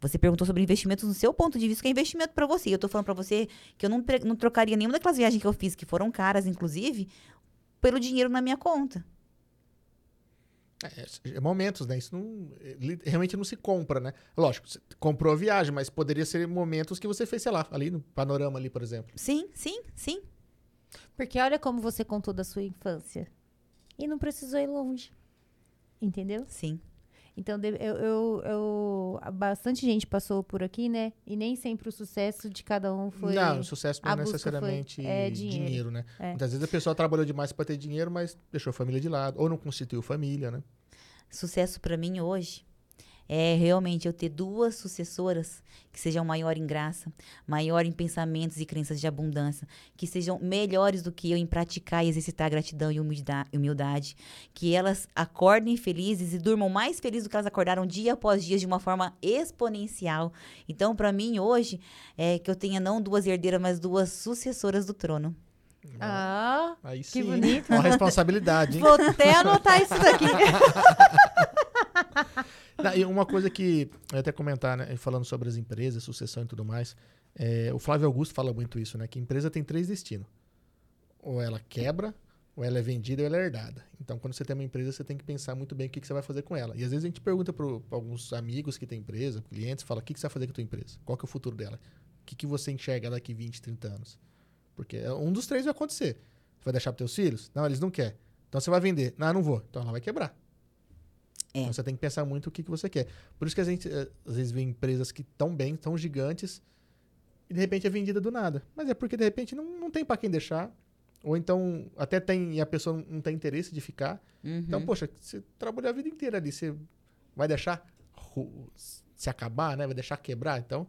você perguntou sobre investimentos no seu ponto de vista, que é investimento pra você. Eu tô falando pra você que eu não, não trocaria nenhuma daquelas viagens que eu fiz, que foram caras, inclusive, pelo dinheiro na minha conta. É, é momentos, né? Isso não, é, realmente não se compra, né? Lógico, você comprou a viagem, mas poderia ser momentos que você fez, sei lá, ali no panorama ali, por exemplo. Sim, sim, sim. Porque olha como você contou da sua infância. E não precisou ir longe. Entendeu? Sim. Então, eu, eu, eu- bastante gente passou por aqui, né? E nem sempre o sucesso de cada um foi. Não, o sucesso não é necessariamente foi, é, dinheiro. dinheiro. né? É. Muitas vezes a pessoa trabalhou demais para ter dinheiro, mas deixou a família de lado, ou não constituiu família, né? Sucesso pra mim hoje é realmente eu ter duas sucessoras que sejam maior em graça, maior em pensamentos e crenças de abundância, que sejam melhores do que eu em praticar e exercitar gratidão e humilda- humildade, que elas acordem felizes e durmam mais felizes do que elas acordaram dia após dia de uma forma exponencial. Então, pra mim hoje é que eu tenha não duas herdeiras, mas duas sucessoras do trono. Ah, Aí Que sim, bonito. uma responsabilidade, hein? vou até anotar isso daqui. E uma coisa que eu ia até comentar, né? Falando sobre as empresas, sucessão e tudo mais. é, o Flávio Augusto fala muito isso, né? Que empresa tem três destinos. Ou ela quebra, ou ela é vendida, ou ela é herdada. Então, quando você tem uma empresa, você tem que pensar muito bem o que, que você vai fazer com ela. E às vezes a gente pergunta para alguns amigos que têm empresa, clientes, fala, o que, que você vai fazer com a tua empresa? Qual que é o futuro dela? O que, que você enxerga daqui 20, 30 anos? Porque é, um dos três vai acontecer. Você vai deixar para teus filhos? Não, eles não querem. Então você vai vender. Não, não vou. Então ela vai quebrar. É. Então você tem que pensar muito o que, que você quer. Por isso que a gente eh, às vezes vê empresas que estão bem, tão gigantes, e de repente é vendida do nada. Mas é porque de repente não, não tem para quem deixar. Ou então até tem e a pessoa não- tem interesse de ficar. Uhum. Então, poxa, você trabalhou a vida inteira ali, você vai deixar se acabar, né? Vai deixar quebrar. Então,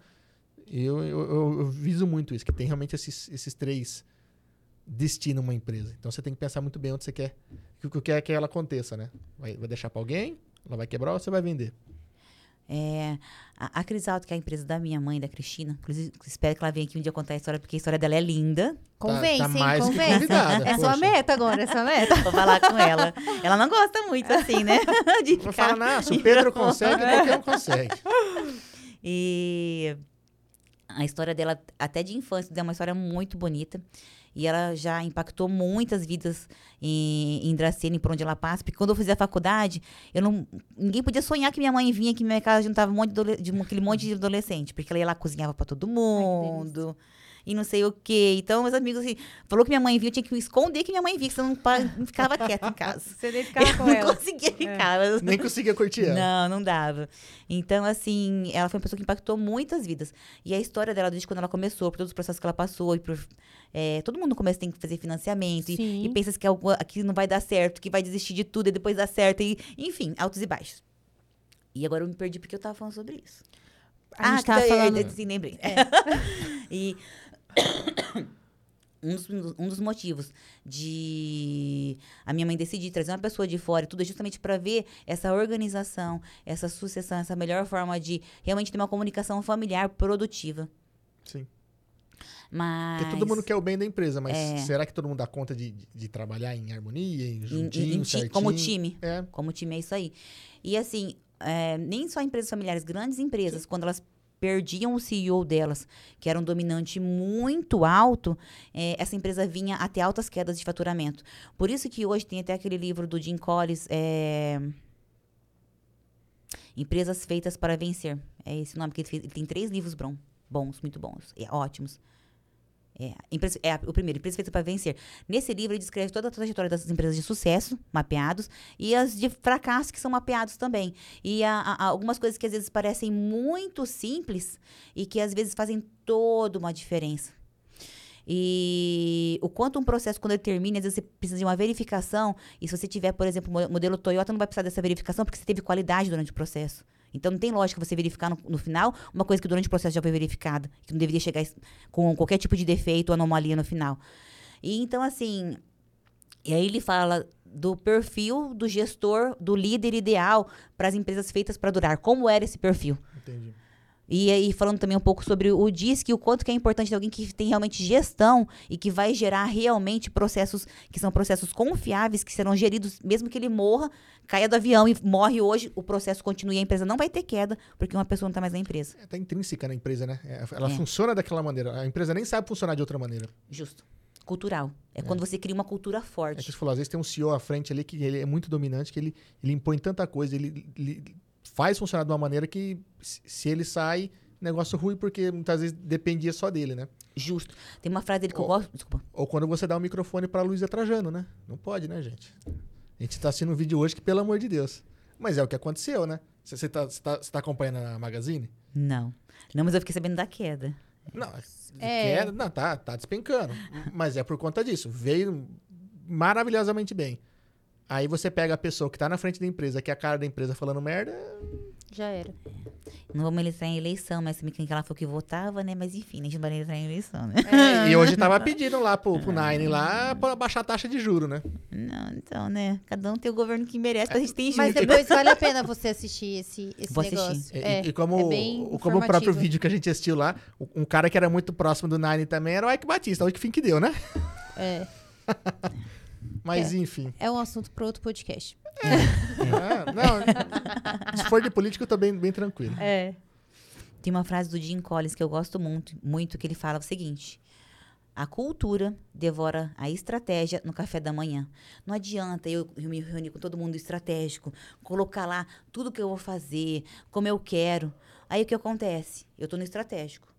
eu, eu, eu- eu viso muito isso, que tem realmente esses, esses três destina uma empresa. Então você tem que pensar muito bem onde você quer que o que quer que ela aconteça, né? Vai, vai deixar para alguém? Ela vai quebrar ou você vai vender? É, a, a Crisalto, que é a empresa da minha mãe, da Cristina, inclusive espero que ela venha aqui um dia contar a história, porque a história dela é linda. Convence, tá hein? mais que Convence. é sua meta agora, é sua meta. Vou falar com ela. Ela não gosta muito, assim, né? De Não ficar... fala, não, se o Pedro consegue, qualquer um consegue. E a história dela, até de infância, é uma história muito bonita. E ela já impactou muitas vidas em, em Dracena, por onde ela passa. Porque quando eu fazia a faculdade, eu não, ninguém podia sonhar que minha mãe vinha aqui na minha casa juntava um monte de, de um- aquele monte de adolescente. Porque ela ia lá, cozinhava pra todo mundo. E não sei o quê. Então, meus amigos, assim, falou que minha mãe vinha, eu tinha que esconder que minha mãe vinha, que senão não, ficava quieta em casa. Você nem ficava Eu com não ela. conseguia ficar. mas- Nem conseguia curtir ela. não, não dava. Então, assim, ela foi uma pessoa que impactou muitas vidas. E a história dela, desde quando ela começou, por todos os processos que ela passou, e por. é, todo mundo no começo tem que fazer financiamento e, e pensa que algo aqui não vai dar certo, que vai desistir de tudo e depois dá certo. E, enfim, altos e baixos. E agora eu me perdi porque eu tava falando sobre isso. A gente que tava tá- falando- é, sim, lembrei. e um dos, um dos motivos de a minha mãe decidir trazer uma pessoa de fora, e tudo é justamente para ver essa organização, essa sucessão, essa melhor forma de realmente ter uma comunicação familiar produtiva. Sim. Mas Porque todo mundo quer o bem da empresa, mas É. será que todo mundo dá conta de, de, de trabalhar em harmonia, em em- juntinho, em ti- certinho? como time. É, Como time é isso aí. E assim, é, nem só empresas familiares, grandes empresas, quando elas perdiam o CEO delas, que era um dominante muito alto, é, essa empresa vinha até altas quedas de faturamento. Por isso que hoje tem até aquele livro do Jim Collins, é, Empresas Feitas para Vencer. É esse o nome que ele fez. Ele tem três livros bons, muito bons, ótimos. É, é, o primeiro, Empresa Feita para Vencer. Nesse livro, ele descreve toda a trajetória das empresas de sucesso, mapeados, e as de fracasso, que são mapeados também. E há- há algumas coisas que às vezes parecem muito simples e que às vezes fazem toda uma diferença. E o quanto um processo, quando ele termina, às vezes você precisa de uma verificação. E se você tiver, por exemplo, modelo Toyota, não vai precisar dessa verificação porque você teve qualidade durante o processo. Então não tem lógica você verificar no, no final uma coisa que durante o processo já foi verificada, que não deveria chegar com qualquer tipo de defeito ou anomalia no final. E então, assim, e aí ele fala do perfil do gestor, do líder ideal para as empresas feitas para durar. Como era esse perfil? entendi. E aí, falando também um pouco sobre o DISC, o quanto que é importante ter alguém que tem realmente gestão e que vai gerar realmente processos que são processos confiáveis, que serão geridos, mesmo que ele morra, caia do avião e morre hoje, o processo continua e a empresa não vai ter queda, porque uma pessoa não está mais na empresa. É, tá intrínseca na empresa, né? É, Ela É. funciona daquela maneira. A empresa nem sabe funcionar de outra maneira. Justo. Cultural. É, quando você cria uma cultura É que forte. você falou, às vezes tem um CEO à frente ali que ele é muito dominante, que ele, ele impõe tanta coisa, ele, ele faz funcionar de uma maneira que se ele sai, negócio ruim, porque muitas vezes dependia só dele, né? Justo. Tem uma frase dele que eu Ó. gosto. Desculpa. Ou quando você dá o microfone pra Luísa Trajano, né? Não pode, né, gente? A gente tá assistindo um vídeo hoje que, pelo amor de Deus. Mas é o que aconteceu, né? Você, você, tá, você, tá, você tá acompanhando a Magazine? Não. Não, mas eu fiquei sabendo da queda. Não, É. queda- não tá, tá despencando. Mas é por conta disso. Veio maravilhosamente bem. Aí você pega a pessoa que tá na frente da empresa, que é a cara da empresa falando merda. Já era. Não vamos entrar em eleição, mas também quem que ela falou que votava, né? Mas enfim, a gente não vai entrar em eleição, né? E hoje tava pedindo lá pro, pro Nine lá pra baixar a taxa de juro, né? Não, então, né? Cada um tem o governo que merece, a gente tem Mas justo. depois vale a pena você assistir esse, esse Vou assistir. negócio. E, É, e como, é bem o- como o próprio vídeo que a gente assistiu lá, um cara que era muito próximo do Nine também era o Ike Batista. Olha que fim que deu, né? É, Mas É. enfim. é um assunto para outro podcast. Ah, não, se for de política, eu tô bem, bem tranquilo. É. Tem uma frase do Jim Collins que eu gosto muito, muito, que ele fala o seguinte: a cultura devora a estratégia no café da manhã. Não adianta eu me reunir com todo mundo estratégico, colocar lá tudo que eu vou fazer, como eu quero. Aí o que acontece? Eu tô no estratégico,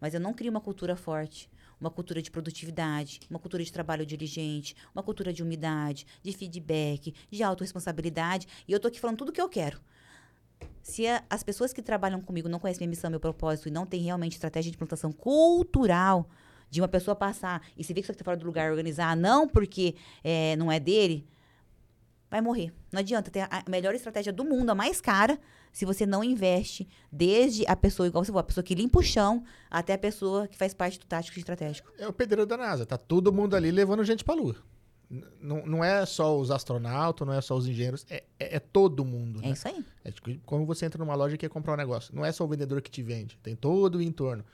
mas eu não crio uma cultura forte. Uma cultura de produtividade, uma cultura de trabalho diligente, uma cultura de umidade, de feedback, de autorresponsabilidade. E eu tô aqui falando tudo que eu quero. Se a- as pessoas que trabalham comigo não conhecem minha missão, meu propósito e não tem realmente estratégia de implantação cultural de uma pessoa passar e se vê que isso aqui tá fora do lugar organizar, não porque é, não é dele, vai morrer. Não adianta ter a melhor estratégia do mundo, a mais cara, se você não investe desde a pessoa, igual você falou, a pessoa que limpa o chão, até a pessoa que faz parte do tático estratégico. É o pedreiro da NASA. Tá todo mundo ali levando gente pra lua. Não, não é só os astronautas, não é só os engenheiros, é, é- é todo mundo. É né? isso aí. É tipo, como você entra numa loja e quer comprar um negócio. Não é só o vendedor que te vende, tem todo o entorno.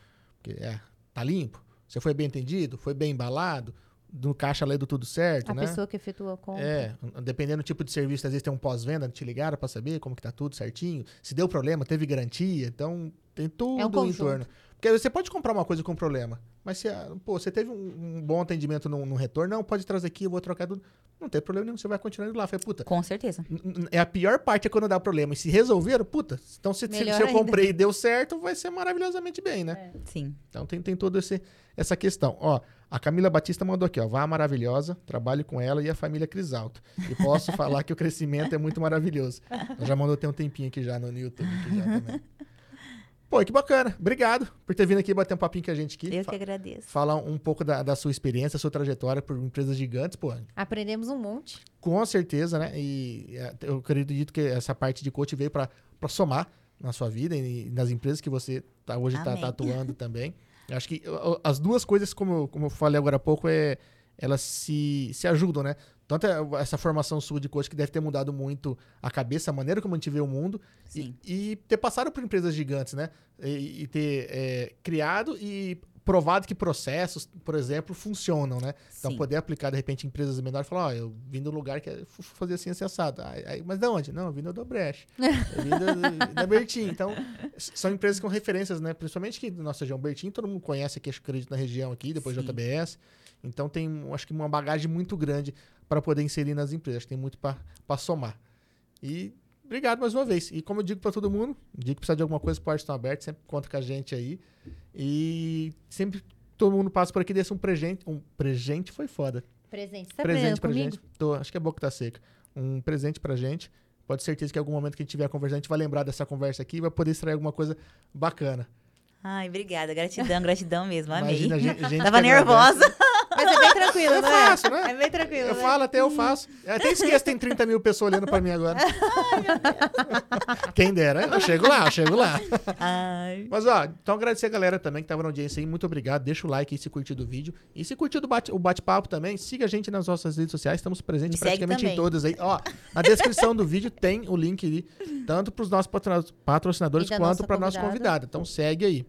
Porque, é, tá limpo? Você foi bem entendido? Foi bem embalado? No caixa lendo tudo certo, A né? pessoa que efetua a compra. É, dependendo do tipo de serviço, às vezes tem um pós-venda, te ligaram pra saber como que tá tudo certinho. Se deu problema, teve garantia, então tem tudo É um o conjunto. entorno. Porque você pode comprar uma coisa com problema, mas se, pô, você teve um, um bom atendimento no, no retorno, não, pode trazer aqui, eu vou trocar tudo. Não tem problema nenhum, você vai continuar indo lá. Falei, puta, Com certeza. É a pior parte é quando dá problema. E se resolveram, puta, então se, se, se eu comprei e deu certo, vai ser maravilhosamente bem, né? Sim. Então tem, tem toda esse, essa questão. Ó, a Camila Batista mandou aqui, ó. Vá maravilhosa, trabalho com ela e a família Crisalto. E posso falar que o crescimento é muito maravilhoso. Ela já mandou ter um tempinho aqui já no YouTube aqui já também. Pô, que bacana. Obrigado por ter vindo aqui bater um papinho com a gente aqui. Eu que agradeço. Falar um pouco da, da sua experiência, sua trajetória por empresas gigantes, pô. Aprendemos um monte. Com certeza, né? E é, eu acredito que essa parte de coach veio para somar na sua vida e nas empresas que você tá, hoje está Amém. atuando também. Acho que as duas coisas, como, eu- como eu falei agora há pouco, é, elas se, se ajudam, né? Tanto é essa formação sua de coach que deve ter mudado muito a cabeça, a maneira como a gente vê o mundo, Sim. e, e ter passado por empresas gigantes, né? E, e ter é, criado e provado que processos, por exemplo, funcionam, né? Então, Sim. poder aplicar, de repente, em empresas menores falar, ó, eu vim do lugar que é fazer assim, assim, assado. Aí, mas de onde? Não, eu vim do Odebrecht. Eu vim da, da Bertin. Então, são empresas com referências, né? Principalmente que na nossa região Bertin, todo mundo conhece aqui, acho que na região aqui, depois Sim. JBS. Então, tem, acho que uma bagagem muito grande para poder inserir nas empresas. Acho que Tem muito para somar. E obrigado mais uma vez. E como eu digo para todo mundo, digo que precisar de alguma coisa, as portas estão abertas, sempre conta com a gente aí. E sempre todo mundo passa por aqui, desse um presente. Um presente foi foda. Presente. Você tá presente pra comigo? gente. Tô, acho que a boca tá seca. Um presente pra gente. Pode ter certeza que em algum momento que a gente tiver conversando, a gente vai lembrar dessa conversa aqui e vai poder extrair alguma coisa bacana. Ai, obrigada. Gratidão, gratidão mesmo. Amei. Imagina a gente, a gente Tava que nervosa. É tranquilo, É não é? fácil, né? É bem tranquilo, Eu né? falo até eu faço. Eu até esqueço que tem 30 mil pessoas olhando pra mim agora. Quem dera. Eu chego lá, eu chego lá. Ai. Mas, ó, então agradecer a galera também que tava na audiência aí. Muito obrigado. Deixa o like aí se curtiu do vídeo. E se curtiu bate- o bate-papo também, siga a gente nas nossas redes sociais. Estamos presentes Me praticamente em todas aí. Ó, na descrição do vídeo tem o link ali, tanto para os nossos patrocinadores quanto nossa para nossa convidada. convidada. Então segue aí.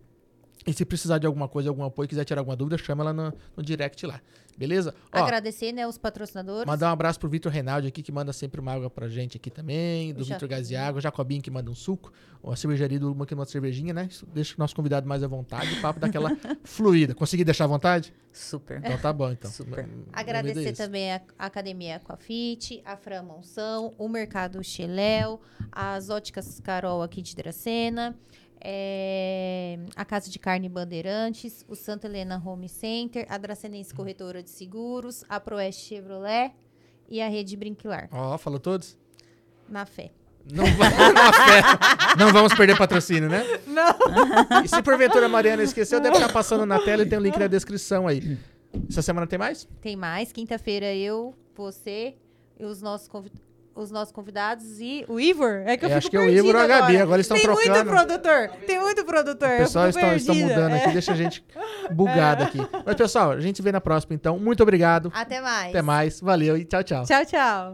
E se precisar de alguma coisa, algum apoio, quiser tirar alguma dúvida, chama ela no, no direct lá. Beleza? Ó, Agradecer, né, os patrocinadores. Mandar um abraço pro Vitor Reinaldi aqui, que manda sempre uma água pra gente aqui também. Do Vitor Água, Jacobinho que manda um suco. A cervejaria do Luma que manda cervejinha, né? Isso deixa o nosso convidado mais à vontade. O papo daquela fluida. Consegui deixar à vontade? Super. Então tá bom, então. Super. É Agradecer esse. também a a Academia Aquafit, a Fran Monção, o Mercado Cheléu, as Óticas Carol aqui de Dracena, é, a Casa de Carne Bandeirantes, o Santa Helena Home Center, a Dracenense Corretora de Seguros, a Proeste Chevrolet e a Rede Brinquilar, Ó, falou todos? na fé. Não, va- na fé. Não vamos perder patrocínio, né? Não. E se porventura a Mariana esqueceu, deve estar passando na tela e tem o link na descrição aí. Essa semana tem mais? Tem mais, quinta-feira eu, você e os nossos convidados. Os nossos convidados e o Ivor. É que eu É, acho que é o Ivor ou a Gabi, agora eles estão Tem muito trocando. produtor. Tem muito produtor. O pessoal está, perdida. mudando É. aqui, deixa a gente bugado aqui. Mas, pessoal, a gente se vê na próxima, então. Muito obrigado. Até mais. Até mais. Valeu e tchau, tchau. Tchau, tchau.